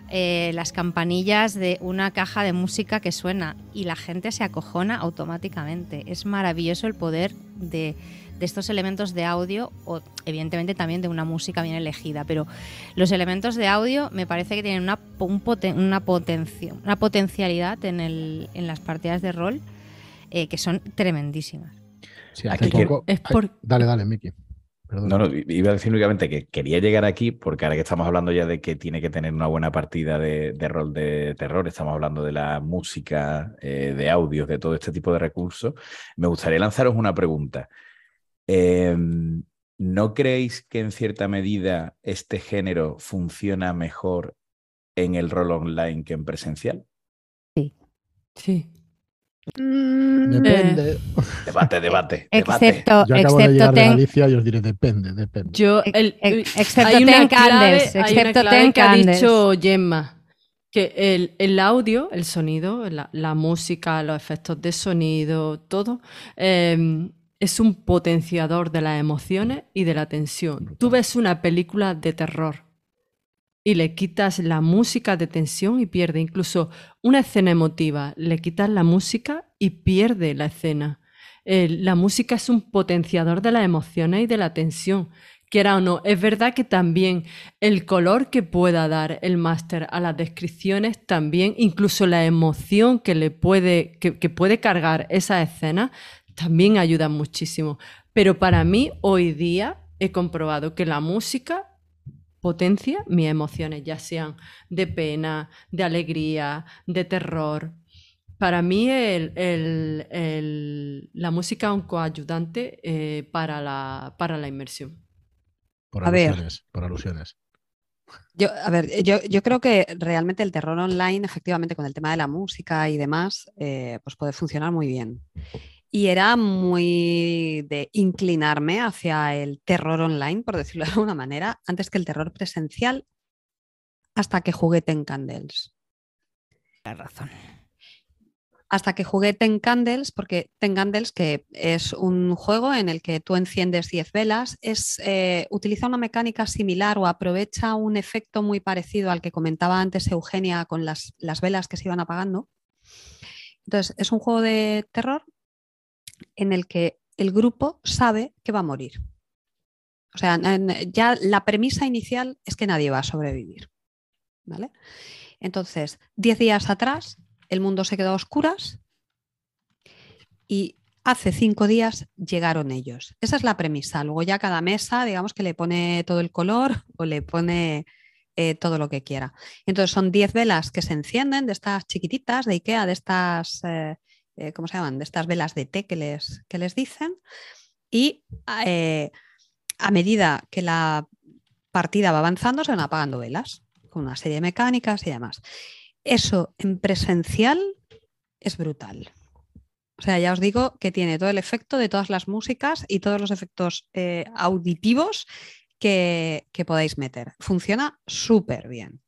eh, las campanillas de una caja de música que suena y la gente se acojona automáticamente. Es maravilloso el poder de, de estos elementos de audio, o evidentemente también de una música bien elegida, pero los elementos de audio me parece que tienen una, po- un poten- una, potencia, una potencialidad en, el, en las partidas de rol eh, que son tremendísimas. Sí, Aquí hace que- poco- es Ay, por- Dale, dale, Miki. Perdón. No, no, iba a decir únicamente que quería llegar aquí porque ahora que estamos hablando ya de que tiene que tener una buena partida de, de rol de terror, estamos hablando de la música, eh, de audios, de todo este tipo de recursos, me gustaría lanzaros una pregunta. Em, ¿No creéis que en cierta medida este género funciona mejor en el rol online que en presencial? Sí. Mm, Depende. Debate, debate, debate. Excepto, Yo acabo de excepto llegar de Galicia y os diré depende, depende. Yo, el, ex- excepto hay una Ten clave- Candles, hay una excepto clave Ten que ha dicho Gemma, que el, el audio, el sonido, la, la música, los efectos de sonido, todo, eh, es un potenciador de las emociones y de la tensión. Tú ves una película de terror y le quitas la música de tensión y pierde. Incluso una escena emotiva, le quitas la música y pierde la escena. Eh, la música es un potenciador de las emociones y de la tensión. Quiera o no, es verdad que también el color que pueda dar el máster a las descripciones, también incluso la emoción que le puede, que, que puede cargar esa escena, también ayuda muchísimo. Pero para mí, hoy día, he comprobado que la música potencia mis emociones, ya sean de pena, de alegría, de terror. Para mí el- el- el- la música es un coayudante eh, para, la, para la inmersión. Por A ver. alusiones, por alusiones. Yo, a ver, yo, yo creo que realmente el terror online, efectivamente, con el tema de la música y demás, eh, pues puede funcionar muy bien. Y era muy de inclinarme hacia el terror online, por decirlo de alguna manera, antes que el terror presencial, hasta que jugué Ten Candles. La razón. hasta que jugué Ten Candles, porque Ten Candles, que es un juego en el que tú enciendes 10 velas, es, eh, utiliza una mecánica similar o aprovecha un efecto muy parecido al que comentaba antes Eugenia con las, las velas que se iban apagando. Entonces, es un juego de terror en el que el grupo sabe que va a morir. O sea, ya la premisa inicial es que nadie va a sobrevivir. ¿Vale? Entonces, 10 días atrás, el mundo se quedó a oscuras y hace cinco días llegaron ellos. Esa es la premisa. Luego ya cada mesa, digamos que le pone todo el color (laughs) o le pone eh, todo lo que quiera. Entonces son 10 velas que se encienden de estas chiquititas de Ikea, de estas, eh, eh, ¿cómo se llaman? De estas velas de té que les, que les dicen. Y eh, a medida que la partida va avanzando, se van apagando velas con una serie de mecánicas y demás. Eso en presencial es brutal. O sea, ya os digo que tiene todo el efecto de todas las músicas y todos los efectos eh, auditivos que, que podáis meter. Funciona súper bien.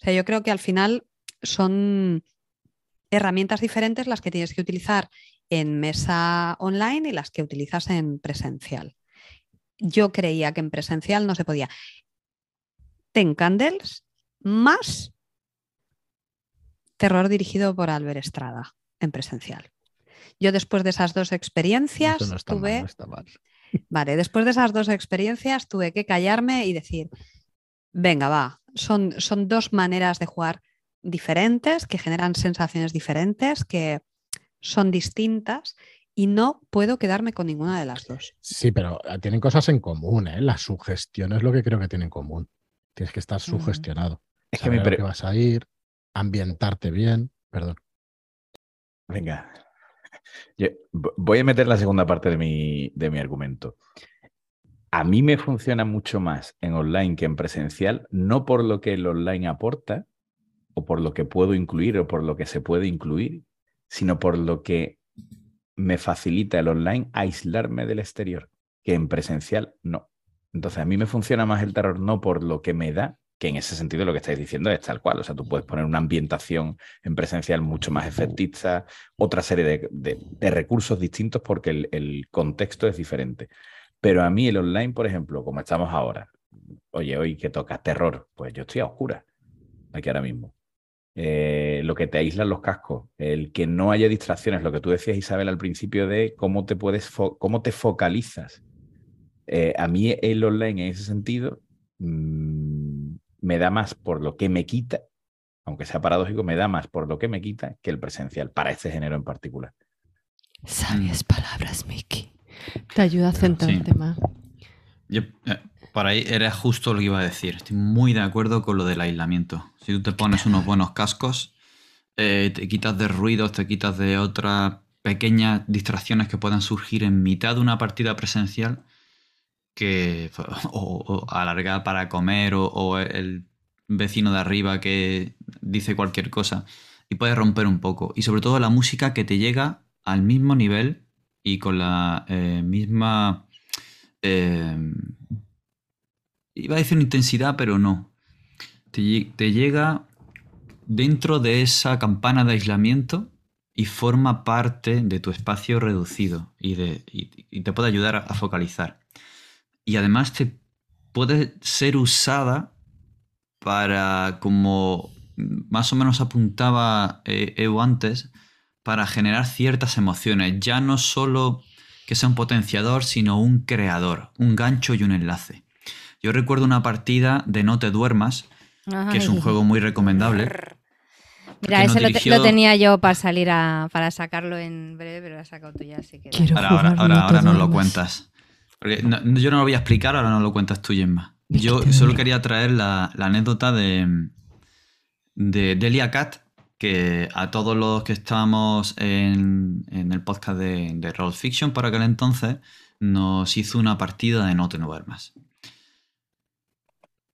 O sea, yo creo que al final son herramientas diferentes las que tienes que utilizar en mesa online y las que utilizas en presencial. Yo creía que en presencial no se podía. Ten Candles más terror dirigido por Albert Estrada en presencial. Yo después de esas dos experiencias no mal, tuve, no (laughs) vale, después de esas dos experiencias tuve que callarme y decir, venga, va, son, son dos maneras de jugar diferentes, que generan sensaciones diferentes, que son distintas y no puedo quedarme con ninguna de las dos. Sí, pero eh, tienen cosas en común, ¿eh? La sugestión es lo que creo que tienen en común. Tienes que estar sugestionado. Es que pre- que vas a ir, ambientarte bien. Perdón. Venga. Yo voy a meter la segunda parte de mi, de mi argumento. A mí me funciona mucho más en online que en presencial, no por lo que el online aporta, o por lo que puedo incluir, o por lo que se puede incluir, sino por lo que me facilita el online aislarme del exterior, que en presencial no. Entonces, a mí me funciona más el terror no por lo que me da, que en ese sentido lo que estáis diciendo es tal cual. O sea, tú puedes poner una ambientación en presencial mucho más efectista, otra serie de, de- recursos distintos porque el, el contexto es diferente. Pero a mí el online, por ejemplo, como estamos ahora, oye, hoy que toca terror, pues yo estoy a oscuras aquí ahora mismo. Eh, lo que te aíslan los cascos, el que no haya distracciones, lo que tú decías, Isabel, al principio de cómo te puedes, cómo te focalizas. Eh, a mí el online en ese sentido mm, me da más por lo que me quita, aunque sea paradójico, me da más por lo que me quita que el presencial, para este género en particular. Sabias palabras, Mickey. Te ayuda a centrarte más. Yo, eh, por ahí era justo lo que iba a decir. Estoy muy de acuerdo con lo del aislamiento. Si tú te pones unos buenos cascos, eh, te quitas de ruidos, te quitas de otras pequeñas distracciones que puedan surgir en mitad de una partida presencial, que (laughs) o, o alargar para comer, o, el vecino de arriba que dice cualquier cosa, y puedes romper un poco. Y sobre todo la música que te llega al mismo nivel y con la eh, misma eh, iba a decir intensidad, pero no. Te, lle- te llega dentro de esa campana de aislamiento y forma parte de tu espacio reducido y, te puede ayudar a, a focalizar. Y además te puede ser usada para, como más o menos apuntaba eh, Eu antes, para generar ciertas emociones. Ya no solo que sea un potenciador, sino un creador, un gancho y un enlace. Yo recuerdo una partida de No te duermas, que es un juego muy recomendable. Mira, nos ese lo, te- dirigió- lo tenía yo para salir a, para sacarlo en breve, pero lo has sacado tú ya, así que. Quiero Ahora, ahora, ahora, ahora nos lo cuentas. Porque no- yo no lo voy a explicar, ahora no lo cuentas tú, Gemma. Yo solo quería traer la, la anécdota de, de Delia Cat, que a todos los que estábamos en, en el podcast de, de Roll Fiction para aquel entonces, nos hizo una partida de No te duermas.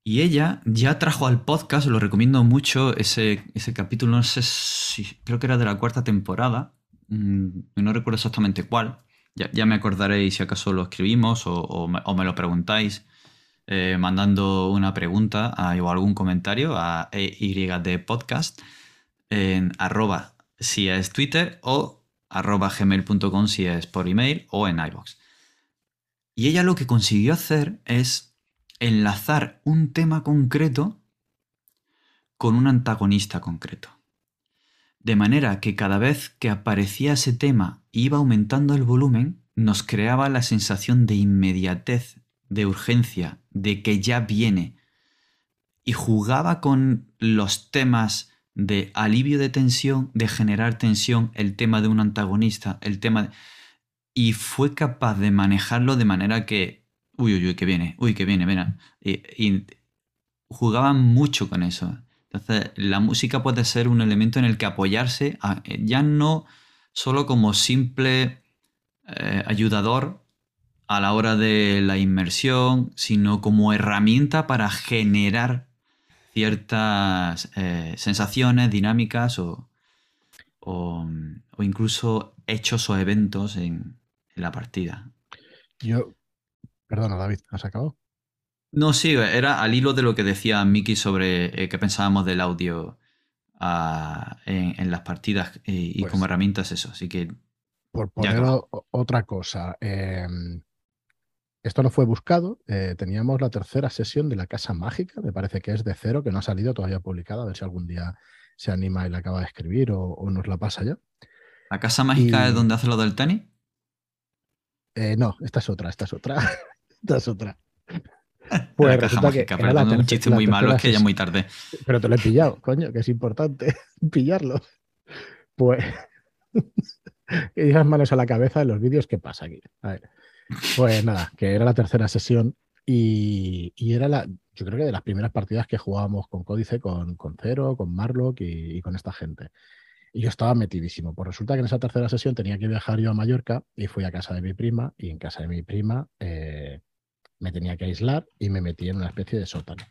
Y ella ya trajo al podcast, lo recomiendo mucho, ese, ese capítulo, no sé si, creo que era de la cuarta temporada, mm, no recuerdo exactamente cuál, ya, ya me acordaréis si acaso lo escribimos o, o me, lo preguntáis eh, mandando una pregunta o algún comentario a EYD Podcast en arroba si es Twitter o arroba gmail.com si es por email o en iVoox. Y ella lo que consiguió hacer es enlazar un tema concreto con un antagonista concreto. De manera que cada vez que aparecía ese tema e iba aumentando el volumen, nos creaba la sensación de inmediatez, de urgencia, de que ya viene. Y jugaba con los temas de alivio de tensión, de generar tensión, el tema de un antagonista, el tema de... Y fue capaz de manejarlo de manera que, uy, uy, uy, que viene, uy, que viene, ven. Y, jugaban mucho con eso. Entonces, la música puede ser un elemento en el que apoyarse, eh, ya no solo como simple eh, ayudador a la hora de la inmersión, sino como herramienta para generar ciertas eh, sensaciones, dinámicas o, incluso hechos o eventos en, en la partida. Yo, perdona, David, ¿has acabado? No, sí, era al hilo de lo que decía Miki sobre eh, qué pensábamos del audio ah, en, en las partidas eh, y Pues- como herramientas eso. Así que Por poner otra cosa, eh, esto no fue buscado. eh, teníamos la tercera sesión de la Casa Mágica, me parece que es de cero, que no ha salido todavía publicada. A ver si algún día se anima y la acaba de escribir o, o nos la pasa ya. la casa mágica Y- es donde hace lo del tenis. Eh, no, esta es otra, esta es otra. (laughs) es otra. (laughs) la Pues caja resulta que mágica, era la un chiste la muy malo, es que ya muy tarde. Pero te lo he pillado, coño, que es importante (laughs) pillarlo. Pues. (laughs) que digas manos a la cabeza de los vídeos, ¿qué pasa aquí? A ver. Pues nada, que era la tercera sesión y, y era la. Yo creo que de las primeras partidas que jugábamos con Códice, con, con Cero, con Marlock y, y con esta gente. Y yo estaba metidísimo. Pues resulta que en esa tercera sesión tenía que viajar yo a Mallorca y fui a casa de mi prima. Y en casa de mi prima eh, me tenía que aislar y me metí en una especie de sótano.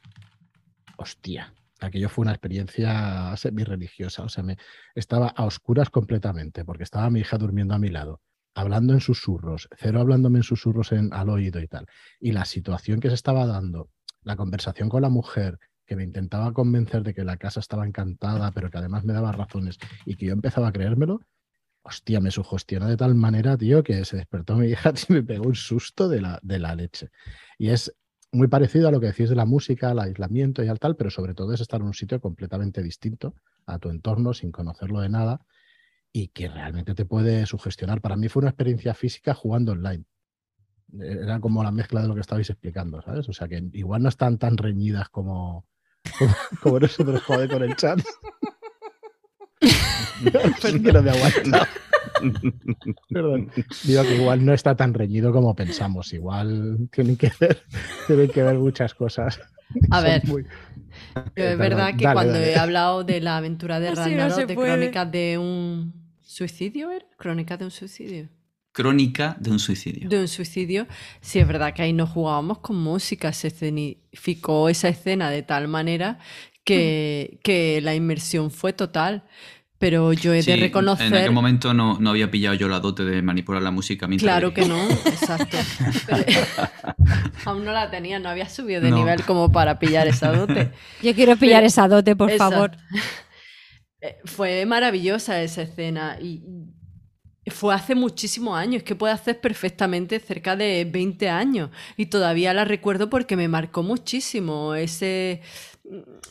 Hostia, aquello fue una experiencia semi-religiosa. O sea, me, estaba a oscuras completamente porque estaba mi hija durmiendo a mi lado, hablando en susurros, cero hablándome en susurros en, al oído y tal. Y la situación que se estaba dando, la conversación con la mujer que me intentaba convencer de que la casa estaba encantada, pero que además me daba razones y que yo empezaba a creérmelo, hostia, me sugestionó de tal manera, tío, que se despertó mi (laughs) hija y me pegó un susto de la, de la leche. Y es muy parecido a lo que decís de la música, al aislamiento y al tal, pero sobre todo es estar en un sitio completamente distinto a tu entorno, sin conocerlo de nada, y que realmente te puede sugestionar. Para mí fue una experiencia física jugando online. Era como la mezcla de lo que estabais explicando, ¿sabes? O sea que igual no están tan reñidas como, (laughs) como, como nosotros joder con el chat. Que no me aguanta. (laughs) Perdón. Digo que igual no está tan reñido como pensamos. Igual tienen que ver, tienen que ver muchas cosas. A ver. muy- Yo es Perdón, verdad que dale, cuando dale. he hablado de la aventura de (laughs) no Ragnarok, de puede. crónicas de un suicidio, ¿era? Crónicas de un suicidio. Crónica de un suicidio. De un suicidio, sí es verdad que ahí no jugábamos con música, se escenificó esa escena de tal manera que, que la inmersión fue total. Pero yo he Sí, de En reconocer. aquel momento no, no había pillado yo la dote de manipular la música mientras Claro que no, (laughs) exacto. (laughs) Aún no la tenía, no había subido de No. nivel como para pillar esa dote. (laughs) Yo quiero pillar Pero- esa dote, por Exacto. favor. Eh, Fue maravillosa esa escena y y fue hace muchísimos años, que puede hacer perfectamente cerca de 20 años y todavía la recuerdo porque me marcó muchísimo ese,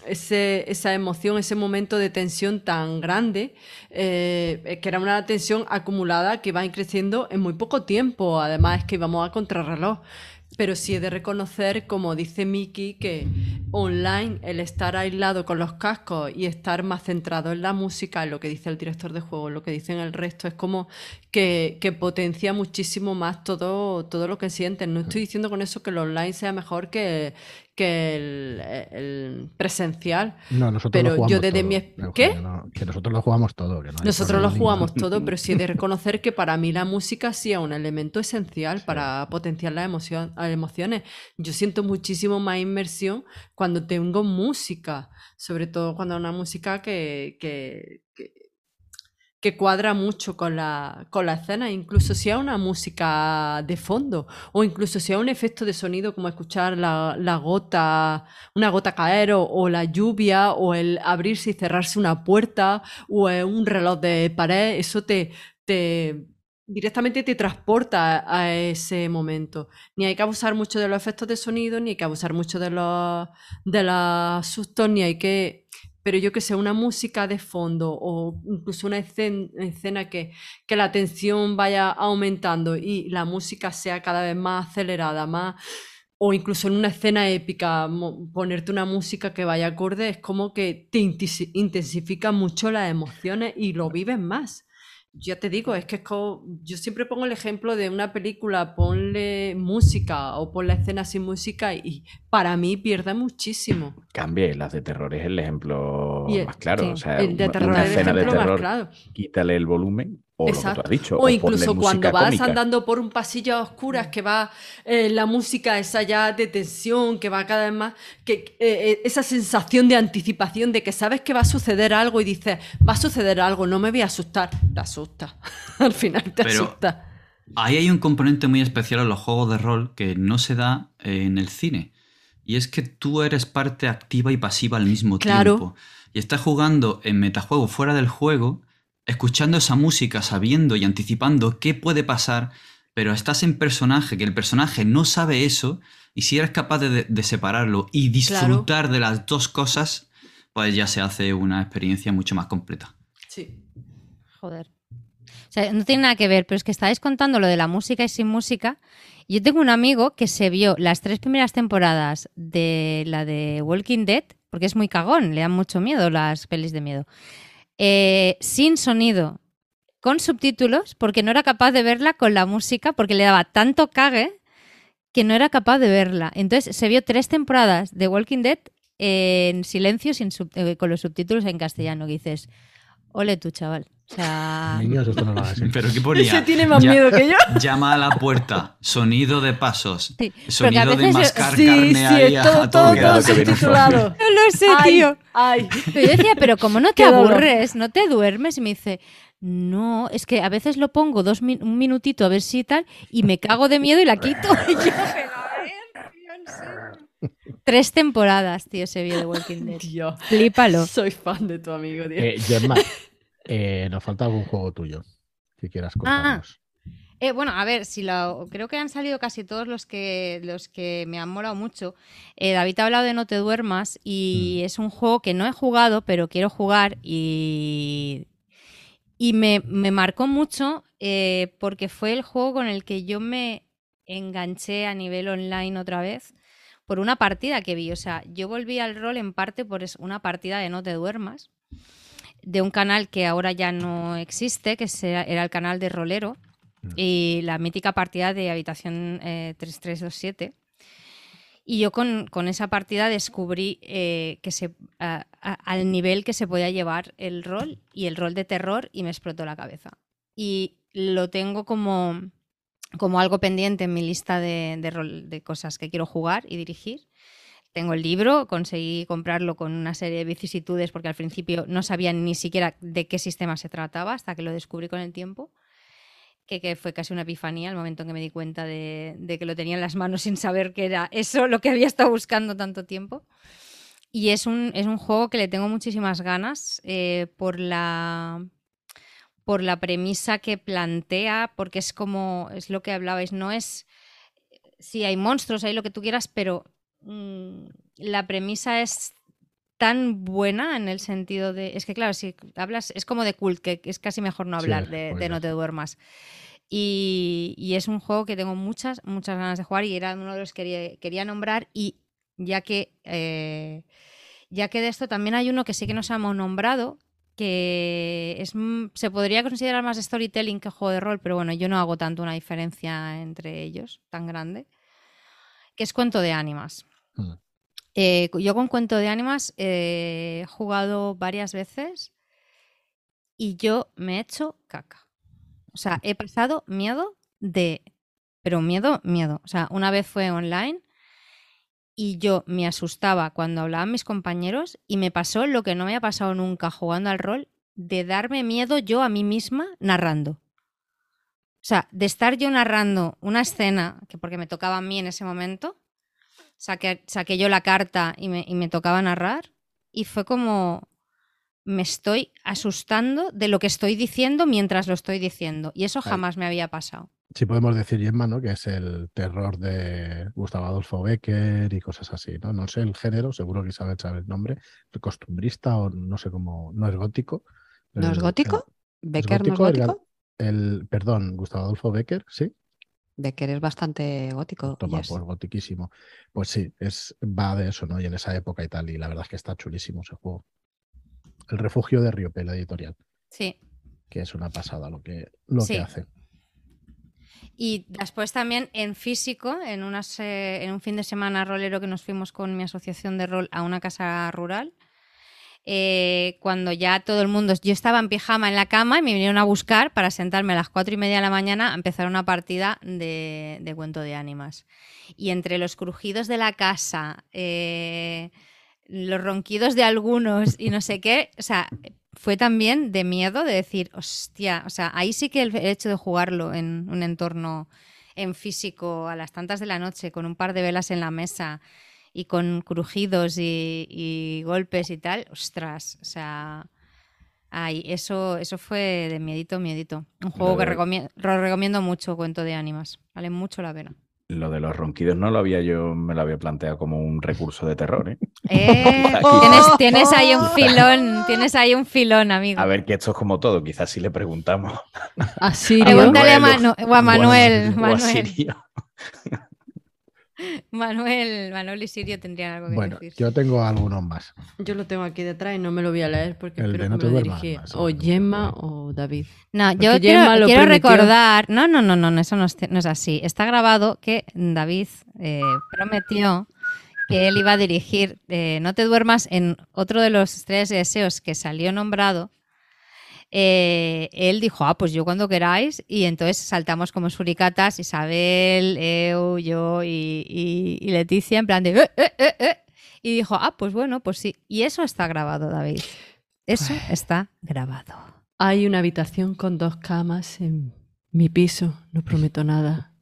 ese, esa emoción, ese momento de tensión tan grande, eh, que era una tensión acumulada que va creciendo en muy poco tiempo, además es que íbamos a contrarreloj. Pero sí he de reconocer, como dice Miki, que online el estar aislado con los cascos y estar más centrado en la música, en lo que dice el director de juego, en lo que dicen el resto, es como que, que potencia muchísimo más todo, todo lo que sienten. No estoy diciendo con eso que el online sea mejor que, que el, el presencial. No, nosotros Pero lo jugamos yo desde todo, mi- ¿Qué? no, que nosotros lo jugamos todo. que no hay Nosotros lo jugamos todo, pero sí he de (laughs) reconocer que para mí la música sí es un elemento esencial para potenciar las emoción- las emociones. Yo siento muchísimo más inmersión cuando tengo música, sobre todo cuando es una música que, que, que- cuadra mucho con la, con la escena, incluso si es una música de fondo o incluso si es un efecto de sonido como escuchar la, la gota, una gota caer o, la lluvia o el abrirse y cerrarse una puerta o un reloj de pared, eso te, te directamente te transporta a ese momento. Ni hay que abusar mucho de los efectos de sonido, ni hay que abusar mucho de los, de los sustos, ni hay que pero yo que sé, una música de fondo o incluso una escen- escena que, que la tensión vaya aumentando y la música sea cada vez más acelerada, más o incluso en una escena épica ponerte una música que vaya acorde es como que te intensifica mucho las emociones y lo vives más. Ya te digo, es que es co- yo siempre pongo el ejemplo de una película, ponle música o ponle escena sin música y para mí pierde muchísimo. Cambie, las de terror es el ejemplo el- más claro. sí, O sea, el de una- terror escena de terror, claro. quítale el volumen o lo que Exacto. tú has dicho. O incluso cuando vas cómica. andando por un pasillo a oscuras que va eh, la música esa ya de tensión, que va cada vez más, que eh, eh, esa sensación de anticipación de que sabes que va a suceder algo y dices, va a suceder algo, no me voy a asustar, te asusta. (laughs) Al final te Pero- asusta. Ahí hay un componente muy especial en los juegos de rol que no se da eh, en el cine. Y es que tú eres parte activa y pasiva al mismo Claro. tiempo. Y estás jugando en metajuego fuera del juego, escuchando esa música, sabiendo y anticipando qué puede pasar, pero estás en personaje, que el personaje no sabe eso, y si eres capaz de, de separarlo y disfrutar de las dos cosas, pues ya se hace una experiencia mucho más completa. Sí. Joder. O sea, no tiene nada que ver, pero es que estáis contando lo de la música y sin música. Yo tengo un amigo que se vio las tres primeras temporadas de la de Walking Dead, porque es muy cagón, le dan mucho miedo las pelis de miedo, eh, sin sonido, con subtítulos, porque no era capaz de verla con la música, porque le daba tanto cague que no era capaz de verla. Entonces se vio tres temporadas de Walking Dead en silencio, sin sub- eh, con los subtítulos en castellano, que dices, ole tú, chaval. O sea, Niños, esto no lo hagáis. Pero ¿qué ponía? Ese tiene más Ya- miedo que yo. Llama a la puerta, sonido de pasos, Sí, sonido porque a de mascar Sí, carne sí, ahí a, todo, todo, subtitulado. no lo sé, Ay, tío. ay. Pero yo decía, pero como no te aburres, no te duermes, y me dice, no, es que a veces lo pongo dos min- un minutito a ver si tal, y me cago de miedo y la quito. (laughs) Y yo, pero a ver, tío, en serio. Tres temporadas, tío, se vio de Walking Dead. Dios. Flípalo. Soy fan de tu amigo, tío. Eh, Gemma, eh, nos falta algún juego tuyo que quieras contarnos. Eh, bueno, a ver, si lo, creo que han salido casi todos los que, los que me han molado mucho. Eh, David ha hablado de No te duermas y es un juego que no he jugado, pero quiero jugar y, y me, me marcó mucho eh, porque fue el juego con el que yo me enganché a nivel online otra vez por una partida que vi. O sea, yo volví al rol en parte por una partida de No te duermas de un canal que ahora ya no existe, que era el canal de Rolero y la mítica partida de Habitación eh, 3327. Y yo con, con esa partida descubrí eh, que se, a- a- al nivel que se podía llevar el rol y el rol de terror y me explotó la cabeza. Y lo tengo como, como algo pendiente en mi lista de, de rol- de cosas que quiero jugar y dirigir. Tengo el libro, conseguí comprarlo con una serie de vicisitudes porque al principio no sabía ni siquiera de qué sistema se trataba hasta que lo descubrí con el tiempo que, fue casi una epifanía el momento en que me di cuenta de, que lo tenía en las manos sin saber que era eso lo que había estado buscando tanto tiempo. Y es un, es un juego que le tengo muchísimas ganas eh, por la por la premisa que plantea, porque es como, es lo que hablabais, no es, sí, hay monstruos, hay lo que tú quieras, pero la premisa es tan buena en el sentido de, es que claro, si hablas, es como de cult, que es casi mejor no Sí, hablar de. No te duermas. Y, y es un juego que tengo muchas, muchas ganas de jugar y era uno de los que quería, quería nombrar y ya que, eh, ya que de esto también hay uno que sí que nos hemos nombrado, que es, mm, se podría considerar más storytelling que juego de rol, pero bueno, yo no hago tanto una diferencia entre ellos tan grande, que es Cuento de Ánimas. Eh, yo con Cuento de Ánimas eh, he jugado varias veces y yo me he hecho caca. O sea, he pasado miedo de... Pero miedo, miedo. O sea, una vez fue online y yo me asustaba cuando hablaban mis compañeros y me pasó lo que no me ha pasado nunca jugando al rol de darme miedo yo a mí misma narrando. O sea, de estar yo narrando una escena, que porque me tocaba a mí en ese momento, saqué, saqué yo la carta y me, y me tocaba narrar, y fue como, me estoy asustando de lo que estoy diciendo mientras lo estoy diciendo. Y eso jamás me había pasado. Sí podemos decir, Gemma, ¿no? Que es el terror de Gustavo Adolfo Becker y cosas así, ¿no? No sé el género, seguro que Isabel sabe el nombre, costumbrista o no sé cómo, no es gótico. ¿No es gótico? el- ¿Becker no es gótico, el? El, perdón, Gustavo Adolfo Becker, sí, Becker es bastante gótico. toma, yes. pues gotiquísimo. Pues sí, es, va de eso, ¿no? Y en esa época y tal, y la verdad es que está chulísimo ese juego. El refugio de Riopel editorial, Sí. que es una pasada lo que, lo Sí. que hace. Y después también en físico, en, unas, eh, en un fin de semana rolero que nos fuimos con mi asociación de rol a una casa rural, eh, cuando ya todo el mundo, yo estaba en pijama en la cama y me vinieron a buscar para sentarme a las cuatro y media de la mañana a empezar una partida de, de cuento de ánimas. Y entre los crujidos de la casa, eh, los ronquidos de algunos y no sé qué, o sea, fue también de miedo de decir, hostia, o sea, ahí sí que el hecho de jugarlo en un entorno en físico a las tantas de la noche con un par de velas en la mesa y con crujidos y, y golpes y tal, ostras, o sea, ay, eso, eso fue de miedito, miedito. Un juego que de- recomiendo, lo recomiendo mucho, cuento de ánimas, vale mucho la pena. Lo de los ronquidos no lo había yo, me lo había planteado como un recurso de terror, ¿eh? (laughs) Eh, (laughs) tienes, tienes ahí un filón, tienes ahí un filón, amigo. A ver, que esto es como todo, quizás si le preguntamos. (laughs) A Sirio. Pregúntale a, Manuel, Manu- o a Manuel. o a. Manuel, (laughs) Manuel y Sirio tendrían algo que Bueno, decir. yo tengo algunos más. Yo lo tengo aquí detrás y no me lo voy a leer porque El de espero no que te me lo duermas dirigí más, o Gemma o David. No, Porque yo quiero, recordar. No, no, no, no, eso no es, no es así. Está grabado que David eh, prometió que él iba a dirigir eh, No te duermas en otro de los tres deseos que salió nombrado. Eh, él dijo, ah, pues yo cuando queráis. Y entonces saltamos como suricatas, Isabel, Eu, yo y, y- y Leticia, en plan de. "Eh, eh, eh, eh". Y dijo, ah, pues bueno, pues sí. Y eso está grabado, David. Eso está grabado. Hay una habitación con dos camas en mi piso, no prometo nada.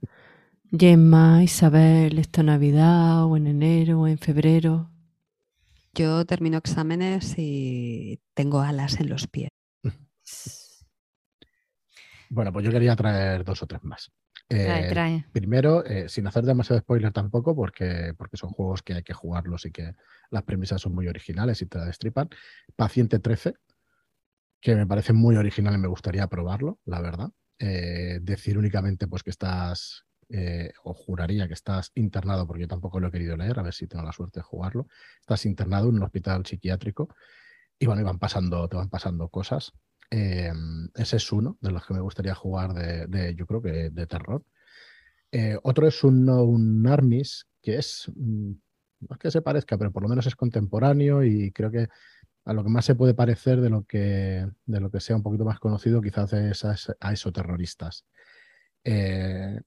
Gemma, Isabel, esta Navidad o en enero o en febrero. Yo termino exámenes y tengo alas en los pies. Bueno, pues yo quería traer dos o tres más. Trae, Eh, trae. Primero, eh, sin hacer demasiado spoiler tampoco, porque, porque son juegos que hay que jugarlos y que las premisas son muy originales y te la destripan. Paciente 13, que me parece muy original y me gustaría probarlo, la verdad. Eh, decir únicamente pues que estás, o juraría que estás internado, porque yo tampoco lo he querido leer, a ver si tengo la suerte de jugarlo. Estás internado en un hospital psiquiátrico y bueno, y van pasando, te van pasando cosas. Eh, ese es uno de los que me gustaría jugar de, yo creo que de terror. Eh, otro es un, un Armis, que es, mm, no es que se parezca, pero por lo menos es contemporáneo y creo que a lo que más se puede parecer de lo que, de lo que sea un poquito más conocido quizás es a esos terroristas. Eh,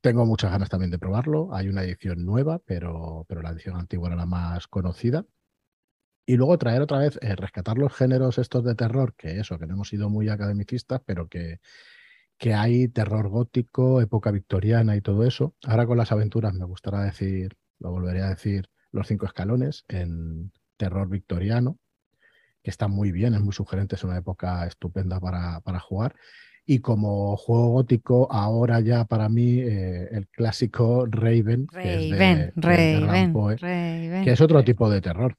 tengo muchas ganas también de probarlo. Hay una edición nueva, pero, pero la edición antigua era la más conocida. Y luego traer otra vez, eh, rescatar los géneros estos de terror, que eso, que no hemos sido muy academicistas, pero que, que hay terror gótico, época victoriana y todo eso. Ahora con las aventuras me gustará decir, lo volveré a decir, los cinco escalones en terror victoriano, que está muy bien, es muy sugerente, es una época estupenda para, para jugar. Y como juego gótico, ahora ya para mí eh, el clásico Raven, que es de- Raven, de Edgar Allan Raven, Poe, Raven. que es otro tipo de terror.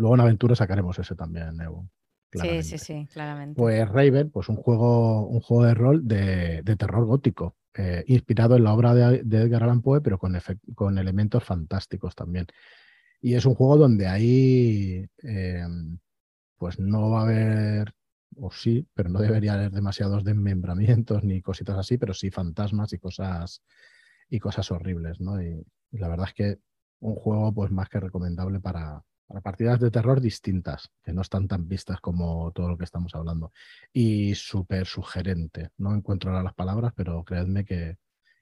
Luego en aventura sacaremos ese también, Evo. Sí, claramente. sí, sí, claramente. Pues Raven, pues un juego, un juego de rol de, de terror gótico, eh, inspirado en la obra de, de Edgar Allan Poe, pero con, con elementos fantásticos también. Y es un juego donde ahí, eh, pues no va a haber, o sí, pero no debería haber demasiados desmembramientos (laughs) ni cositas así, pero sí fantasmas y cosas, y cosas horribles, ¿no? Y, y la verdad es que un juego, pues más que recomendable para, para partidas de terror distintas, que no están tan vistas como todo lo que estamos hablando. Y súper sugerente. No encuentro ahora las palabras, pero creedme que,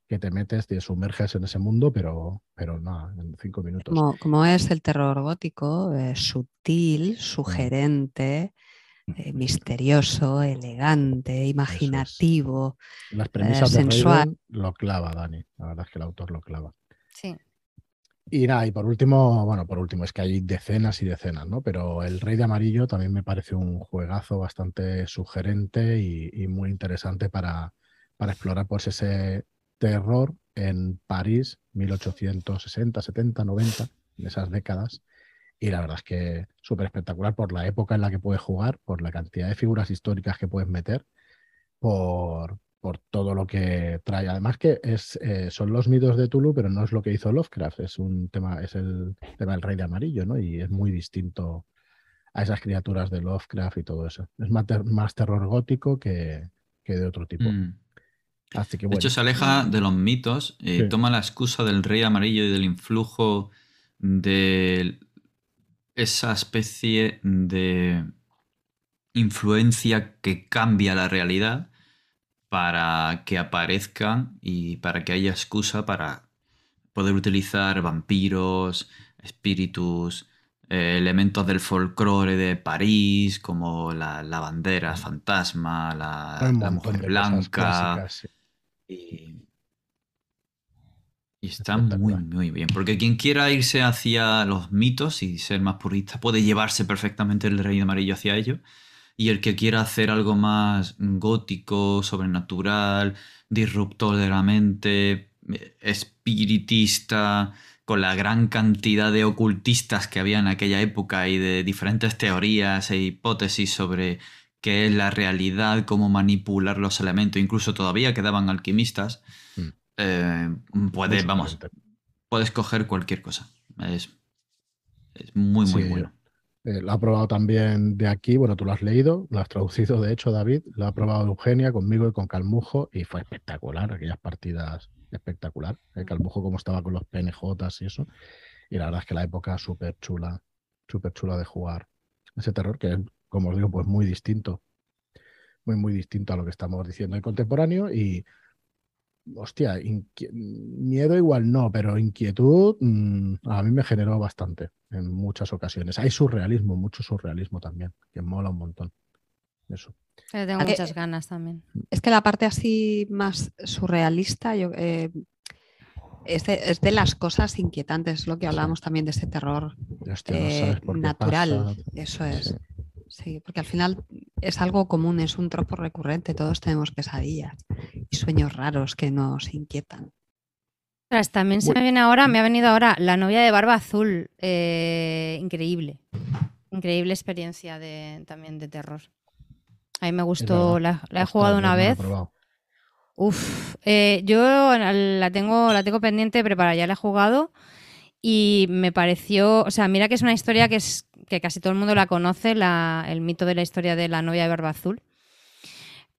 que te metes, te sumerges en ese mundo, pero, pero nada, en cinco minutos. Como, como es el terror gótico, es sutil, sugerente, eh, (laughs) misterioso, elegante, imaginativo. Las premisas de sensual. Raven lo clava, Dani. La verdad es que el autor lo clava. Sí. Y nada, y por último, bueno, por último, es que hay decenas y decenas, ¿no? Pero El Rey de Amarillo también me parece un juegazo bastante sugerente y, muy interesante para, para explorar pues ese terror en París, 1860, 70, 90, en esas décadas. Y la verdad es que súper espectacular por la época en la que puedes jugar, por la cantidad de figuras históricas que puedes meter, por, por todo lo que trae. Además que es, eh, son los mitos de Tulu, pero no es lo que hizo Lovecraft, es un tema, es el tema del rey de amarillo, ¿no? Y es muy distinto a esas criaturas de Lovecraft y todo eso. Es más, ter- más terror gótico que, que de otro tipo. Mm. Así que De hecho, se aleja de los mitos, eh, Sí. toma la excusa del rey amarillo y del influjo de esa especie de influencia que cambia la realidad para que aparezcan y para que haya excusa para poder utilizar vampiros, espíritus, eh, elementos del folclore de París, como la, la bandera fantasma, la, mujer blanca. sí. Y, y está muy, muy bien. Porque quien quiera irse hacia los mitos y ser más purista puede llevarse perfectamente el rey amarillo hacia ello. Y el que quiera hacer algo más gótico, sobrenatural, disruptor de la mente, eh, espiritista, con la gran cantidad de ocultistas que había en aquella época y de diferentes teorías e hipótesis sobre qué es la realidad, cómo manipular los elementos, incluso todavía quedaban alquimistas, Mm. eh, puedes, vamos, puedes coger cualquier cosa. Es, es muy, muy Sí, bueno. Eh, lo ha probado también de aquí, bueno, tú lo has leído, lo has traducido, de hecho, David, lo ha probado Eugenia conmigo y con Calmujo y fue espectacular, aquellas partidas espectacular. El Calmujo como estaba con los PNJs y eso. Y la verdad es que la época súper chula, súper chula de jugar ese terror, que es, como os digo, pues muy distinto, muy, muy distinto a lo que estamos diciendo en contemporáneo y, hostia, miedo igual no, pero inquietud mm, a mí me generó bastante en muchas ocasiones. Hay surrealismo, mucho surrealismo también, que mola un montón. Eso. Le tengo Ah, que- muchas ganas también. Es que la parte así más surrealista yo, eh, es, de, es de las cosas inquietantes, lo que hablábamos también de ese terror Hostia, no eh, natural. pasa. Eso es. Sí. Sí, porque al final es algo común, es un tropo recurrente. Todos tenemos pesadillas y sueños raros que nos inquietan. También se me viene ahora, me ha venido ahora la novia de barba azul. eh, increíble. Increíble experiencia de, también de terror. A mí me gustó, la, la he jugado una vez. Uf, eh, yo la tengo, la tengo pendiente, preparada, ya la he jugado y me pareció, o sea, mira que es una historia que es que casi todo el mundo la conoce, la- el mito de la historia de la novia de barba azul,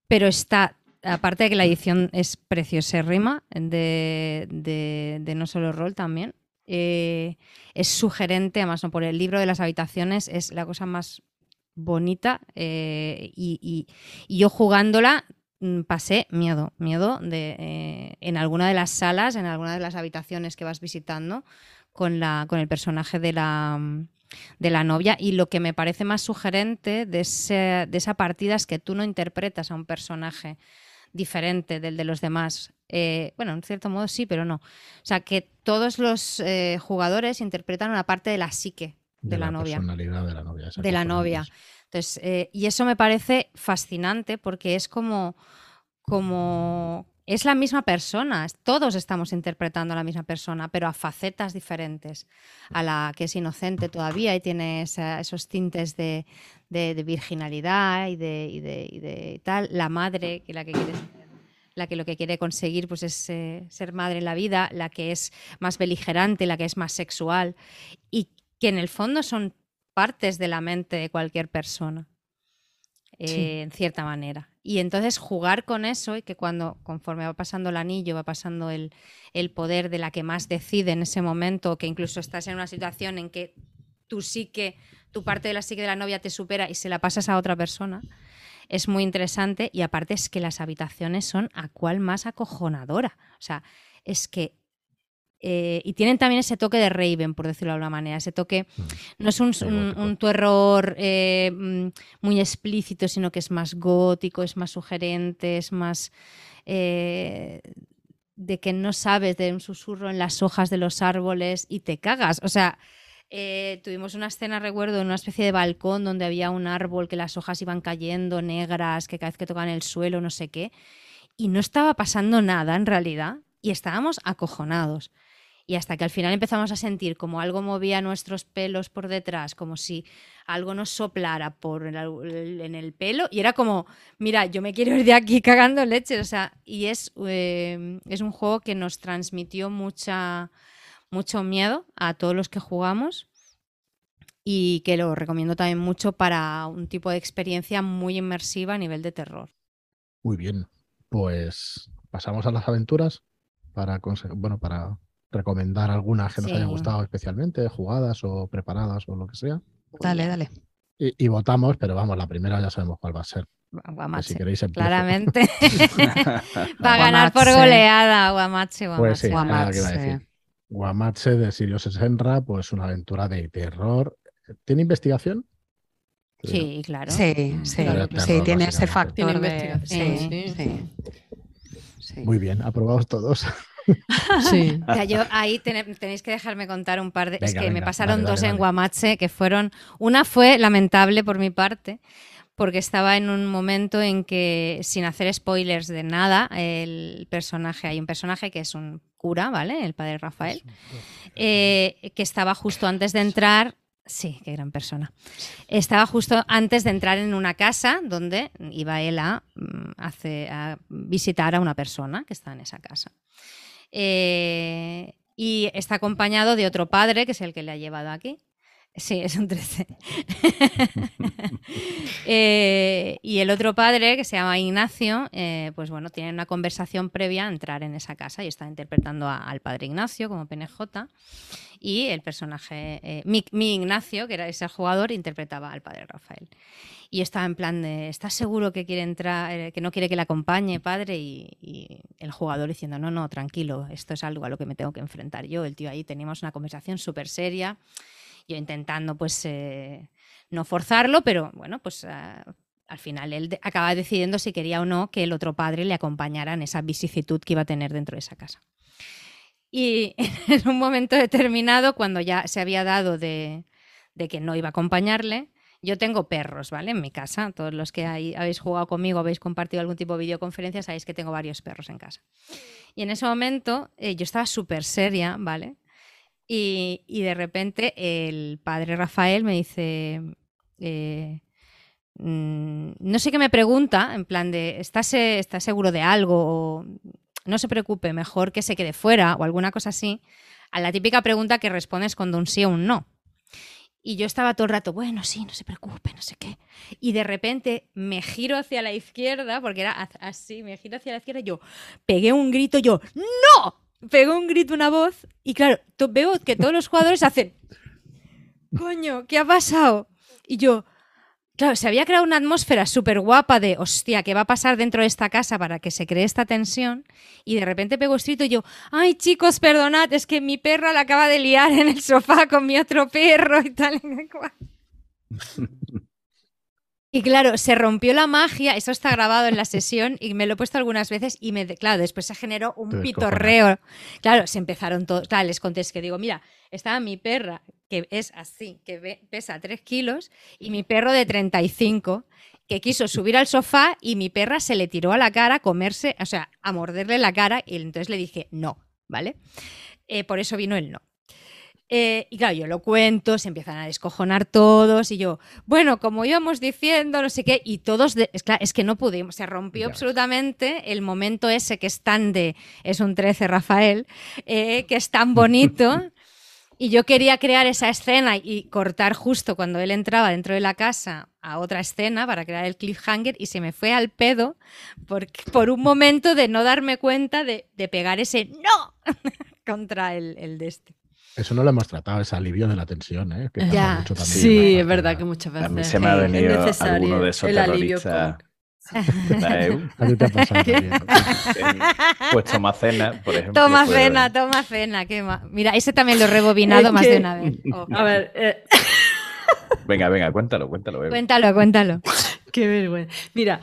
pero está, aparte de que la edición es preciosérrima de, de, de no solo rol también, eh, es sugerente, además no por el libro de las habitaciones es la cosa más bonita eh, y, y- y yo jugándola mm, pasé miedo, miedo de, eh, en alguna de las salas, en alguna de las habitaciones que vas visitando con, la, con el personaje de la, de la novia. Y lo que me parece más sugerente de, ese- de esa partida es que tú no interpretas a un personaje diferente del de los demás. Eh, bueno, en cierto modo sí, pero no. O sea, que todos los eh, jugadores interpretan una parte de la psique de, la, novia personalidad de la novia. de la novia. Entonces, eh, y eso me parece fascinante porque es como, como es la misma persona. Todos estamos interpretando a la misma persona, pero a facetas diferentes. A la que es inocente todavía y tiene esos tintes de, virginalidad y de, tal. La madre, que la que lo que quiere conseguir pues es eh, ser madre en la vida, la que es más beligerante, la que es más sexual y que en el fondo son partes de la mente de cualquier persona, eh, en cierta manera. Y entonces jugar con eso y que cuando, conforme va pasando el anillo, va pasando el, el poder de la que más decide en ese momento, que incluso estás en una situación en que tú sí que, tu parte de la psique de la novia te supera y se la pasas a otra persona, es muy interesante. Y aparte es que las habitaciones son a cual más acojonadora. O sea, es que eh, y tienen también ese toque de Raven, por decirlo de alguna manera. Ese toque Mm. no es un, un- eh, mm, muy explícito, sino que es más gótico, es más sugerente, es más eh, de que no sabes de un susurro en las hojas de los árboles y te cagas. O sea, eh, tuvimos una escena, recuerdo, en una especie de balcón donde había un árbol que las hojas iban cayendo negras, que cada vez que tocaban el suelo, no sé qué. Y no estaba pasando nada en realidad. Y estábamos acojonados. Y hasta que al final empezamos a sentir como algo movía nuestros pelos por detrás, como si algo nos soplara por el- en el pelo. Y era como, mira, yo me quiero ir de aquí cagando leche. O sea, y es, eh, es un juego que nos transmitió mucha, mucho miedo a todos los que jugamos y que lo recomiendo también mucho para un tipo de experiencia muy inmersiva a nivel de terror. Muy bien. Pues pasamos a las aventuras para bueno, para recomendar algunas que nos Sí. hayan gustado especialmente, jugadas o preparadas o lo que sea. Dale, dale. Y, y votamos, pero vamos, la primera ya sabemos cuál va a ser. Guamache, si queréis empiezo. claramente. (laughs) (laughs) Va a ganar por goleada, Guamache, Guamache. Pues sí, era lo que iba a Guamache. decir. Guamache de Sirius Senra, pues una aventura de terror. ¿Tiene investigación? Sí, claro. Sí, sí, Claro, sí, terror, tiene ese factor de... investigación, sí, sí. sí. Sí. Muy bien, aprobados todos. Sí. (laughs) Yo (laughs) ahí tenéis que dejarme contar un par de. es Venga, que me pasaron dos en. Guamache que fueron. Una fue lamentable por mi parte, porque estaba en un momento en que, sin hacer spoilers de nada, el personaje. Hay un personaje que es un cura, ¿vale? El padre Rafael, eh, que estaba justo antes de entrar. Sí, qué gran persona. Estaba justo antes de entrar en una casa donde iba él a, mm, a visitar a una persona que está en esa casa. Eh, y está acompañado de otro padre, que es el que le ha llevado aquí. Sí, es un 13. (laughs) Eh, y el otro padre, que se llama Ignacio, eh, pues bueno, tiene una conversación previa a entrar en esa casa y está interpretando a- al padre Ignacio como PNJ. Y el personaje, eh, mi, mi Ignacio, que era ese jugador, interpretaba al padre Rafael. Y estaba en plan de, ¿estás seguro que quiere entrar, eh, que no quiere que le acompañe, padre? Y, y el jugador diciendo, no, no, tranquilo, esto es algo a lo que me tengo que enfrentar yo. El tío ahí teníamos una conversación súper seria, yo intentando pues eh, no forzarlo, pero bueno, pues ah, al final él acaba decidiendo si quería o no que el otro padre le acompañara en esa vicisitud que iba a tener dentro de esa casa. Y (laughs) en un momento determinado, cuando ya se había dado de, de que no iba a acompañarle, yo tengo perros, ¿vale? En mi casa. Todos los que hay- habéis jugado conmigo, habéis compartido algún tipo de videoconferencia, sabéis que tengo varios perros en casa. Y en ese momento eh, yo estaba súper seria, ¿vale? Y, de repente el padre Rafael me dice, eh, mm, no sé qué me pregunta, en plan de, ¿estás, ¿estás seguro de algo? O, no se preocupe, mejor que se quede fuera o alguna cosa así, a la típica pregunta que respondes cuando un sí o un no. Y yo estaba todo el rato, bueno, sí, no se preocupe, no sé qué. Y de repente me giro hacia la izquierda, porque era así, me giro hacia la izquierda y yo pegué un grito, yo, ¡No! Pegó un grito, una voz, y claro, veo que todos los jugadores hacen, coño, ¿qué ha pasado? Y yo, claro, se había creado una atmósfera súper guapa de, hostia, ¿qué va a pasar dentro de esta casa para que se cree esta tensión? Y de repente pegó el grito y yo, ay chicos, perdonad, es que mi perra la acaba de liar en el sofá con mi otro perro y tal. (laughs) cual". (laughs) Y claro, se rompió la magia, eso está grabado en la sesión y me lo he puesto algunas veces y me, claro, después se generó un pitorreo. Claro, se empezaron todos, claro, les conté, es que digo, mira, estaba mi perra, que es así, que ve- pesa 3 kilos, y mi perro de 35, que quiso subir al sofá y mi perra se le tiró a la cara a comerse, o sea, a morderle la cara y entonces le dije, no, ¿vale? Eh, por eso vino el no. Eh, y claro, yo lo cuento, se empiezan a descojonar todos y yo, bueno, como íbamos diciendo, no sé qué, y todos, de- es, claro, es que no pudimos, se rompió Ya ves. absolutamente el momento ese que es tan de, es un 13 Rafael, eh, que es tan bonito. (laughs) Y yo quería crear esa escena y cortar justo cuando él entraba dentro de la casa a otra escena para crear el cliffhanger y se me fue al pedo porque, por un momento de no darme cuenta de, de pegar ese no (laughs) contra el, el de este. Eso no lo hemos tratado, ese alivio de la tensión, ¿eh? que Ya. mucho también, Sí, es verdad que muchas veces A mí se me ha venido alguno de esos terroristas con- La EU, A ti te ha pasado también. en- pues toma cena, por ejemplo. Toma puede- cena, toma cena. qué ma- Mira, ese también lo he rebobinado Es más que- de una vez. (laughs) Oh. A ver, eh, Venga, venga, cuéntalo, cuéntalo. Cuéntalo, cuéntalo. Qué vergüenza. Mira,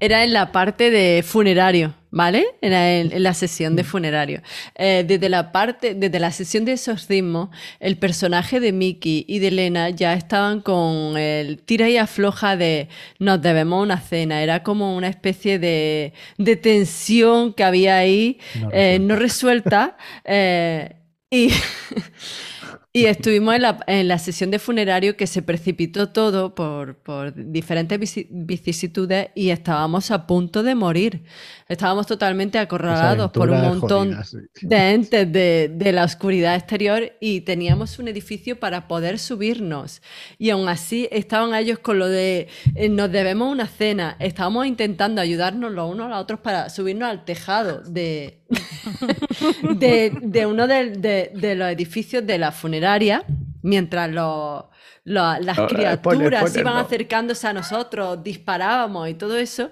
era en la parte de funerario, ¿vale? Era en, en la sesión de funerario. Eh, desde la parte, desde la sesión de exorcismo, el personaje de Mickey y de Lena ya estaban con el tira y afloja de nos debemos una cena. Era como una especie de, de tensión que había ahí No eh, no resuelta. (laughs) eh, y, (laughs) y estuvimos en la, en la sesión de funerario que se precipitó todo por, por diferentes vici- vicisitudes y estábamos a punto de morir. Estábamos totalmente acorralados por un montón jodida, sí. de entes de, de la oscuridad exterior y teníamos un edificio para poder subirnos. Y aún así estaban ellos con lo de eh, nos debemos una cena. Estábamos intentando ayudarnos los unos a los otros para subirnos al tejado de, (laughs) de, de uno de, de- de los edificios de la funeraria, mientras los, las No, eh, criaturas spoiler, spoiler, iban no. acercándose a nosotros, disparábamos y todo eso,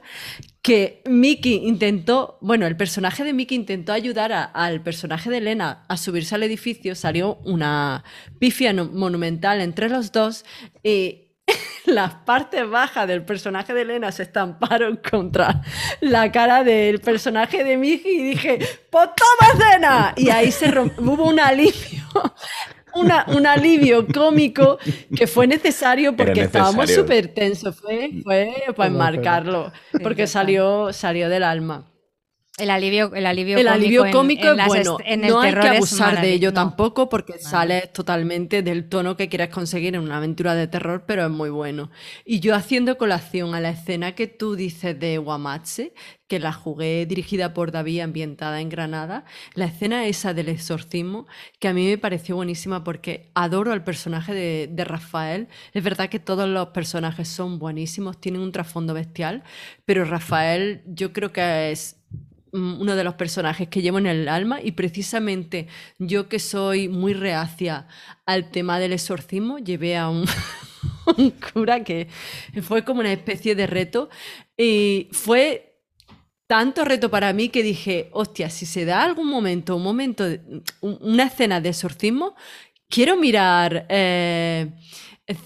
que Mickey intentó, bueno, el personaje de Mickey intentó ayudar al personaje de Elena a subirse al edificio, salió una pifia monumental entre los dos y (laughs) las partes bajas del personaje de Elena se estamparon contra la cara del personaje de Mickey y dije, ¡pues toma cena! Y ahí se hubo un alivio. Una- un alivio cómico que fue necesario porque estábamos necesario. súper tensos. Fue, fue para enmarcarlo, porque salió, salió del alma. El alivio, el alivio El cómico, alivio cómico en es bueno. est- en el no hay que abusar de ello tampoco porque sales totalmente del tono que quieres conseguir en una aventura de terror, pero es muy bueno. Y yo haciendo colación a la escena que tú dices de Guamache, que la jugué dirigida por David, ambientada en Granada, la escena esa del exorcismo, que a mí me pareció buenísima porque adoro al personaje de, de Rafael. Es verdad que todos los personajes son buenísimos, tienen un trasfondo bestial, pero Rafael yo creo que es uno de los personajes que llevo en el alma y precisamente yo que soy muy reacia al tema del exorcismo, llevé a un, (laughs) un cura que fue como una especie de reto y fue tanto reto para mí que dije, hostia, si se da algún momento, un momento, una escena de exorcismo, quiero mirar eh,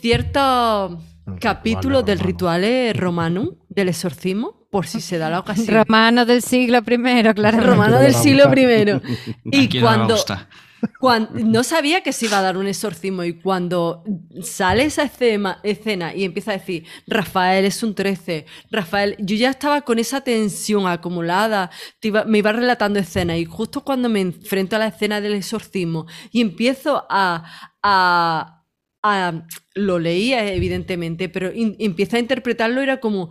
ciertos capítulos del ritual ritual romano del exorcismo, por si se da la ocasión. Romano del siglo primero, claro. Romano del siglo primero. Y cuando, gusta. cuan- no sabía que se iba a dar un exorcismo y cuando sale esa escena, escena y empieza a decir, Rafael es un 13, Rafael, yo ya estaba con esa tensión acumulada, te iba- me iba relatando escenas y justo cuando me enfrento a la escena del exorcismo y empiezo a... a- a- lo leía evidentemente, pero in- empiezo a interpretarlo era como...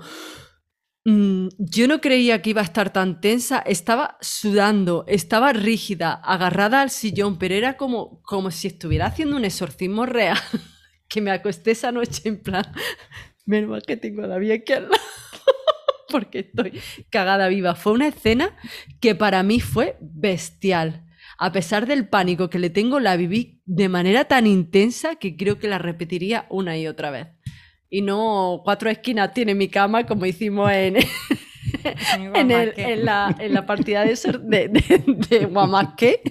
Mm, yo no creía que iba a estar tan tensa, estaba sudando, estaba rígida, agarrada al sillón, pero era como, como si estuviera haciendo un exorcismo real. (laughs) Que me acosté esa noche en plan, (laughs) menos mal que tengo a David aquí al lado, (laughs) porque estoy cagada viva. Fue una escena que para mí fue bestial. A pesar del pánico que le tengo, la viví de manera tan intensa que creo que la repetiría una y otra vez. Y no cuatro esquinas tiene mi cama como hicimos en, (laughs) en, el- en la, en la partida de, ser- de, de, de Guamasque.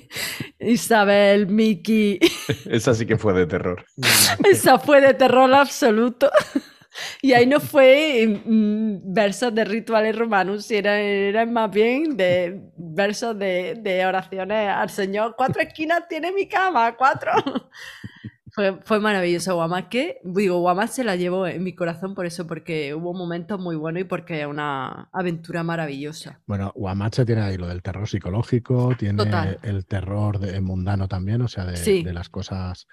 Isabel, Miki, (laughs) Esa sí que fue de terror. esa fue de terror absoluto. Y ahí no fue mm, versos de rituales romanos, era, era más bien de versos de, de oraciones al Señor. Cuatro esquinas tiene mi cama, cuatro. Fue, fue maravilloso. Guamasque, digo, Guamas se la llevo en mi corazón por eso, porque hubo momentos muy buenos y porque es una aventura maravillosa. Bueno, Guamache tiene ahí lo del terror psicológico, tiene Total. el terror de- mundano también, o sea, de, Sí. de las cosas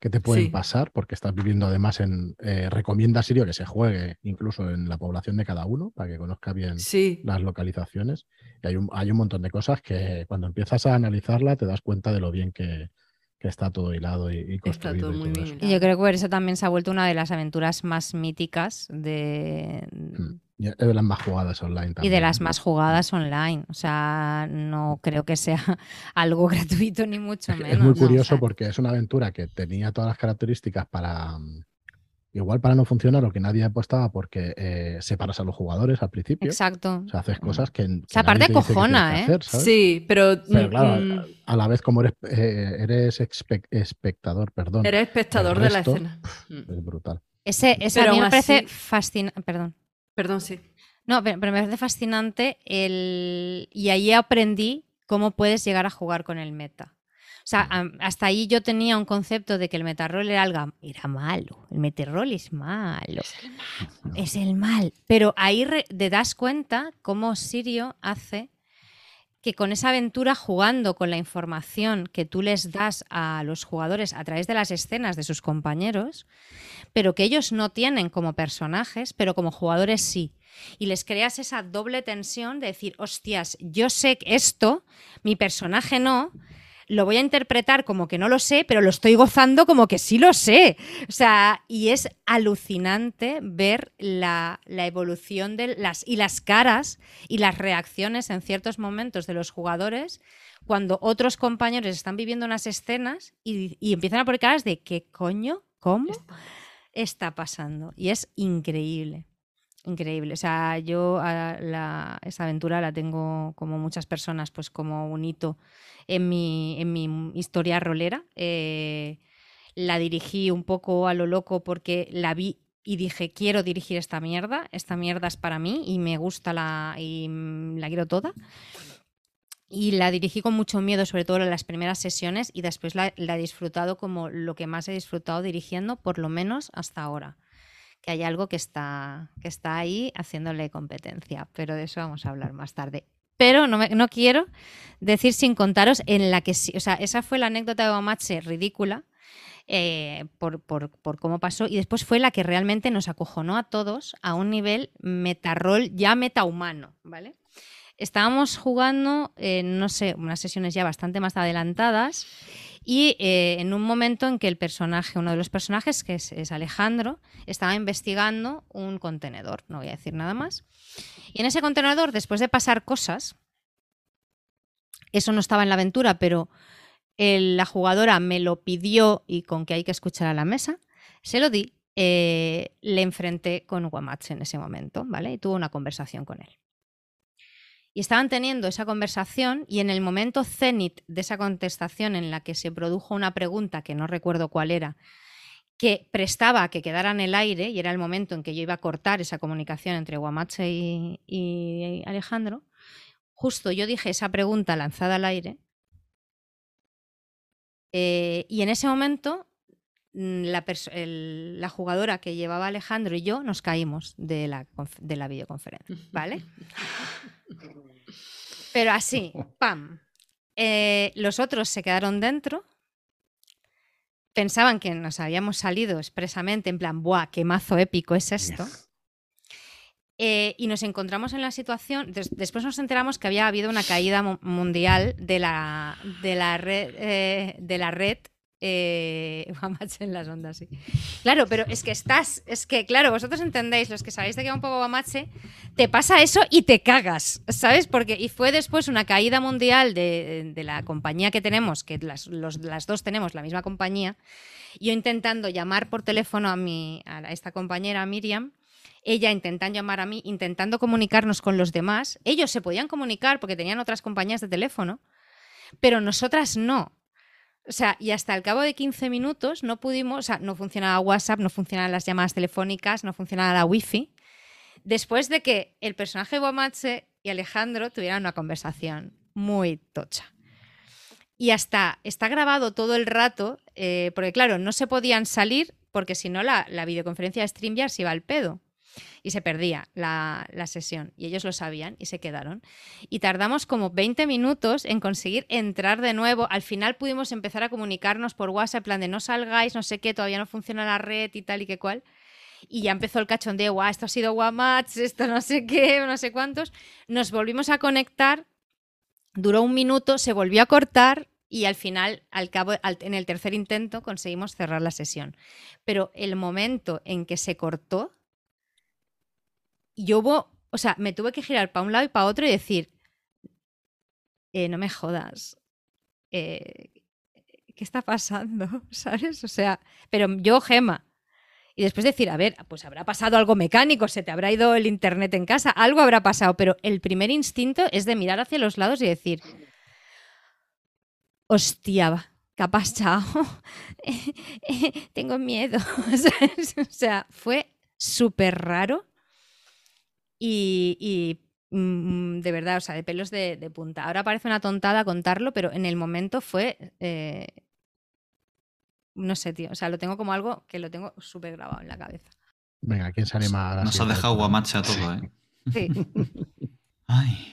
que te pueden Sí. pasar, porque estás viviendo además en... eh, recomienda Sirio que se juegue incluso en la población de cada uno, para que conozca bien Sí, las localizaciones. Y hay un, hay un montón de cosas que cuando empiezas a analizarla te das cuenta de lo bien que, que está todo hilado y, y está construido. todo y muy todo bien. eso. Y yo creo que por eso también se ha vuelto una de las aventuras más míticas de, Mm. Y es de las más jugadas online y también. de las ¿no? más jugadas online. O sea, no creo que sea (laughs) algo (laughs) gratuito ni mucho menos. es muy ¿no? O curioso sea, porque es una aventura que tenía todas las características para, mm, Igual para no funcionar o que nadie apostaba porque eh, separas a los jugadores al principio. Exacto. O sea, haces cosas que. que sea, nadie aparte cojona, ¿eh? hacer, ¿sabes? Sí, pero, Pero claro, mm, a- a la vez como eres, eh, eres expe- espectador, perdón. eres espectador de la escena. Mm. Es brutal. Ese, ese Pero a mí me parece así- fascinante. Perdón. Perdón, sí. No, pero, pero me parece fascinante el... y ahí aprendí cómo puedes llegar a jugar con el meta. Sea, hasta ahí yo tenía un concepto de que el metarrol era algo, era malo. El metarrol es malo. Es el mal. Pero ahí re- te das cuenta cómo Sirio hace que con esa aventura jugando con la información que tú les das a los jugadores a través de las escenas de sus compañeros, pero que ellos no tienen como personajes, pero como jugadores sí. Y les creas esa doble tensión de decir, hostias, yo sé que esto, mi personaje no, lo voy a interpretar como que no lo sé, pero lo estoy gozando como que sí lo sé. O sea, y es alucinante ver la, la evolución de las, y las caras y las reacciones en ciertos momentos de los jugadores cuando otros compañeros están viviendo unas escenas y, y empiezan a poner caras de ¿qué coño? ¿Cómo? está pasando. Y es increíble. Increíble. O sea, yo a la, esa aventura la tengo como muchas personas, pues como un hito en mi, en mi historia rolera. Eh, la dirigí un poco a lo loco porque la vi y dije, quiero dirigir esta mierda, esta mierda es para mí y me gusta la, y mm, la quiero toda. Y la dirigí con mucho miedo, sobre todo en las primeras sesiones, y después la, la he disfrutado como lo que más he disfrutado dirigiendo, por lo menos hasta ahora. Que hay algo que está, que está ahí haciéndole competencia, pero de eso vamos a hablar más tarde. Pero no, me- no quiero decir sin contaros en la que sí, o sea, esa fue la anécdota de Omache ridícula, eh, por, por- por cómo pasó y después fue la que realmente nos acojonó a todos a un nivel metarrol ya metahumano, ¿vale? Estábamos jugando, eh, no sé, unas sesiones ya bastante más adelantadas y eh, en un momento en que el personaje, uno de los personajes, que es, Alejandro, estaba investigando un contenedor, no voy a decir nada más. Y en ese contenedor, después de pasar cosas, eso no estaba en la aventura, pero el- la jugadora me lo pidió y con que hay que escuchar a la mesa, se lo di, eh, le enfrenté con Guamache en ese momento, ¿vale? Y tuve una conversación con él. Y estaban teniendo esa conversación y en el momento cenit de esa contestación en la que se produjo una pregunta que no recuerdo cuál era, que prestaba a que quedara en el aire y era el momento en que yo iba a cortar esa comunicación entre Guamache y, y Alejandro, justo yo dije esa pregunta lanzada al aire eh, y en ese momento mm, la, el- la jugadora que llevaba Alejandro y yo nos caímos de la, de la videoconferencia, (laughs) ¿vale? Pero así, ¡pam! Eh, los otros se quedaron dentro. Pensaban que nos habíamos salido expresamente en plan, ¡buah, qué mazo épico es esto! Eh, y nos encontramos en la situación, des- después nos enteramos que había habido una caída mu- mundial de la, de la red, eh, de la red eh, (laughs) en las ondas, sí. Claro, pero es que estás, es que, claro, vosotros entendéis, los que sabéis de qué va un poco Guamache, te pasa eso y te cagas, ¿sabes? Porque y fue después una caída mundial de, la compañía que tenemos, que las, las dos tenemos la misma compañía, yo intentando llamar por teléfono a, mi, a esta compañera, Miriam, ella intentando llamar a mí, intentando comunicarnos con los demás. Ellos se podían comunicar porque tenían otras compañías de teléfono, pero nosotras no. O sea, y hasta el cabo de 15 minutos no pudimos, o sea, no funcionaba WhatsApp, no funcionaban las llamadas telefónicas, no funcionaba la Wi-Fi. Después de que el personaje Guamache y Alejandro tuvieran una conversación muy tocha. Y hasta está grabado todo el rato, eh, porque claro, no se podían salir porque si no la, la videoconferencia de StreamYard se iba al pedo y se perdía la, la sesión. Y ellos lo sabían y se quedaron. Y tardamos como 20 minutos en conseguir entrar de nuevo. Al final pudimos empezar a comunicarnos por WhatsApp, plan de no salgáis, no sé qué, todavía no funciona la red y tal y que cual. Y ya empezó el cachondeo, guau, esto ha sido Guamats, esto no sé qué, no sé cuántos. Nos volvimos a conectar, duró un minuto, se volvió a cortar y al final, al cabo, en el tercer intento, conseguimos cerrar la sesión. Pero el momento en que se cortó, yo hubo, o sea, me tuve que girar para un lado y para otro y decir, eh, no me jodas, eh, ¿qué está pasando? (laughs) ¿Sabes? O sea, pero yo, Gema. Y después decir, a ver, pues habrá pasado algo mecánico, se te habrá ido el internet en casa, algo habrá pasado, pero el primer instinto es de mirar hacia los lados y decir, hostia, ¿qué ha pasado? (laughs) Tengo miedo. (laughs) O sea, fue súper raro y, y, mm, de verdad, o sea, de pelos de, de punta. Ahora parece una tontada contarlo, pero en el momento fue... eh, no sé, tío. O sea, lo tengo como algo que lo tengo súper grabado en la cabeza. Venga, ¿quién se anima a la Nos ha dejado ronda? guamacha todo, ¿eh? Sí. (laughs) Ay.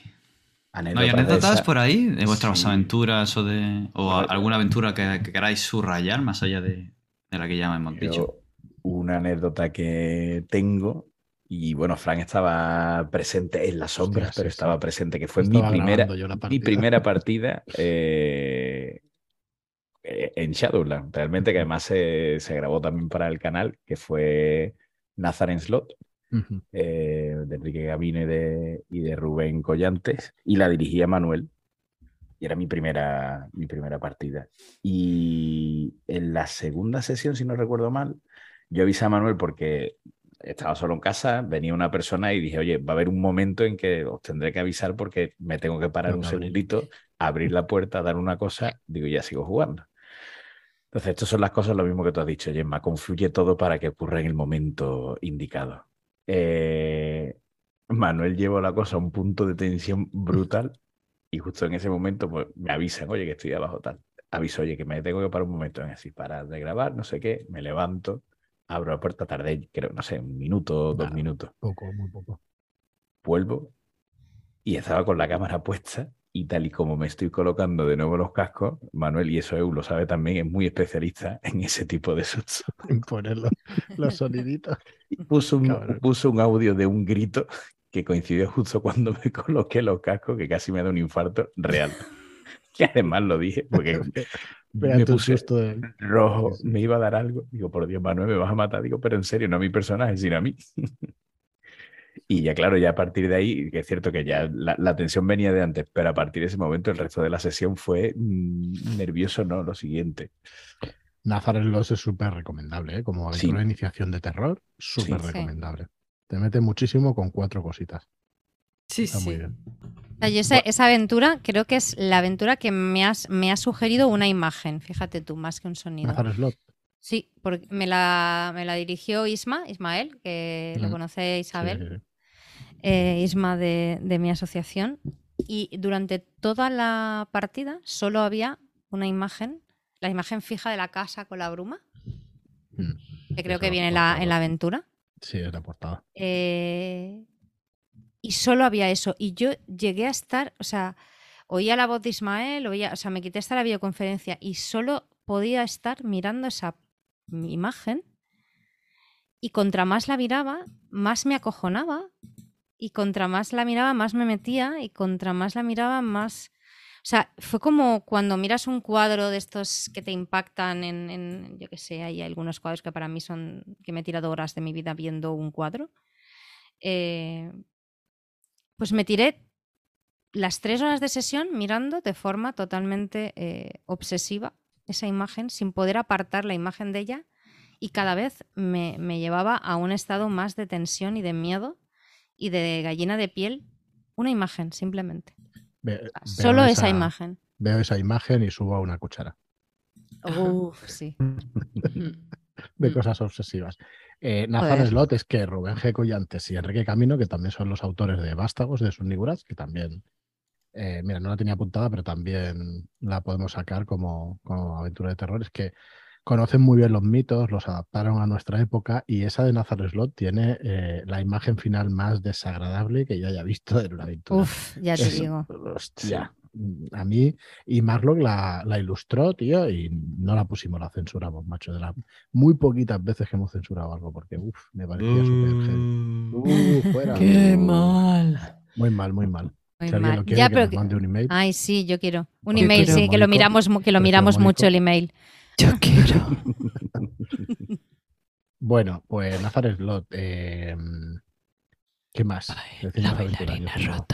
¿No hay Anécdotas por ahí de vuestras Sí. aventuras o de o a- alguna aventura que, que queráis subrayar más allá de, de la que ya hemos dicho? Una anécdota que tengo, y bueno, Frank estaba presente en las sombras, Hostia, sí, pero estaba presente, que fue mi primera, mi primera (laughs) partida eh, eh, en Shadowland. Realmente que además se, se grabó también para el canal, que fue Nazaren Slot, eh, de Enrique Gavino y de, y de Rubén Collantes, y la dirigía Manuel. Y era mi primera, mi primera partida. Y en la segunda sesión, si no recuerdo mal, yo avisé a Manuel porque estaba solo en casa, venía una persona y dije, oye, va a haber un momento en que os tendré que avisar porque me tengo que parar Tengo un segundito, abrir la puerta, dar una cosa, digo, ya sigo jugando. Entonces, estas son las cosas, lo mismo que tú has dicho, Gemma, confluye todo para que ocurra en el momento indicado. Eh, Manuel llevó la cosa a un punto de tensión brutal y justo en ese momento pues, me avisan, oye, que estoy abajo tal. Aviso, oye, que me tengo que parar un momento en así, parar de grabar, no sé qué, me levanto, abro la puerta, tardé, creo, no sé, un minuto, dos minutos. Poco, muy poco. Vuelvo y estaba con la cámara puesta y tal y como me estoy colocando de nuevo los cascos, Manuel, y eso Eu lo sabe también, es muy especialista (laughs) en ese tipo de sustos. En poner los, los soniditos. Y puso un, puso un audio de un grito que coincidió justo cuando me (laughs) coloqué los cascos, que casi me da un infarto real. (laughs) Que además lo dije, porque Vea me puse susto de- rojo, me iba a dar algo. Digo, por Dios, Manuel, me vas a matar. Digo, pero en serio, no a mi personaje, sino a mí. (laughs) Y ya, claro, ya a partir de ahí, que es cierto que ya la, la tensión venía de antes, pero a partir de ese momento el resto de la sesión fue mm, nervioso, ¿no? Lo siguiente. Nazareth Lost es súper recomendable, ¿eh? como aventura Sí. de iniciación de terror, súper Sí. recomendable. Te mete muchísimo con cuatro cositas. Sí, Está muy sí. bien. O sea, yo esa, esa aventura creo que es la aventura que me, has, me ha sugerido una imagen, fíjate tú, más que un sonido. Slot. Sí, porque me la, me la dirigió Isma, Ismael, que lo conoce Isabel, sí, sí. eh, Isma de, de mi asociación. Y durante toda la partida solo había una imagen, la imagen fija de la casa con la bruma, Mm. que creo Eso que viene en la, portada. en la aventura. Sí, es la portada. Eh, y solo había eso. Y yo llegué a estar, o sea, oía la voz de Ismael, oía, o sea, me quité hasta la videoconferencia y solo podía estar mirando esa imagen. Y contra más la miraba, más me acojonaba. Y contra más la miraba, más me metía. Y contra más la miraba, más. O sea, fue como cuando miras un cuadro de estos que te impactan en, en- yo qué sé, hay algunos cuadros que para mí son, que me he tirado horas de mi vida viendo un cuadro. Eh, pues me tiré las tres horas de sesión mirando de forma totalmente eh, obsesiva esa imagen, sin poder apartar la imagen de ella, y cada vez me, me llevaba a un estado más de tensión y de miedo y de gallina de piel. Una imagen, simplemente. Ve- Solo esa imagen. Veo esa imagen y subo a una cuchara Uf, sí. (laughs) de Mm. cosas obsesivas. Eh, Joder. Slot es que Rubén G. Collantes y Enrique Camino, que también son los autores de Vástagos de Sunniguras, que también, eh, mira, no la tenía apuntada, pero también la podemos sacar como, como aventura de terror. Es que conocen muy bien los mitos, los adaptaron a nuestra época y esa de Nazar Slot tiene eh, la imagen final más desagradable que yo haya visto en una aventura. Uf, ya te Es- digo. Hostia, a mí y Marlock la, la ilustró, tío, y no la pusimos, la censuramos, macho. De las muy poquitas veces que hemos censurado algo, porque uff, me parecía súper heavy. Uh, fuera. Qué mal. Muy mal, muy mal. Muy si mal. lo quiere, Ya, que pero nos que- mande un email. Ay, sí, yo quiero. Un Yo email, quiero, sí, que lo miramos, que lo miramos Mónico. mucho el email. Yo (laughs) quiero. Bueno, pues Nazar Slot. eh, ¿Qué más? La bailarina creo.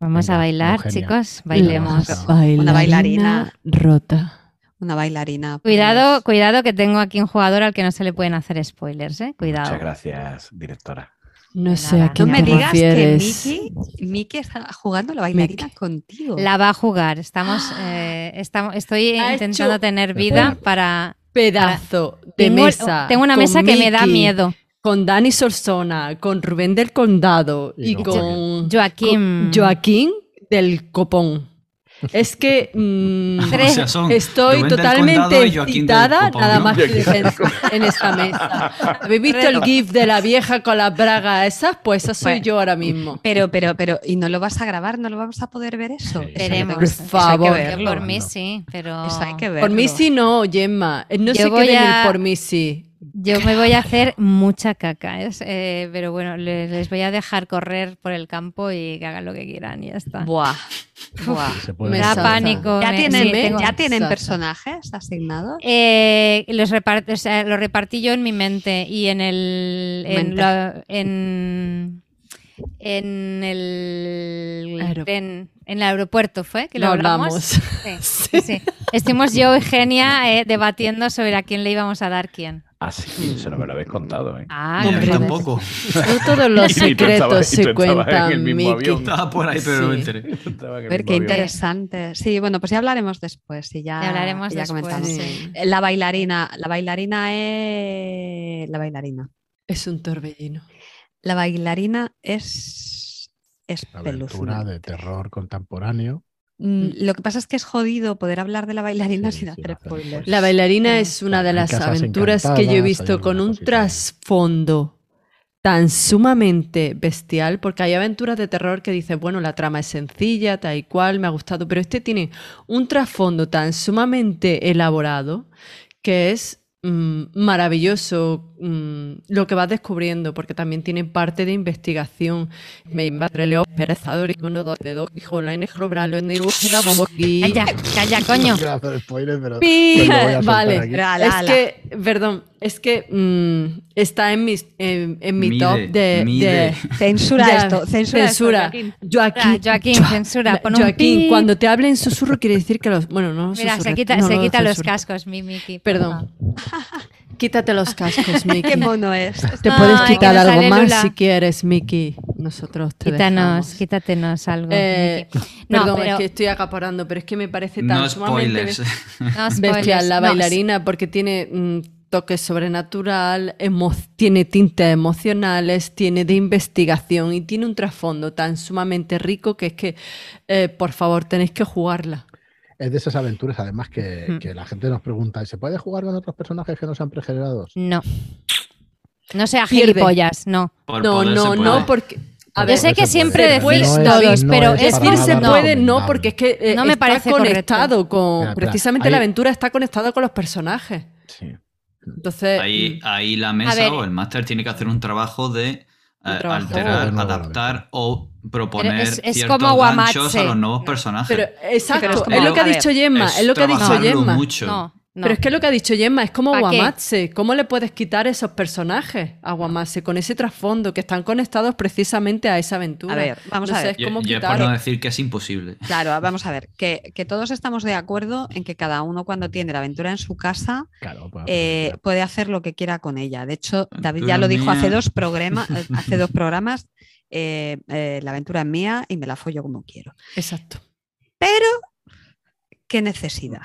Vamos Venga, a bailar, Eugenia. chicos. Bailemos. música. Bailarina bailarina. rota. una bailarina. Cuidado, pues, cuidado que tengo aquí un jugador al que no se le pueden hacer spoilers, ¿eh? Cuidado. Muchas gracias, directora. No sé a No quién me te digas que refieres. Miki, Miki está jugando la bailarina contigo. La va a jugar. Estamos, (gasps) eh, estamos, estoy Ha intentando tener vida para. Pedazo de Tengo, mesa. tengo una mesa que me da miedo. Con Dani Solsona, con Rubén del Condado Y y, con con Joaquín. con Joaquín del Copón. Es que mm, (laughs) Tres. O sea, son estoy totalmente excitada Copón, nada ¿no? más que en, en esta mesa. (laughs) ¿Habéis visto el gif de la vieja con las bragas esas? Pues esa soy Bueno. yo ahora mismo. Pero, pero, pero, ¿y no lo vas a grabar? ¿No lo vamos a poder ver eso? Veremos. ver- Por eso hay que favor. verlo. Por mí sí, pero. Eso hay que verlo. Por mí sí no, Gemma. No Yo sé qué venir a- por mí sí. Yo me voy a hacer mucha caca, ¿es? Eh, pero bueno, les, les voy a dejar correr por el campo y que hagan lo que quieran y ya está. Buah. Buah. Se puede Me da salta. pánico. ¿Ya me- tienen, sí, tengo- ¿ya tienen personajes asignados? Eh, los repart- o sea, lo repartí yo en mi mente y en el en, la- en, en el Aero- en, en el aeropuerto fue que lo Lo hablamos. hablamos. Sí, sí, sí. (laughs) Estuvimos yo y Genia eh, debatiendo sobre a quién le íbamos a dar quién. Ah, sí, eso no me lo habéis contado, ¿eh? Ah, Y a mí tampoco. No todos los (laughs) secretos se cuentan, Miki. Estaba por ahí, pero no me enteré. En ver, qué avión. interesante. Sí, bueno, pues ya hablaremos después. Y ya, Ya hablaremos y ya después, comentamos. sí. Eh, La bailarina, la bailarina es. La bailarina. Es un torbellino. La bailarina es. Es Aventura de terror contemporáneo. Mm, Lo que pasa es que es jodido poder hablar de la bailarina Sí, sin hacer spoilers. La bailarina es una de las aventuras que yo he visto con un trasfondo tan sumamente bestial, porque hay aventuras de terror que dices, bueno, la trama es sencilla, tal y cual, me ha gustado, pero este tiene un trasfondo tan sumamente elaborado que es mm, maravilloso mm, lo que vas descubriendo, porque también tiene parte de investigación. Me leo perezador y uno dos de dos hijo la negro bralo en y Calla, calla, coño. (laughs) Vale. aquí. Es que, perdón, es que mm, está en, mis, en, en mi Mide, top de... Censura esto, censura, censura. esto, Joaquín. Joaquín, Ah, Joaquín, Joa- censura, pon un Joaquín, cuando te hable en susurro quiere decir que los... Bueno, no Mira, se quita, no, se quita los cascos, mi Miki. Perdón. Quítate los cascos, Miki. Qué mono es. Te puedes quitar algo sale más Lula. si quieres, Miki. Nosotros te Quítanos, dejamos. quítatenos algo. Eh. No, perdón, pero- es que estoy acaparando, pero es que me parece tan No sumamente bestial la no, bailarina porque tiene mm, toque sobrenatural, emo- tiene tintes emocionales, tiene de investigación y tiene un trasfondo tan sumamente rico que es que, eh, por favor, tenéis que jugarla. Es de esas aventuras, además, que, que la gente nos pregunta: ¿y ¿se puede jugar con otros personajes que no sean pregenerados? No. No sea Pierde. gilipollas, no. Por no, no, no, porque... A Yo ver, Yo sé que siempre decís No todos, no pero es decir, se puede, no, porque es que eh, No me está parece correcto. conectado con... Mira, precisamente la aventura está conectada con los personajes. Sí. Entonces, Ahí, ahí la mesa ver. o el máster tiene que hacer un trabajo de. Alterar, Oh, no, adaptar o proponer es- es ciertos como ganchos a los nuevos personajes. pero exacto, pero es es, como- lo que ha dicho Gemma, es, lo que ha dicho Gemma. mucho. No, no. Pero es que lo que ha dicho Gemma es como. Guamatse. ¿Cómo le puedes quitar esos personajes a Guamatse con ese trasfondo que están conectados precisamente a esa aventura? A ver, vamos No a sé, ver. es como Yo, yo por no decir que es imposible. Claro, (laughs) vamos a ver, que, que todos estamos de acuerdo en que cada uno cuando tiene la aventura en su casa Claro, pues, eh, puede hacer lo que quiera con ella. De hecho, David ya lo dijo hace dos, programa- (laughs) hace dos programas, eh, eh, la aventura es mía y me la follo como quiero. Exacto. Pero, ¿qué necesidad?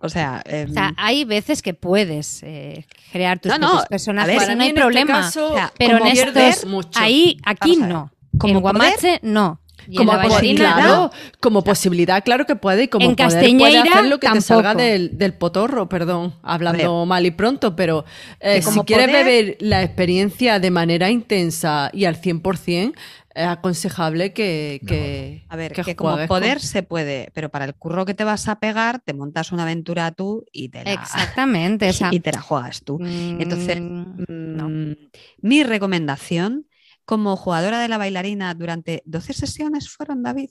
O sea, O sea, hay veces que puedes eh, crear tus No, no, personajes, ver, Para no hay en este problema. caso, O sea, pero en pierdes mucho. Ahí, aquí no. Como en Guamache, no. Y en como bailarina, posibilidad, no. como posibilidad, claro que puede, y como En poder puede hacer lo que te salga del, del potorro, perdón, hablando mal y pronto, pero eh, si como quieres beber la experiencia de manera intensa y al 100%, es aconsejable que, que, A ver, que que, como con- poder se puede, pero para el curro que te vas a pegar, te montas una aventura tú y te la, Exactamente. O sea, (laughs) y te la juegas tú. Entonces, mm, no. Mm, Mi recomendación como jugadora de la bailarina durante 12 sesiones fueron, David.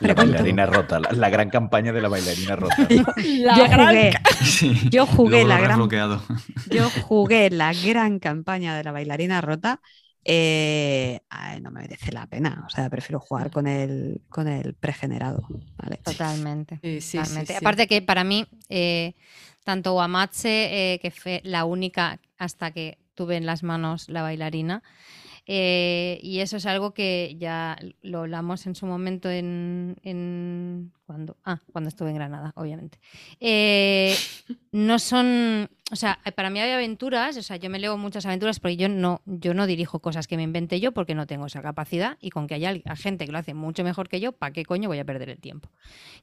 La bailarina rota, la, la gran campaña de la bailarina rota. (laughs) La Yo gran (laughs) jugué, yo jugué la gran yo jugué la gran campaña de la bailarina rota eh, ay, no me merece la pena. O sea, prefiero jugar con el, con el pregenerado. ¿vale? Totalmente. Sí, sí, sí, totalmente. sí. Aparte que para mí, eh, tanto Guamatse, eh, que fue la única hasta que tuve en las manos la bailarina, eh, y eso es algo que ya lo hablamos en su momento en, en- cuando ah cuando estuve en Granada obviamente Eh, no son o sea para mí hay aventuras o sea yo me leo muchas aventuras porque yo no yo no dirijo cosas que me inventé yo porque no tengo esa capacidad y con que haya gente que lo hace mucho mejor que yo para qué coño voy a perder el tiempo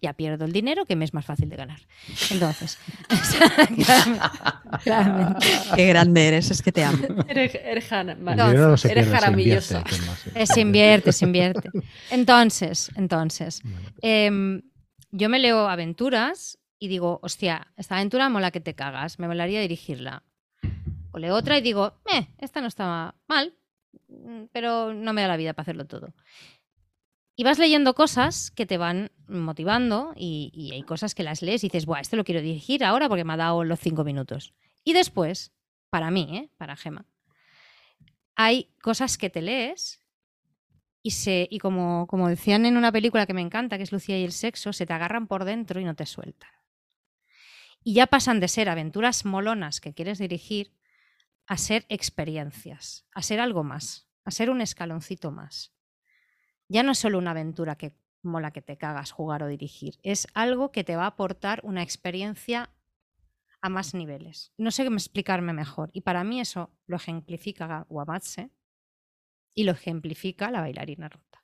ya pierdo el dinero que me es más fácil de ganar entonces (laughs) o sea, claramente, claramente. Qué grande eres, es que te amo. Eres, eres no eres pierde, se invierte, (laughs) se invierte se invierte entonces entonces Bueno, Em, yo me leo aventuras y digo, hostia, esta aventura mola que te cagas, me molaría dirigirla. O leo otra y digo, eh, esta no está mal, pero no me da la vida para hacerlo todo. Y vas leyendo cosas que te van motivando y, y hay cosas que las lees y dices, Buah, esto lo quiero dirigir ahora porque me ha dado los cinco minutos. Y después, para mí, ¿eh? para Gema, hay cosas que te lees y, se, y como, como decían en una película que me encanta, que es Lucía y el sexo, se te agarran por dentro y no te sueltan. Y ya pasan de ser aventuras molonas que quieres dirigir a ser experiencias, a ser algo más, a ser un escaloncito más. Ya no es solo una aventura que mola que te cagas jugar o dirigir, es algo que te va a aportar una experiencia a más niveles. No sé explicarme mejor. Y para mí eso lo ejemplifica Guamatse y lo ejemplifica la bailarina rota.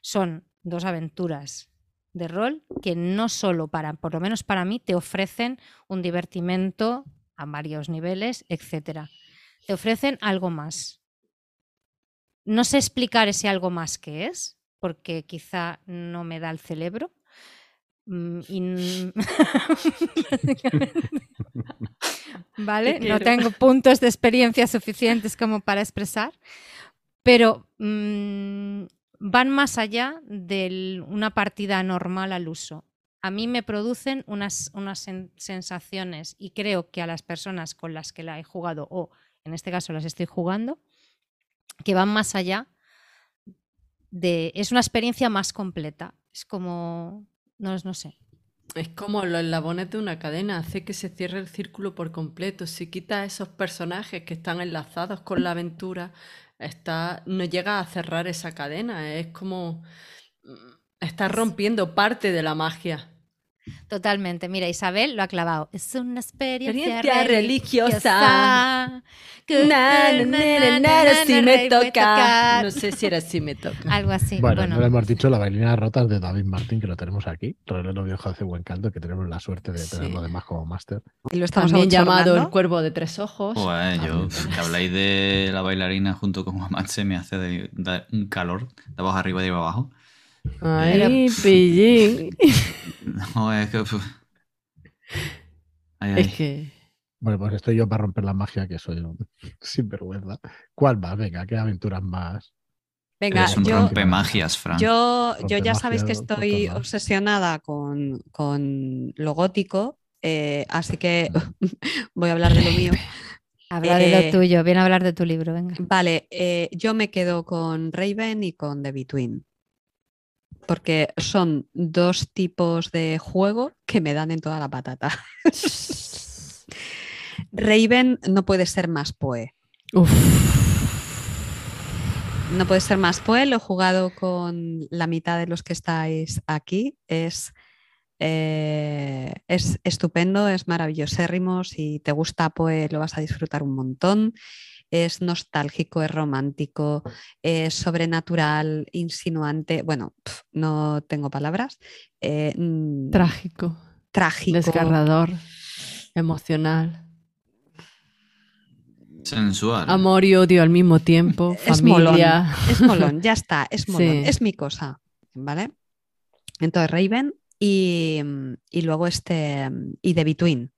Son dos aventuras de rol que no solo para, por lo menos para mí, te ofrecen un divertimento a varios niveles, etcétera. Te ofrecen algo más. No sé explicar ese algo más que es, porque quizá no me da el cerebro. Mm, (laughs) (laughs) No tengo puntos de experiencia suficientes como para expresar, pero mm, van más allá de una partida normal al uso. A mí me producen unas, unas sen- sensaciones y creo que a las personas con las que la he jugado o en este caso las estoy jugando, que van más allá de... Es una experiencia más completa. Es como... No, no sé. Es como los eslabones de una cadena, hace que se cierre el círculo por completo. Si quitas esos personajes que están enlazados con la aventura, está, no llega a cerrar esa cadena. Es como mm, está rompiendo parte de la magia. Totalmente. Mira, Isabel lo ha clavado. Es una experiencia, Experiencia religiosa. Que- Na, na, na, na, na, si me toca. No sé si era si me toca. (laughs) Algo así. Bueno, Bueno, no le hemos dicho la bailarina rotas de David Martín, que lo tenemos aquí. Rolero Viejo hace buen caldo, que tenemos la suerte de Sí. tenerlo además como máster. Y lo estamos También llamado el cuervo de tres ojos. Pues yo, que habláis de la bailarina junto con Guamatse me hace de, dar un calor de abajo arriba y de abajo. Ay, pillín. No, es que. Ay, ay. Es que. Bueno, pues estoy yo para romper la magia, que soy un (laughs) sinvergüenza. ¿Cuál más? Venga, ¿qué aventuras más? Venga, Eres un yo, rompemagias, Fran. yo, yo ya sabéis que estoy obsesionada con, con lo gótico, eh, así que (laughs) voy a hablar de lo mío. (laughs) habla de eh, lo tuyo. Viene a hablar de tu libro, venga. Vale, eh, yo me quedo con Raven y con The Between. Porque son dos tipos de juego que me dan en toda la patata. (laughs) Raven no puede ser más poe. Uf. No puede ser más poe. Lo he jugado con la mitad de los que estáis aquí. Es, eh, es estupendo, es maravillosérrimo. Si te gusta poe, lo vas a disfrutar un montón. Es nostálgico, es romántico, es sobrenatural, insinuante. Bueno, pf, no tengo palabras. Eh, mm, Trágico, trágico. desgarrador, emocional. Sensual. Amor y odio al mismo tiempo. Es molón. familia. Es molón, ya está, es (laughs) molón, Sí. es mi cosa, ¿vale? Entonces Raven y, y luego este y The Between,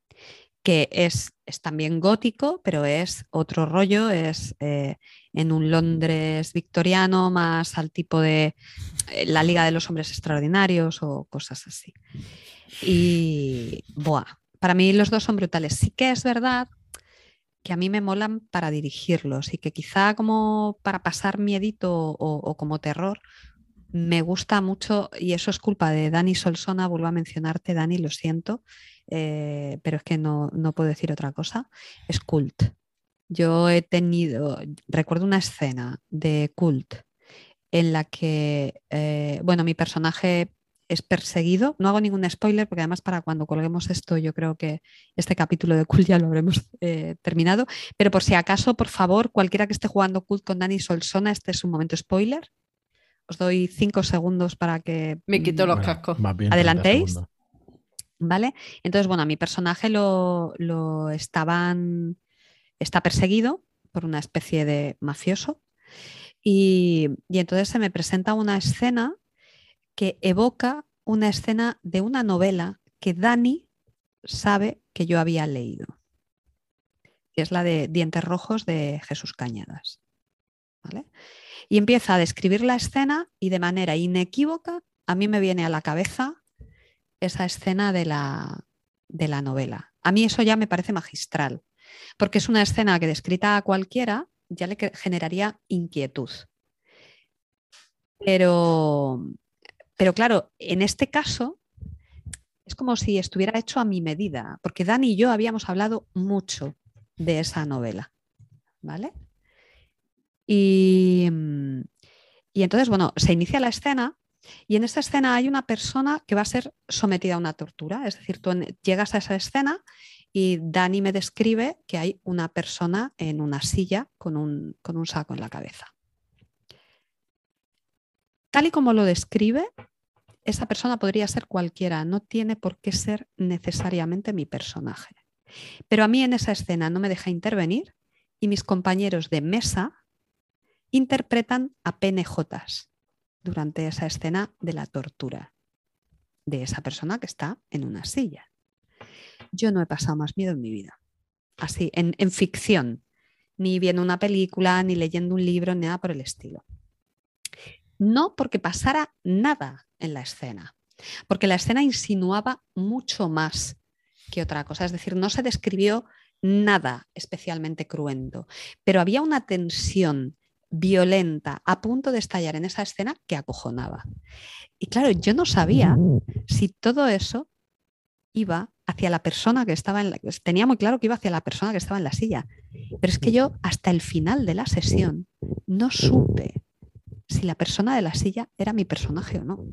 que es, es también gótico, pero es otro rollo, es eh, en un Londres victoriano más al tipo de eh, la Liga de los Hombres Extraordinarios o cosas así. Y, buah, para mí los dos son brutales. Sí que es verdad que a mí me molan para dirigirlos y que quizá como para pasar miedito o, o como terror me gusta mucho y eso es culpa de Dani Solsona, vuelvo a mencionarte Dani, lo siento, eh, pero es que no, no puedo decir otra cosa, es cult. Yo he tenido, recuerdo una escena de cult en la que, eh, bueno, mi personaje es perseguido. No hago ningún spoiler porque además para cuando colguemos esto yo creo que este capítulo de Cult ya lo habremos eh, terminado. Pero por si acaso, por favor, cualquiera que esté jugando Cult con Dani Solsona, este es un momento spoiler. Os doy cinco segundos para que Me quito los Bueno, cascos. más bien 30 ¿Adelantéis? ¿Vale? Entonces, bueno, a mi personaje lo, estaban. está perseguido por una especie de mafioso. Y, y entonces se me presenta una escena que evoca una escena de una novela que Dani sabe que yo había leído. Es la de Dientes Rojos de Jesús Cañadas. Y empieza a describir la escena y de manera inequívoca a mí me viene a la cabeza esa escena de la, de la novela. A mí eso ya me parece magistral, porque es una escena que descrita a cualquiera ya le generaría inquietud. Pero, pero claro, en este caso es como si estuviera hecho a mi medida, porque Dani y yo habíamos hablado mucho de esa novela. ¿Vale? Y, y entonces, bueno, se inicia la escena y en esta escena hay una persona que va a ser sometida a una tortura. Es decir, tú llegas a esa escena y Dani me describe que hay una persona en una silla con un, con un saco en la cabeza. Tal y como lo describe, esa persona podría ser cualquiera, no tiene por qué ser necesariamente mi personaje. Pero a mí en esa escena no me deja intervenir y mis compañeros de mesa interpretan a PNJs durante esa escena de la tortura de esa persona que está en una silla. Yo no he pasado más miedo en mi vida. Así, en, en ficción, ni viendo una película, ni leyendo un libro, ni nada por el estilo. No porque pasara nada en la escena, porque la escena insinuaba mucho más que otra cosa. Es decir, no se describió nada especialmente cruento, pero había una tensión violenta a punto de estallar en esa escena que acojonaba. Y claro, yo no sabía si todo eso iba hacia la persona que estaba en la... Tenía muy claro que iba hacia la persona que estaba en la silla, pero es que yo hasta el final de la sesión no supe si la persona de la silla era mi personaje o no.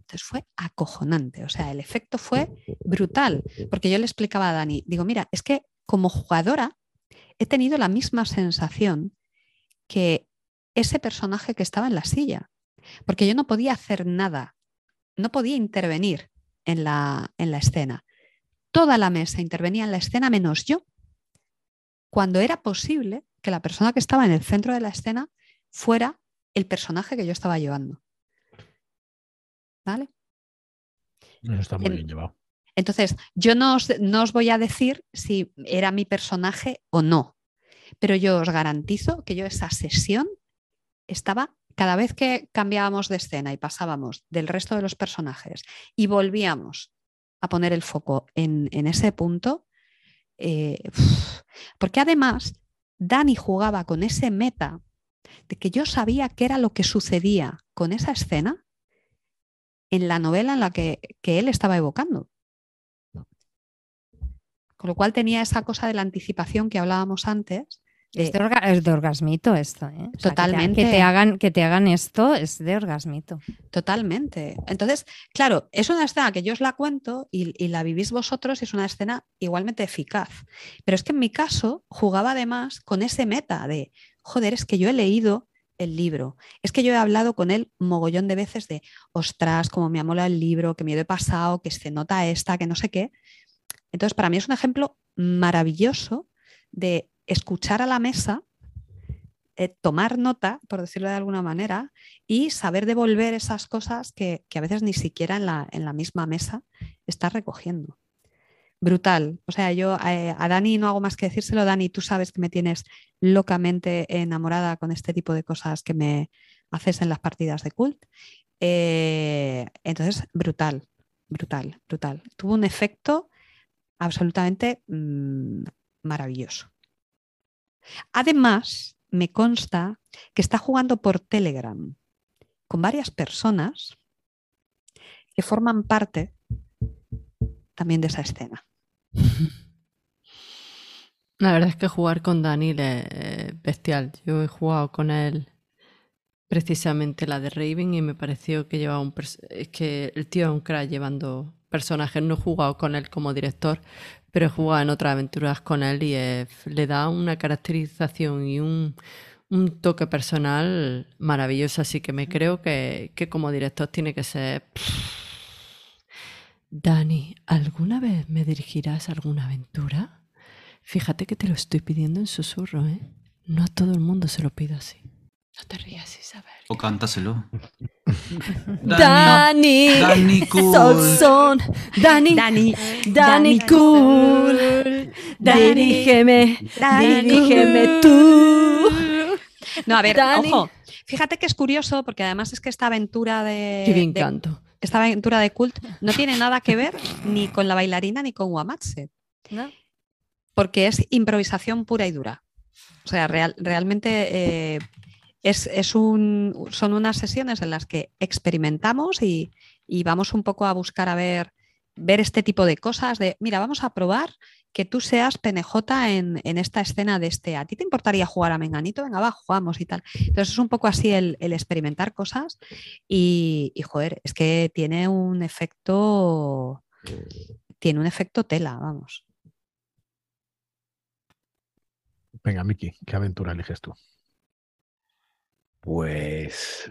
Entonces fue acojonante, o sea, el efecto fue brutal, porque yo le explicaba a Dani, digo, mira, es que como jugadora he tenido la misma sensación que ese personaje que estaba en la silla, porque yo no podía hacer nada, no podía intervenir en la, en la escena. Toda la mesa intervenía en la escena menos yo, cuando era posible que la persona que estaba en el centro de la escena fuera el personaje que yo estaba llevando. ¿Vale? Eso está muy En- bien llevado. Entonces, yo no os, no os voy a decir si era mi personaje o no, pero yo os garantizo que yo esa sesión estaba, cada vez que cambiábamos de escena y pasábamos del resto de los personajes y volvíamos a poner el foco en, ese punto, eh, porque además Dani jugaba con ese meta de que yo sabía qué era lo que sucedía con esa escena en la novela en la que, que él estaba evocando. Con lo cual tenía esa cosa de la anticipación que hablábamos antes. de- Es de, orga- es de orgasmito esto, ¿eh? O sea, que te- Totalmente. Que te, hagan, que te hagan esto es de orgasmito. Totalmente. Entonces, claro, es una escena que yo os la cuento y, y la vivís vosotros y es una escena igualmente eficaz. Pero es que en mi caso jugaba además con ese meta de, joder, es que yo he leído el libro, es que yo he hablado con él mogollón de veces de, ostras, como me amola el libro, que miedo he pasado, que se nota esta, que no sé qué. Entonces, para mí es un ejemplo maravilloso de escuchar a la mesa, eh, tomar nota, por decirlo de alguna manera, y saber devolver esas cosas que, a veces ni siquiera en la, en la misma mesa estás recogiendo. Brutal. O sea, yo eh, a Dani no hago más que decírselo. Dani, tú sabes que me tienes locamente enamorada con este tipo de cosas que me haces en las partidas de cult. Eh, entonces, brutal, brutal, brutal. Tuvo un efecto absolutamente mm, maravilloso. Además, me consta que está jugando por Telegram con varias personas que forman parte también de esa escena. (laughs) La verdad es que jugar con Daniel es bestial. Yo he jugado con él precisamente la de Raven y me pareció que llevaba un... Que el tío es un crack llevando personajes. No he jugado con él como director, pero he jugado en otras aventuras con él y le da una caracterización y un, toque personal maravilloso. Así que me creo que, que como director tiene que ser... Dani, ¿alguna vez me dirigirás a alguna aventura? Fíjate que te lo estoy pidiendo en susurro, ¿eh? No a todo el mundo se lo pido así. No te rías, Isabel. O cántaselo. (laughs) Dani, Dani cool. Sol son, Dani, Dani, Dani cool, Dani, dirígeme, Dani dirígeme tú. No, a ver, Dani. ojo. Fíjate que es curioso porque además es que esta aventura de, Qué bien de- canto. esta aventura de cult no tiene nada que ver ni con la bailarina ni con Wamatse, ¿no? porque es improvisación pura y dura. O sea, real- realmente eh, es, es un, son unas sesiones en las que experimentamos y, y vamos un poco a buscar a ver, ver este tipo de cosas de, mira, vamos a probar que tú seas PNJ en, en esta escena de este, ¿a ti te importaría jugar a Menganito? Venga, va, jugamos y tal. Entonces es un poco así el, el experimentar cosas y, y, joder, es que tiene un efecto, tiene un efecto tela, vamos. Venga, Miki, ¿qué aventura eliges tú? Pues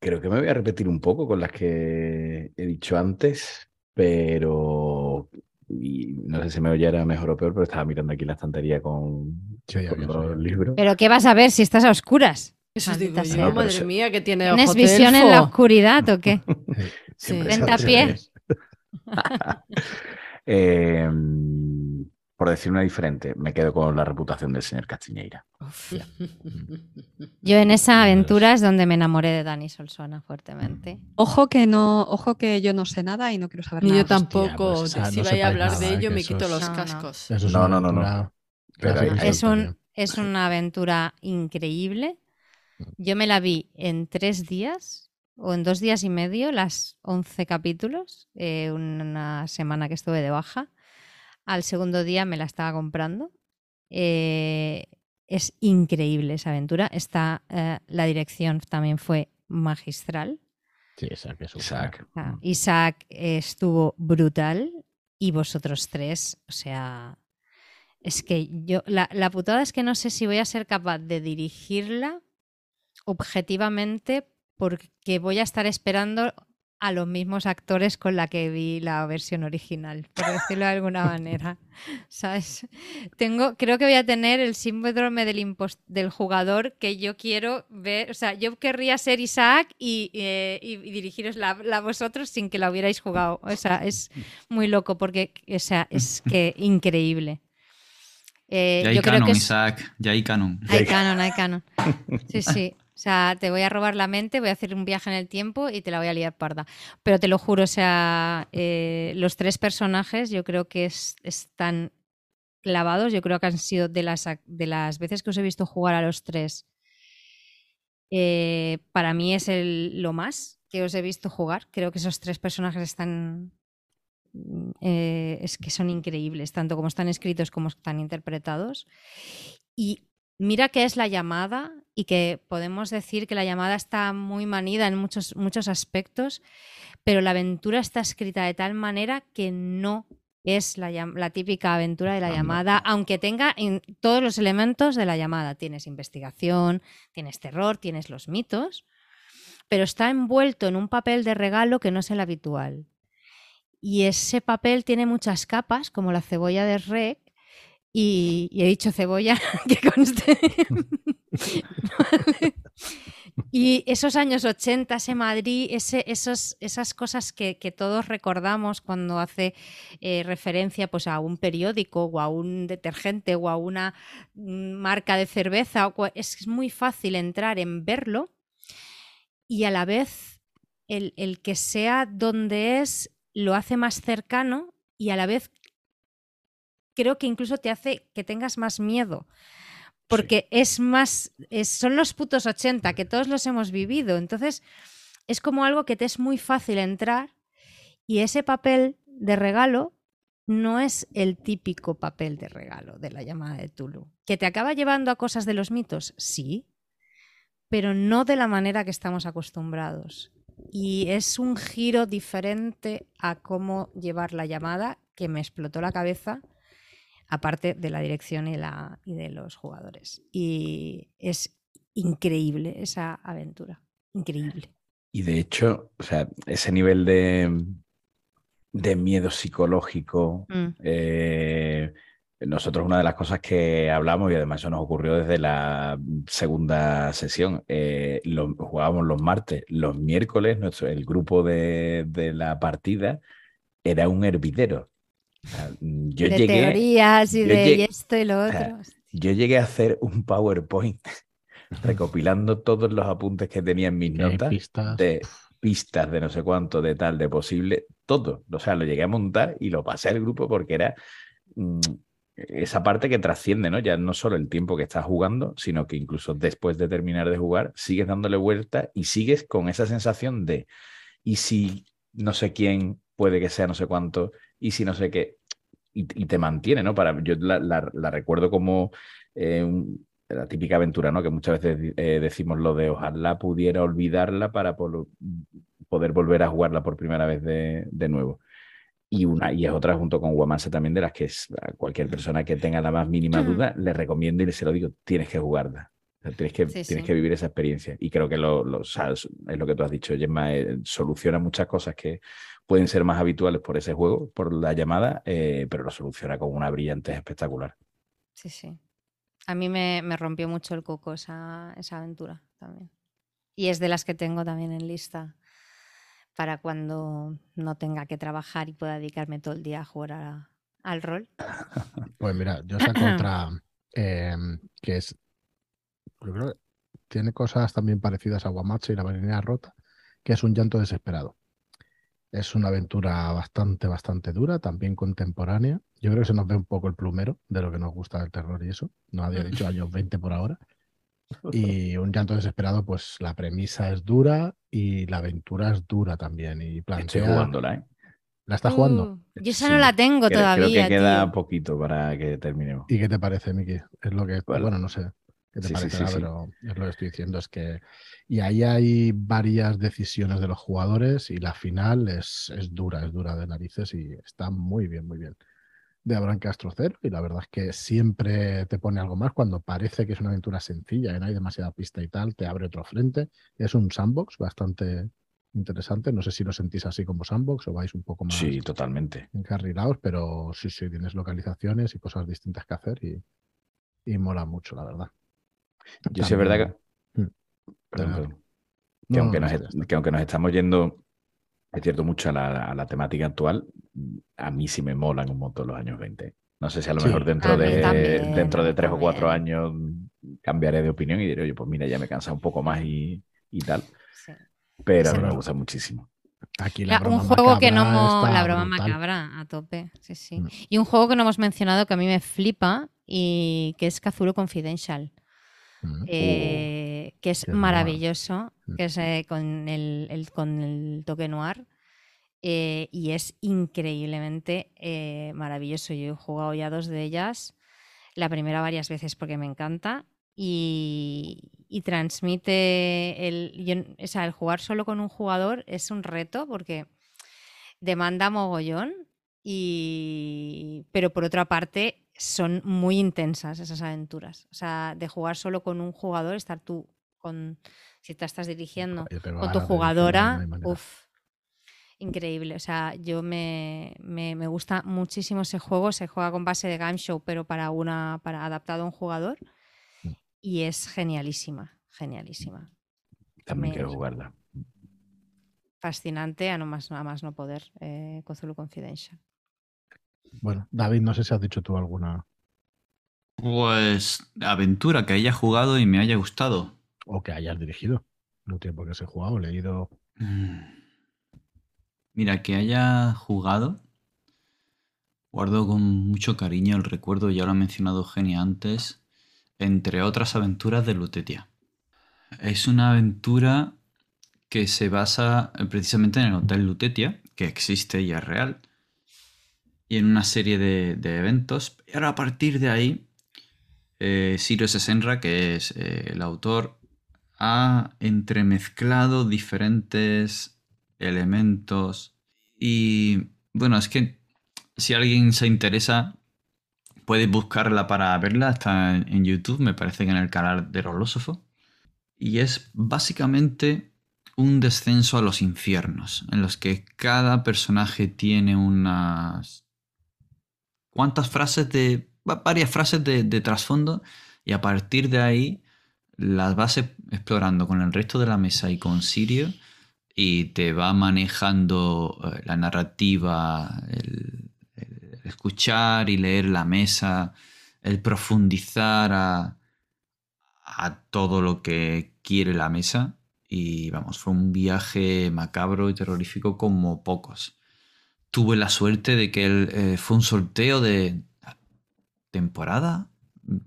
creo que me voy a repetir un poco con las que he dicho antes, pero y no sé si me oyera mejor o peor, pero estaba mirando aquí la estantería con, Sí, ya, con los libros. Pero ¿qué vas a ver si estás a oscuras? Eso digo yo, No, madre eso- mía, que tiene ¿Tienes visión en la oscuridad o qué? (laughs) A pie. Eh, (laughs) por decir una diferente, me quedo con la reputación del señor Castiñeira. (laughs) Yo en esa aventura es donde me enamoré de Dani Solsona fuertemente. Ojo que no, ojo que yo no sé nada y no quiero saber Ni nada. yo tampoco. pues si no vais a hablar nada, de ¿eh? ello, me quito es- los No, no. cascos. Eso es No, una no, no, no. Pero Es un, es una aventura increíble. Yo me la vi en tres días o en dos días y medio, las 11 capítulos, eh, una semana que estuve de baja. Al segundo día me la estaba comprando. Eh, es increíble esa aventura. Está, eh, la dirección también fue magistral. Sí, Isaac es un Isaac. Ah, Mm. Isaac estuvo brutal y vosotros tres, o sea, es que yo, la, la putada es que no sé si voy a ser capaz de dirigirla objetivamente porque voy a estar esperando a los mismos actores con la que vi la versión original, por decirlo de alguna manera. (laughs) ¿Sabes? Tengo, creo que voy a tener el síndrome del, jugador que yo quiero ver. O sea, yo querría ser Isaac y, eh, y- dirigiros la, la vosotros sin que la hubierais jugado. O sea, es muy loco porque, o sea, es que (laughs) increíble. Eh, Ya hay yo creo canon, que es- Isaac. Ya hay canon. hay canon, hay canon. Sí, sí. O sea, te voy a robar la mente, voy a hacer un viaje en el tiempo y te la voy a liar parda. Pero te lo juro, o sea, eh, los tres personajes yo creo que es- están clavados. Yo creo que han sido de las, de las veces que os he visto jugar a los tres. eh, para mí es lo más que os he visto jugar. Creo que esos tres personajes están. mm, eh, es que son increíbles, tanto como están escritos como están interpretados. Y mira que es la llamada y que podemos decir que la llamada está muy manida en muchos, muchos aspectos, pero la aventura está escrita de tal manera que no es la, típica aventura de la Anda. llamada, aunque tenga en todos los elementos de la llamada. Tienes investigación, tienes terror, tienes los mitos, pero está envuelto en un papel de regalo que no es el habitual. Y ese papel tiene muchas capas, como la cebolla de Rec, y, he dicho cebolla, (laughs) que conste. Y esos años 80, ese Madrid, ese, esos, esas cosas que, todos recordamos cuando hace eh, referencia pues, a un periódico o a un detergente o a una mm, marca de cerveza, es muy fácil entrar en verlo y a la vez el, el que sea donde es lo hace más cercano y a la vez creo que incluso te hace que tengas más miedo. Porque es más, es- son los putos 80, que todos los hemos vivido. Entonces, es como algo que te es muy fácil entrar y ese papel de regalo no es el típico papel de regalo de la llamada de Tulu. ¿Que te acaba llevando a cosas de los mitos? Sí, pero no de la manera que estamos acostumbrados. Y es un giro diferente a cómo llevar la llamada que me explotó la cabeza, aparte de la dirección y, la, y de los jugadores. Y es increíble esa aventura. Increíble. Y de hecho, o sea, ese nivel de, de miedo psicológico, Mm. eh, nosotros una de las cosas que hablamos, y además eso nos ocurrió desde la segunda sesión, eh, lo, jugábamos los martes, los miércoles, nuestro, el grupo de, de la partida era un hervidero. Sea, yo de llegué, teorías y yo de llegué- y esto y lo otro. yo llegué a hacer un PowerPoint recopilando todos los apuntes que tenía en mis hay notas pistas. de pistas de no sé cuánto, de tal, de posible, todo. O sea, lo llegué a montar y lo pasé al grupo porque era mm, esa parte que trasciende, ¿no? Ya no solo el tiempo que estás jugando, sino que incluso después de terminar de jugar, sigues dándole vuelta y sigues con esa sensación de, ¿y si no sé quién puede que sea no sé cuánto? ¿Y si no sé qué? Y, y te mantiene, ¿no? Para, yo la, la- la recuerdo como eh, un- la típica aventura, ¿no? Que muchas veces eh, decimos lo de ojalá pudiera olvidarla para poder volver a jugarla por primera vez de, de nuevo. Y una y es otra junto con Guamanse también de las que es, a cualquier persona que tenga la más mínima Mm. duda le recomiendo y se lo digo, tienes que jugarla. Tienes que, Sí, tienes sí. que vivir esa experiencia. Y creo que lo, lo- o sea, es es lo que tú has dicho, Gemma, eh, soluciona muchas cosas que pueden ser más habituales por ese juego, por la llamada, eh, pero lo soluciona con una brillantez espectacular. Sí, sí. A mí me, me rompió mucho el coco esa, esa aventura también. Y es de las que tengo también en lista para cuando no tenga que trabajar y pueda dedicarme todo el día a jugar a- al rol. (laughs) Pues mira, yo saco otra eh, que es. Yo creo que tiene cosas también parecidas a Guamacho y la marinera rota, que es un llanto desesperado. Es una aventura bastante, bastante dura, también contemporánea. Yo creo que se nos ve un poco el plumero de lo que nos gusta del terror y eso. No había dicho (laughs) años 20 por ahora. Y un llanto desesperado, pues la premisa es dura y la aventura es dura también. Y Estoy plantea. jugándola, ¿eh? ¿La estás jugando? Uh, yo esa Sí, no la tengo Creo, creo todavía. que queda tío. poquito para que terminemos. ¿Y qué te parece, Miki? Es lo que, Bueno. bueno, no sé qué te Sí, sí, parecerá, sí, sí. pero es lo que estoy diciendo, es que y ahí hay varias decisiones de los jugadores y la final es, es dura, es dura de narices y está muy bien, muy bien. De Abraham Castro Cero y la verdad es que siempre te pone algo más cuando parece que es una aventura sencilla, que no hay demasiada pista y tal, te abre otro frente. Es un sandbox bastante interesante, no sé si lo sentís así como sandbox o vais un poco más Sí, totalmente. encarrilados, pero sí, sí, tienes localizaciones y cosas distintas que hacer y, y mola mucho, la verdad. Yo sí es verdad que. Mm. Perdón, Dale, perdón. No, Que, aunque no, nos, ya está. que aunque nos estamos yendo, es cierto, mucho a la, a la temática actual, a mí sí me molan un montón los años 20. No sé si a lo Sí. mejor dentro de, también, dentro de tres o cuatro años cambiaré de opinión y diré, oye, pues mira, ya me he cansado un poco más y, y tal. Sí. Pero Sí. me gusta muchísimo. Aquí La- la broma un juego que no hemos. La broma brutal. macabra, a tope. Sí, sí. Mm. Y un juego que no hemos mencionado que a mí me flipa y que es Cthulhu Confidential. Mm. eh, que es noir. maravilloso, Mm. que es eh, con, el, el- con el toque noir. eh, y es increíblemente maravilloso. Yo he jugado ya dos de ellas. La primera varias veces porque me encanta. Y, y transmite el, yo- o sea, el jugar solo con un jugador es un reto porque demanda mogollón. Y, pero por otra parte, son muy intensas esas aventuras. O sea, de jugar solo con un jugador, estar tú con. Si te estás dirigiendo con tu jugadora, no uff, increíble. O sea, yo me, me, me gusta muchísimo ese juego. Se juega con base de game show, pero para una, para adaptado a un jugador. Mm. Y es genialísima, genialísima. También Me- quiero jugarla. Fascinante, a no más, a más no poder. Eh, Cthulhu Confidential. Bueno, David, no sé si has dicho tú alguna Pues aventura que haya jugado y me haya gustado. o que hayas dirigido. No tiene por qué ser jugado, leído. Mm. Mira, que haya jugado. Guardo con mucho cariño el recuerdo, ya lo ha mencionado Genia antes, entre otras aventuras de Lutetia. Es una aventura que se basa eh, precisamente en el Hotel Lutetia, que existe y es real, y en una serie de, de eventos. Y ahora a partir de ahí, eh, Ciro Sesenra, que es eh, el autor, ha entremezclado diferentes elementos y bueno, es que si alguien se interesa puede buscarla para verla, está en en YouTube, me parece que en el canal del Holósofo. Y es básicamente un descenso a los infiernos, en los que cada personaje tiene unas cuantas frases de. va- varias frases de, trasfondo, y a partir de ahí las vas e- explorando con el resto de la mesa y con Sirio, y te va manejando eh, la narrativa, el, el escuchar y leer la mesa, el profundizar a, a todo lo que quiere la mesa. Y vamos, fue un viaje macabro y terrorífico como pocos. Tuve la suerte de que él, eh, fue un sorteo de temporada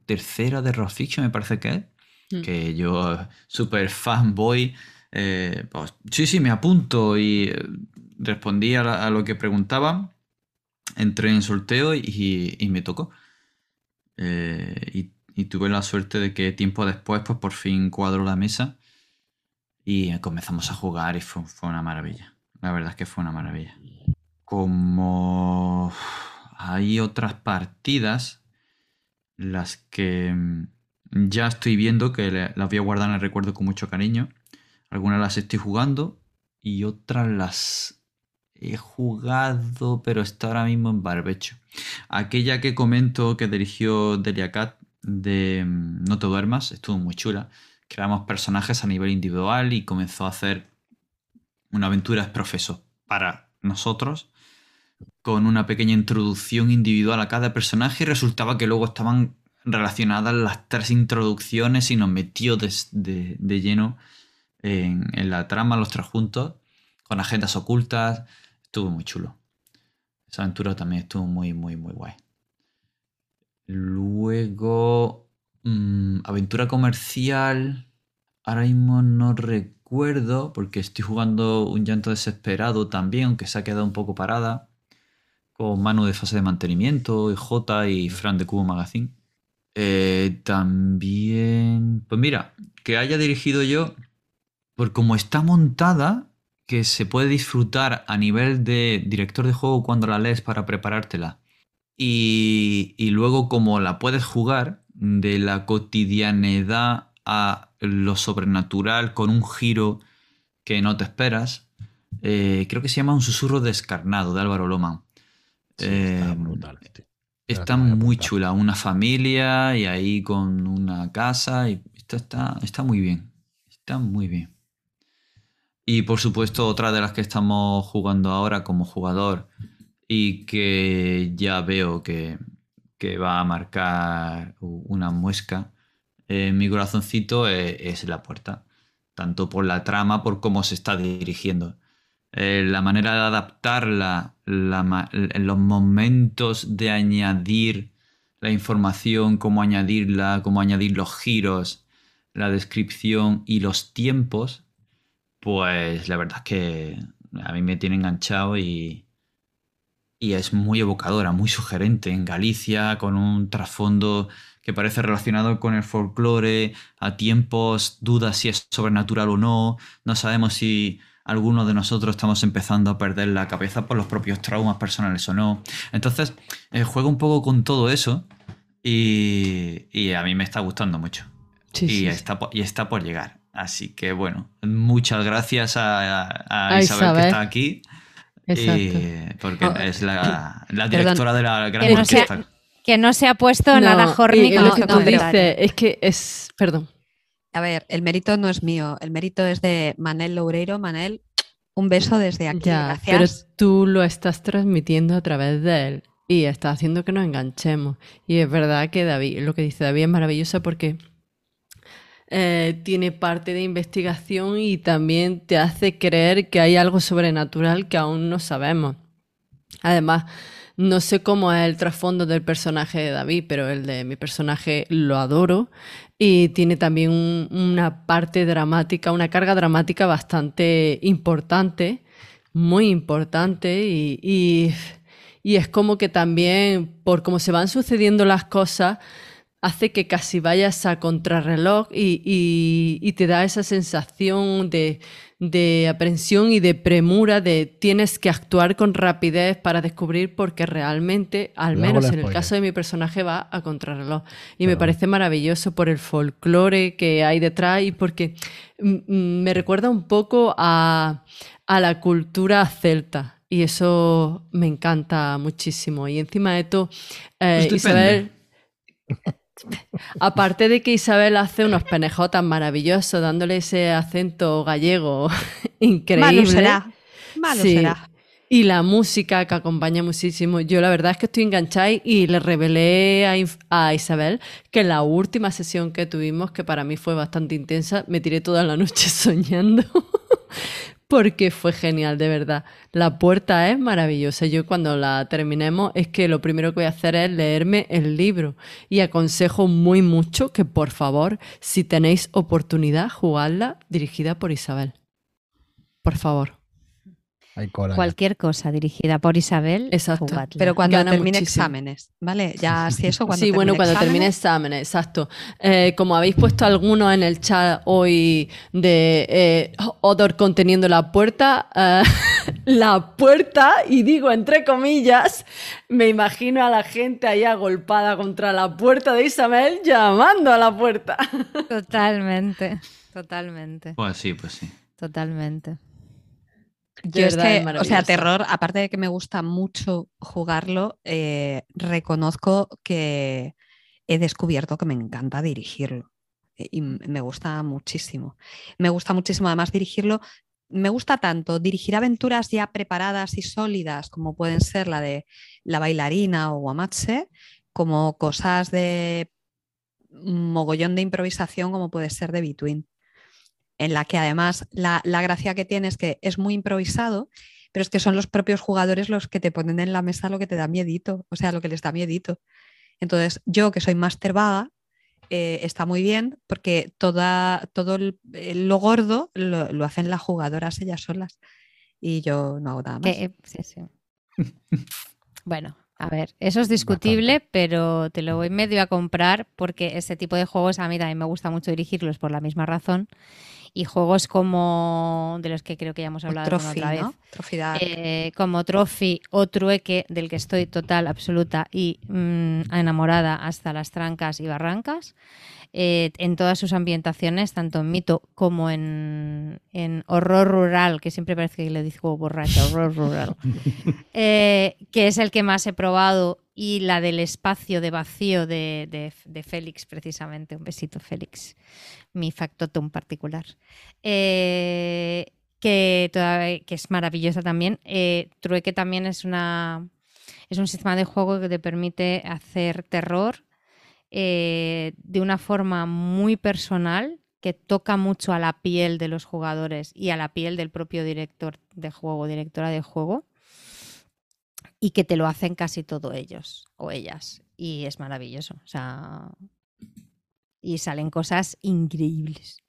tercera de Raw Fiction, me parece que es. Mm. Que yo, super fanboy, eh, pues, sí, sí, me apunto y eh, respondí a, la- a lo que preguntaban. Entré en sorteo y, y me tocó. Eh, y, y tuve la suerte de que tiempo después, pues por fin cuadro la mesa y comenzamos a jugar y fue, fue una maravilla. La verdad es que fue una maravilla. Como hay otras partidas, las que mm, ya estoy viendo que las voy a guardar en el recuerdo con mucho cariño. Algunas las estoy jugando y otras las he jugado, pero está ahora mismo en barbecho. Aquella que comento que dirigió Delia Cat de mm, No te duermas, estuvo muy chula. Creamos personajes a nivel individual y comenzó a hacer una aventura de profeso para nosotros con una pequeña introducción individual a cada personaje y resultaba que luego estaban relacionadas las tres introducciones y nos metió des- de, de lleno en, en la trama los tres juntos con agendas ocultas. Estuvo muy chulo. Esa aventura también estuvo muy, muy, muy guay. Luego, mm, aventura comercial. Ahora mismo no recuerdo porque estoy jugando un llanto desesperado también, aunque se ha quedado un poco parada. Con Manu de fase de mantenimiento, J y Fran de Cubo Magazine. Eh, también. Pues mira, que haya dirigido yo. Por como está montada, que se puede disfrutar a nivel de director de juego cuando la lees para preparártela. Y, y luego como la puedes jugar de la cotidianidad a lo sobrenatural con un giro que no te esperas. eh, creo que se llama Un susurro descarnado de Álvaro Loman. Sí, está Eh, brutal. tío. Está muy chula, una familia y ahí con una casa y está, está, está muy bien, está muy bien. Y por supuesto otra de las que estamos jugando ahora como jugador y que ya veo que, que va a marcar una muesca en mi corazoncito es, es la puerta, tanto por la trama, por cómo se está dirigiendo. Eh, la manera de adaptarla, l- los momentos de añadir la información, cómo añadirla, cómo añadir los giros, la descripción y los tiempos, pues la verdad es que a mí me tiene enganchado y, y es muy evocadora, muy sugerente. En Galicia, con un trasfondo que parece relacionado con el folclore, a tiempos dudas si es sobrenatural o no, no sabemos si algunos de nosotros estamos empezando a perder la cabeza por los propios traumas personales o no. Entonces, eh, juego un poco con todo eso y, y a mí me está gustando mucho. Sí, y, sí. Está, y está por llegar. Así que bueno, muchas gracias a, a A Isabel, que está aquí. Exacto. eh, porque Oh, es la, la directora de la gran Que no sea- orquesta. Que no se ha puesto nada No, y lo este que tú comentario. dices es que es. Perdón. A ver, el mérito no es mío, el mérito es de Manel Loureiro. Manel, un beso desde aquí. Ya, pero Gracias. tú lo estás transmitiendo a través de él y está haciendo que nos enganchemos. Y es verdad que David, lo que dice David es maravilloso porque eh, tiene parte de investigación y también te hace creer que hay algo sobrenatural que aún no sabemos. Además, No sé cómo es el trasfondo del personaje de David, pero el de mi personaje lo adoro. Y tiene también un- una parte dramática, una carga dramática bastante importante, muy importante. Y, y- es como que también por cómo se van sucediendo las cosas hace que casi vayas a contrarreloj y- y te da esa sensación de, de aprensión y de premura de tienes que actuar con rapidez para descubrir porque realmente, al Luego menos en el caso de mi personaje, va a contrarreloj. Y me parece maravilloso por el folclore que hay detrás y porque mm, mm, me recuerda un poco a, a la cultura celta. Y eso me encanta muchísimo. Y encima de todo, eh, Isabel, (laughs) aparte de que Isabel hace unos penejotas maravillosos, dándole ese acento gallego (laughs) increíble. Malo será. Malo Sí. será. Y la música que acompaña muchísimo. Yo la verdad es que estoy enganchada y le revelé a, a Isabel que la última sesión que tuvimos, que para mí fue bastante intensa, me tiré toda la noche (laughs) soñando. Porque fue genial, de verdad. La puerta es maravillosa. Yo cuando la terminemos es que lo primero que voy a hacer es leerme el libro. Y aconsejo muy mucho que por favor, si tenéis oportunidad, jugadla dirigida por Isabel. Por favor. Hay cola. ya. Cualquier cosa dirigida por Isabel, Exacto. jugadla. Pero cuando Gana termine muchísimo. exámenes, ¿vale? Ya si eso cuando sí, bueno, cuando termine exámenes, exámenes, exacto. Eh, como habéis puesto algunos en el chat hoy de eh, Odor conteniendo la puerta, eh, (laughs) la puerta, y digo entre comillas, me imagino a la gente ahí agolpada contra la puerta de Isabel llamando a la puerta. (laughs) Totalmente, totalmente, Pues sí, pues sí. totalmente. Yo es que, o sea, terror, aparte de que me gusta mucho jugarlo, eh, reconozco que he descubierto que me encanta dirigirlo. eh, Y me gusta muchísimo. Me gusta muchísimo además dirigirlo. Me gusta tanto dirigir aventuras ya preparadas y sólidas, como pueden ser la de La bailarina o Guamatse, como cosas de mogollón de improvisación, como puede ser de Between en la que además la, la gracia que tiene es que es muy improvisado, pero es que son los propios jugadores los que te ponen en la mesa lo que te da miedito, o sea, lo que les da miedito. Entonces, yo que soy máster vaga, eh, está muy bien porque toda, todo el- el- lo gordo lo, lo hacen las jugadoras ellas solas y yo no hago nada más. Eh, sí, sí. (laughs) bueno, a ver, eso es discutible, pero te lo voy medio a comprar porque ese tipo de juegos a mí también me gusta mucho dirigirlos por la misma razón. Y juegos como de los que creo que ya hemos hablado Trophy, otra vez, ¿no? Eh, como Trophy o Trueque, del que estoy total, absoluta y mm, enamorada hasta las trancas y barrancas, eh, en todas sus ambientaciones, tanto en mito como en, en horror rural, que siempre parece que le digo borracha, horror rural, (laughs) eh, que es el que más he probado, y la del espacio de vacío de, de- de Félix, precisamente. Un besito, Félix, mi factotum particular. Eh, que, todavía- que es maravillosa también. Trueque también es una es un sistema de juego que te permite hacer terror eh, de una forma muy personal que toca mucho a la piel de los jugadores y a la piel del propio director de juego, directora de juego, y que te lo hacen casi todo ellos o ellas. Y es maravilloso. O sea, y salen cosas increíbles.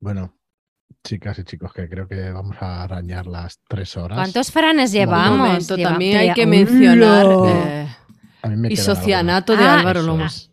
Bueno, chicas y chicos, que creo que vamos a arañar las tres horas. ¿Cuántos franes Un llevamos? momento, Lleva- también hay que mencionar eh, mí me quedan Isocianato de Ah, Álvaro Lomas.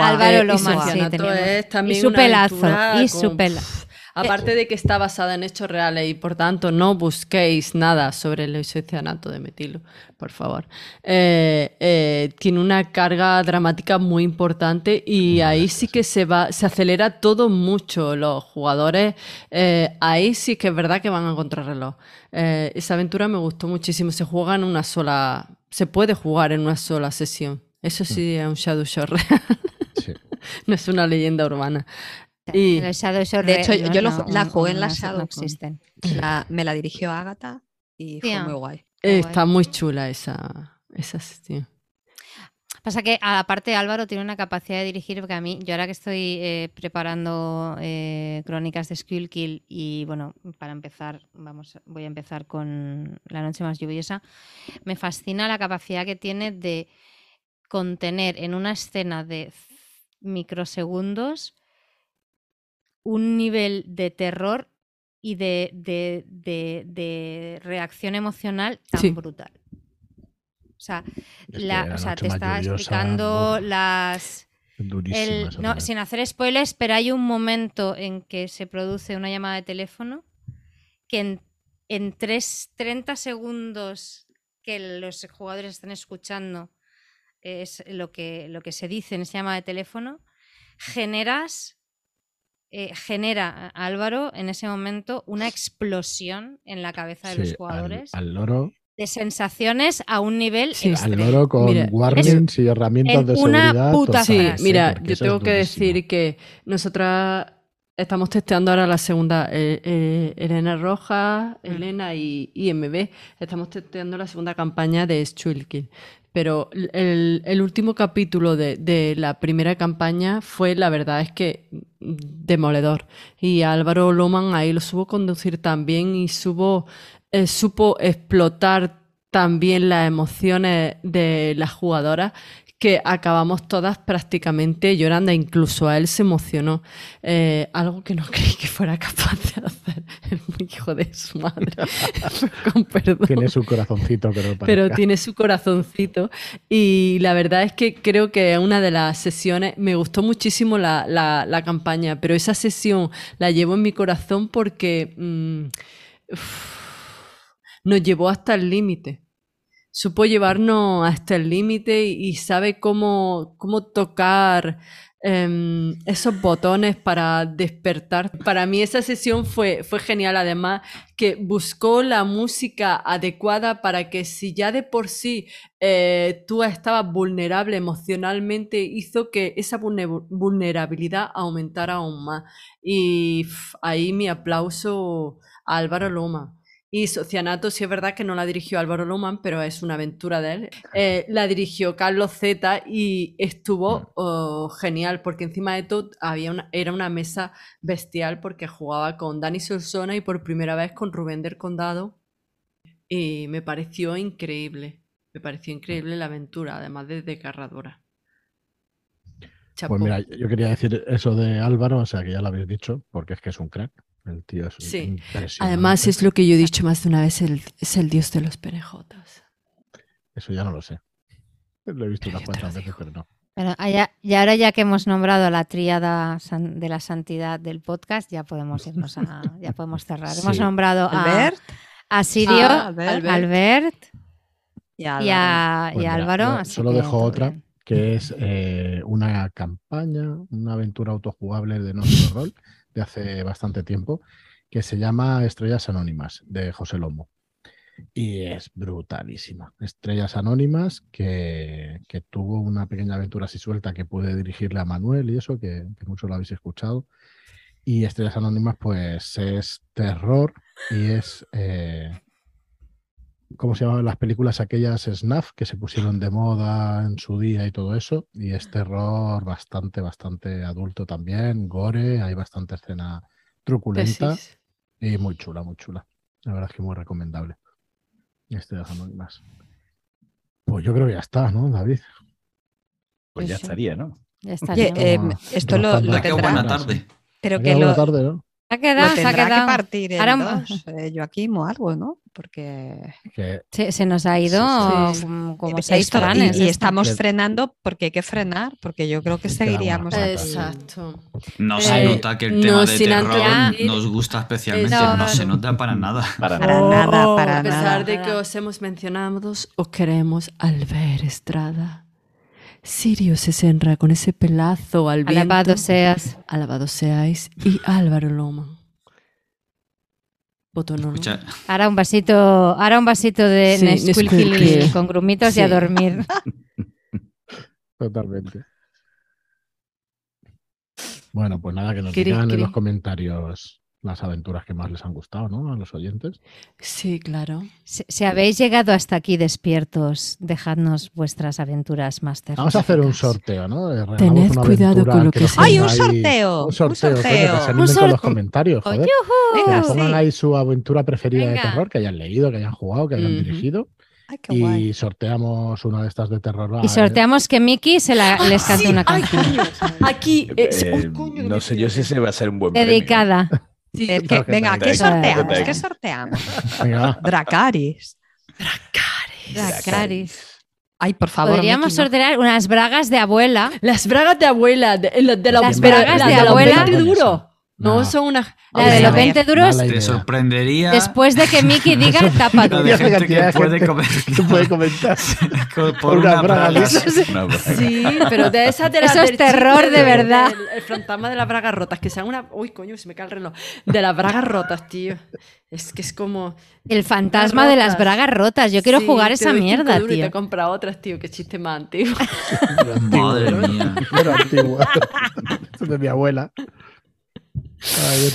Es. Álvaro Eh, Lomas, sí, es también y su una pelazo, y con- su pelazo. Aparte de que está basada en hechos reales y por tanto no busquéis nada sobre el isocianato de metilo, por favor. Eh, eh, tiene una carga dramática muy importante y ahí sí que se va, se acelera todo mucho. Los jugadores, eh, ahí sí que es verdad que van a contrarreloj. Eh, esa aventura me gustó muchísimo. Se juega en una sola, se puede jugar en una sola sesión. Eso sí es un Shadow real, Sí. (laughs) no es una leyenda urbana. Y Los Shadow Shore De hecho, yo lo- la jugué en la no Shadowcon. existen. La- me la dirigió Ágata y fue muy guay. Qué Está muy chula esa, esa sesión. Pasa que aparte Álvaro tiene una capacidad de dirigir, porque a mí, yo ahora que estoy eh, preparando eh, crónicas de Skullkill y bueno, para empezar, vamos, voy a empezar con La noche más lluviosa, me fascina la capacidad que tiene de contener en una escena de microsegundos un nivel de terror y de, de- de- de reacción emocional tan Sí. brutal. O sea, Es la- o sea, te está lluviosa, explicando uf, las... El- no, sin hacer spoilers, pero hay un momento en que se produce una llamada de teléfono que en, en tres- 30 segundos que los jugadores están escuchando es lo que, lo que se dice en esa llamada de teléfono, generas, eh, genera Álvaro en ese momento una explosión en la cabeza de Sí, los jugadores Al, loro, de sensaciones a un nivel Sí. al loro con Mira, warnings y herramientas en de una seguridad. puta Sí, mira, yo tengo que decir que nosotras estamos testeando ahora la segunda, eh, eh, Elena Rojas, Mm. Elena y IMB, estamos testeando la segunda campaña de Schulkin. Pero el, el último capítulo de, de la primera campaña fue, la verdad es que, mm, demoledor. Y Álvaro Loman ahí lo supo conducir también y supo, eh, supo explotar también las emociones de las jugadoras que acabamos todas prácticamente llorando, e incluso a él se emocionó. Eh, algo que no (laughs) creí que fuera capaz de hacer (laughs) el hijo de su madre. (laughs) Con perdón. Tiene su corazoncito, pero Pero tiene su corazoncito. Y la verdad es que creo que una de las sesiones, me gustó muchísimo la, la- la campaña, pero esa sesión la llevo en mi corazón porque mm, uf, nos llevó hasta el límite. Supo llevarnos hasta el límite y, sabe cómo, cómo tocar em, esos botones para despertar. Para mí esa sesión fue, fue genial, además que buscó la música adecuada para que si ya de por sí eh, tú estabas vulnerable emocionalmente, hizo que esa vulne- vulnerabilidad aumentara aún más. Y ahí mi aplauso a Álvaro Loma. Y Socianato, sí es verdad que no la dirigió Álvaro Loman, pero es una aventura de él. Eh, la dirigió Carlos Z y estuvo oh, genial, porque encima de todo había una, era una mesa bestial porque jugaba con Dani Solsona y por primera vez con Rubén del Condado. Y me pareció increíble. Me pareció increíble la aventura, además de desgarradora. Chapó. Pues mira, yo quería decir eso de Álvaro, o sea que ya lo habéis dicho, porque es que es un crack. El tío es Sí. impresionante. Además, es lo que yo he dicho más de una vez, el- es el dios de los perejotas. Eso ya no lo sé. Lo he visto Pero unas cuantas veces, digo. pero no. Pero allá- y ahora ya que hemos nombrado a la tríada de la santidad del podcast, ya podemos (laughs) irnos a, ya podemos cerrar. Hemos nombrado a, Albert a Sirio, Ah, Albert. Albert y a, y Pues a mira, Álvaro. yo así solo que dejo otra. bien. que es eh, una campaña, una aventura autojugable de nuestro rol de hace bastante tiempo, que se llama Estrellas Anónimas, de José Lomo. Y es brutalísima. Estrellas Anónimas, que, que tuvo una pequeña aventura así suelta que pude dirigirle a Manuel y eso, que, muchos lo habéis escuchado. Y Estrellas Anónimas, pues es terror y es... eh, ¿Cómo se llamaban las películas aquellas snuff que se pusieron de moda en su día y todo eso? Y es terror bastante, bastante adulto también, gore, hay bastante escena truculenta Tesis. y muy chula, muy chula. La verdad es que muy recomendable. Estrellas Anónimas. Pues yo creo que ya está, ¿no, David? Pues ya Eso. estaría, ¿no? Ya está. Oye, ¿no? eh, esto lo, lo tendrá, buena tarde. pero que lo, buena tarde, ¿no? Se ha quedado, lo se ha tendrá que quedado. partir en Ahora- dos, eh, Joaquín o algo, ¿no? Porque Que Se, se nos ha ido Sí, sí. como, Eh, seis esto- planes. y, esto. estamos Que- frenando porque hay que frenar, porque yo creo que seguiríamos. Exacto. No se Eh, nota que el no, tema de terror antes- nos gusta especialmente. No, No, se no. nota para nada. Para Para nada. nada, para a pesar nada. de que os hemos mencionado, os queremos al ver Estrada. Sirio se senra con ese pelazo al viento. Alabado seas. Alabado seáis. Y Álvaro Loma. Botonono. Escucha, Ahora un vasito, ahora un vasito de Sí, Nesquik Nesquik. con grumitos y a dormir. (laughs) Totalmente. Bueno, pues nada, que nos digan en los comentarios las aventuras que más les han gustado, ¿no? A los oyentes. Sí, claro. Si, si habéis llegado hasta aquí despiertos, dejadnos vuestras aventuras más Vamos a hacer un terroríficas. sorteo, ¿no? Eh, regalamos Tened una cuidado con lo que que sea. ¡Ay, un sorteo! Un sorteo, Un coño, que se sorteo. animen Un con los sorteo. comentarios, joder. Que Venga, nos pongan sí. ahí su aventura preferida Venga. de terror, que hayan leído, que hayan jugado, que hayan dirigido. Ay, qué guay. Y sorteamos una de estas de terror. Y Ah, sorteamos que Mickey se la, les cante Sí, una ay, canción coño. Aquí. es- Eh, ¡Ay, coño, no que sé yo si ese va a ser un buen premio. Sí, Eh, que- venga, ¿qué sorteamos? ¿Qué sorteamos? eh, Venga, va. Dracaris. Dracarys. Ay, por favor. Podríamos no. sortear unas bragas de abuela. Las bragas de abuela, de, de, de la- Las bragas la de los abuela. 20 duro. No, No. son unas. La de los ver, 20 duros, Te sorprendería después de que Mickey (laughs) diga tapa la tú. de La gente que de (laughs) puede puede comentar. por Por una una braga. Una. Sí, pero de esas de las Eso es terror de verdad. del- el fantasma de las bragas rotas, que sean una. Uy, coño, se me cae el reloj. De las bragas rotas, tío. Es que es como. El fantasma de las bragas rotas. Yo quiero Sí, jugar te esa mierda, duros Y tío. te compra otras, tío. Qué chiste más antiguo. Madre mía. Pero antigua. (laughs) De mi abuela.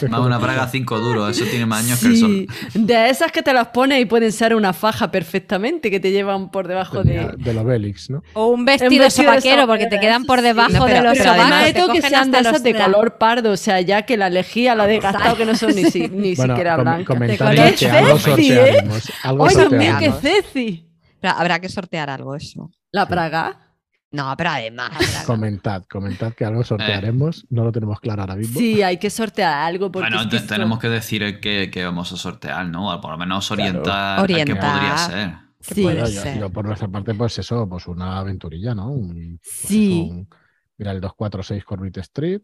Más una braga 5 duros, eso tiene más años que el sol. Sí, de esas que te las pones y pueden ser una faja perfectamente, que te llevan por debajo Tenía- de. de los Bélix, ¿no? O un Un vestido vestido de sobaquero, porque te quedan por sí. debajo No, pero- de los pero Pero además sobacos. de te todo que sean de esas de color pardo, o sea, ya que la lejía la de gastado que no son ni, si- (laughs) ni Bueno, siquiera blancas. que algo Ceci, ¿eh? sortearemos. Algo ¡Ay, Dios mío, sortearemos. qué ceci! Pero habrá que sortear algo, eso. La praga. No, pero además. Comentad, comentad que algo sortearemos. No lo tenemos claro ahora mismo. Sí, hay que sortear algo. Porque Bueno, es que te- esto- tenemos que decir que, que vamos a sortear, ¿no? O por lo menos Claro. orientar, a qué podría ser. ¿Qué Sí. puede Bueno, yo, ser? yo por nuestra parte, pues eso, pues una aventurilla, ¿no? Un- pues Sí. eso, un- mira, el 246 Corbett Street,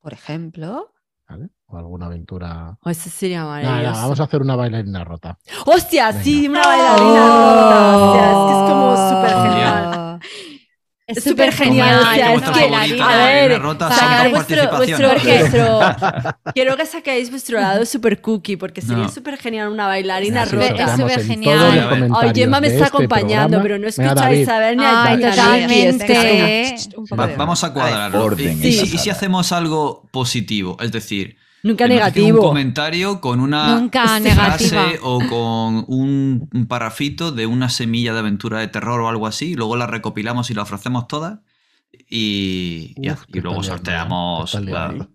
Por ejemplo. ¿vale? O alguna aventura. Oh, eso sería maravilloso. nada, vamos a hacer una bailarina rota. ¡Hostia! Sí, una bailarina rota. Hostia, es que es como súper Oh. genial. Es Es súper genial. genial, O sea, que es que, a ver, rota sacar vuestro, vuestro, vuestro- (laughs) quiero que saquéis vuestro lado super cookie, porque sería No. súper genial una bailarina Así Rota. Es súper en genial. Ay, Gemma me está este acompañando, programa. pero no escucháis ver ni a totalmente. Miki, es que es Venga, un poco Va- de- vamos a cuadrarlo. orden y, y si, y si esa hacemos algo positivo, es decir, Nunca negativo. un comentario con una Nunca frase negativa. o con un, un parrafito de una semilla de aventura de terror o algo así, y luego la recopilamos y la ofrecemos todas y, y- luego sorteamos la- liando.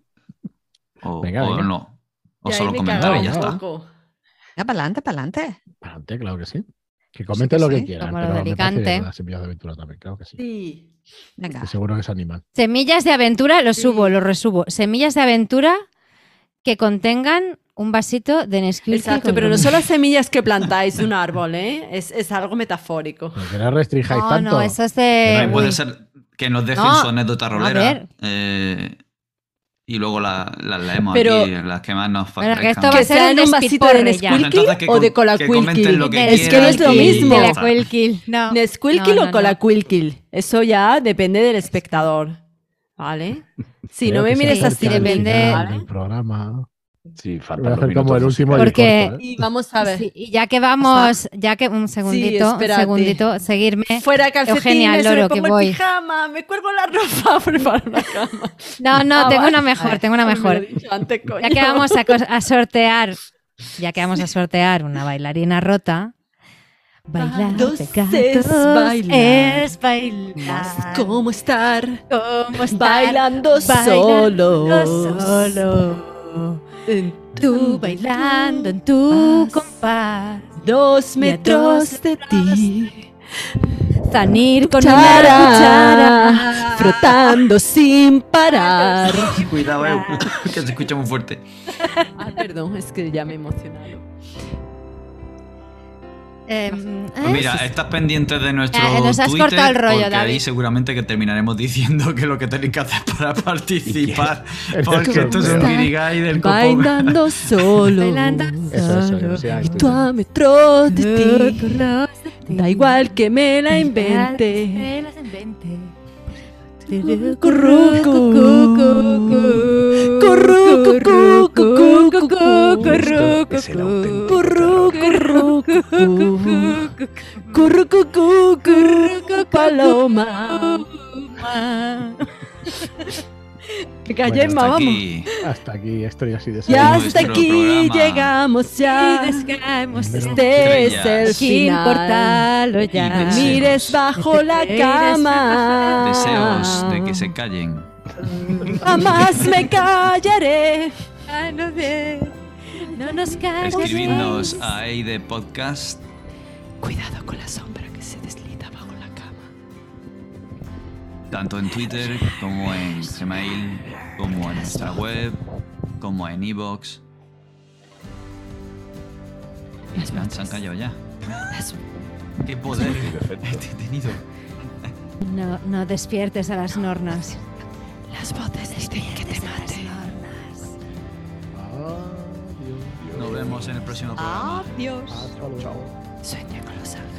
o, Venga, o venga. no. O solo me comentar y ya está. poco. Ya, para adelante, para adelante. Adelante, claro que sí. Que comenten que lo que sí, quieran, como pero lo de las semillas de aventura también, claro que sí. Sí. Venga. Que seguro que se animan. Semillas de aventura, lo Sí. subo, lo resubo. Semillas de aventura que contengan un vasito de Nesquik. Exacto, pero no son las semillas que plantáis de un árbol, ¿eh? Es, es algo metafórico. Pero que no restringáis No, tanto. no, eso es Que de... no puede ser que nos dejen No, su anécdota a rolera ver. eh, y luego la- las leemos Pero- aquí, las que más nos Bueno, que favorezcan. esto va a Que ser en un vasito de Entonces que o de que que Es que no es lo mismo. La. Quilquil, no. Nesquilquil No, o no, Colaquilquil. Eso ya depende del espectador. ¿Vale? Si Creo no me mires Sí, así depende- ¿vale? del programa. Sí, faltan como el último Porque- corto, ¿eh? Y vamos a ver. Sí, y ya que vamos, ya que un segundito, un espérate. segundito, seguirme. Fuera calcetines, Eugenia, se me loro, que pongo voy. el pijama, me cuelgo la ropa, (laughs) preparo la cama. No, no, Ah, tengo vale. una mejor, tengo una me mejor. he dicho antes, coño. Ya que vamos a, a (laughs) sortear, ya que vamos a sortear una bailarina rota. Bailar Dos pegados es bailar. es bailar. ¿Cómo estar? ¿Cómo estar Bailando bailando solos. solo. En Tú bailando en tu compás. dos metros dos de ti. Zanir con una Cuchara, frotando sin parar. (laughs) Cuidado, eh, (laughs) que se escucha muy fuerte. Ah, perdón, es que ya me he Em, Pues ¿eh? mira, estás pendiente de nuestro Eh, nos has Twitter, cortado el rollo, porque David. ahí seguramente que terminaremos (laughs) diciendo que lo que tenéis que hacer para (laughs) participar, porque esto es un guirigay del copón. Bailando (laughs) solo. Bailando Eso, eso, solo. sí, ahí Y tú a metros de ti. Da Da igual que me la invente. Me las invente. Esto es paloma. Me callé, Hasta vamos. aquí. Hasta aquí, estrellas y deseos. Ya hasta aquí programa. llegamos ya. Y descaemos Pero- Este es el final. Y ya. deseos. Mires bajo la cama. Deseos de que se callen. Jamás me callaré. Ay, no sé. No nos calles. Escribidnos a Eide Podcast. Cuidado con la sombra tanto en Twitter como en Gmail, como en nuestra web, como en Evox. Las Se han- se han voces. callado ya. ¡Qué poder he (laughs) tenido! No, no despiertes a las nornas. Las voces dicen que te mate. Nos vemos en el próximo programa. Adiós. Sueña con los ángeles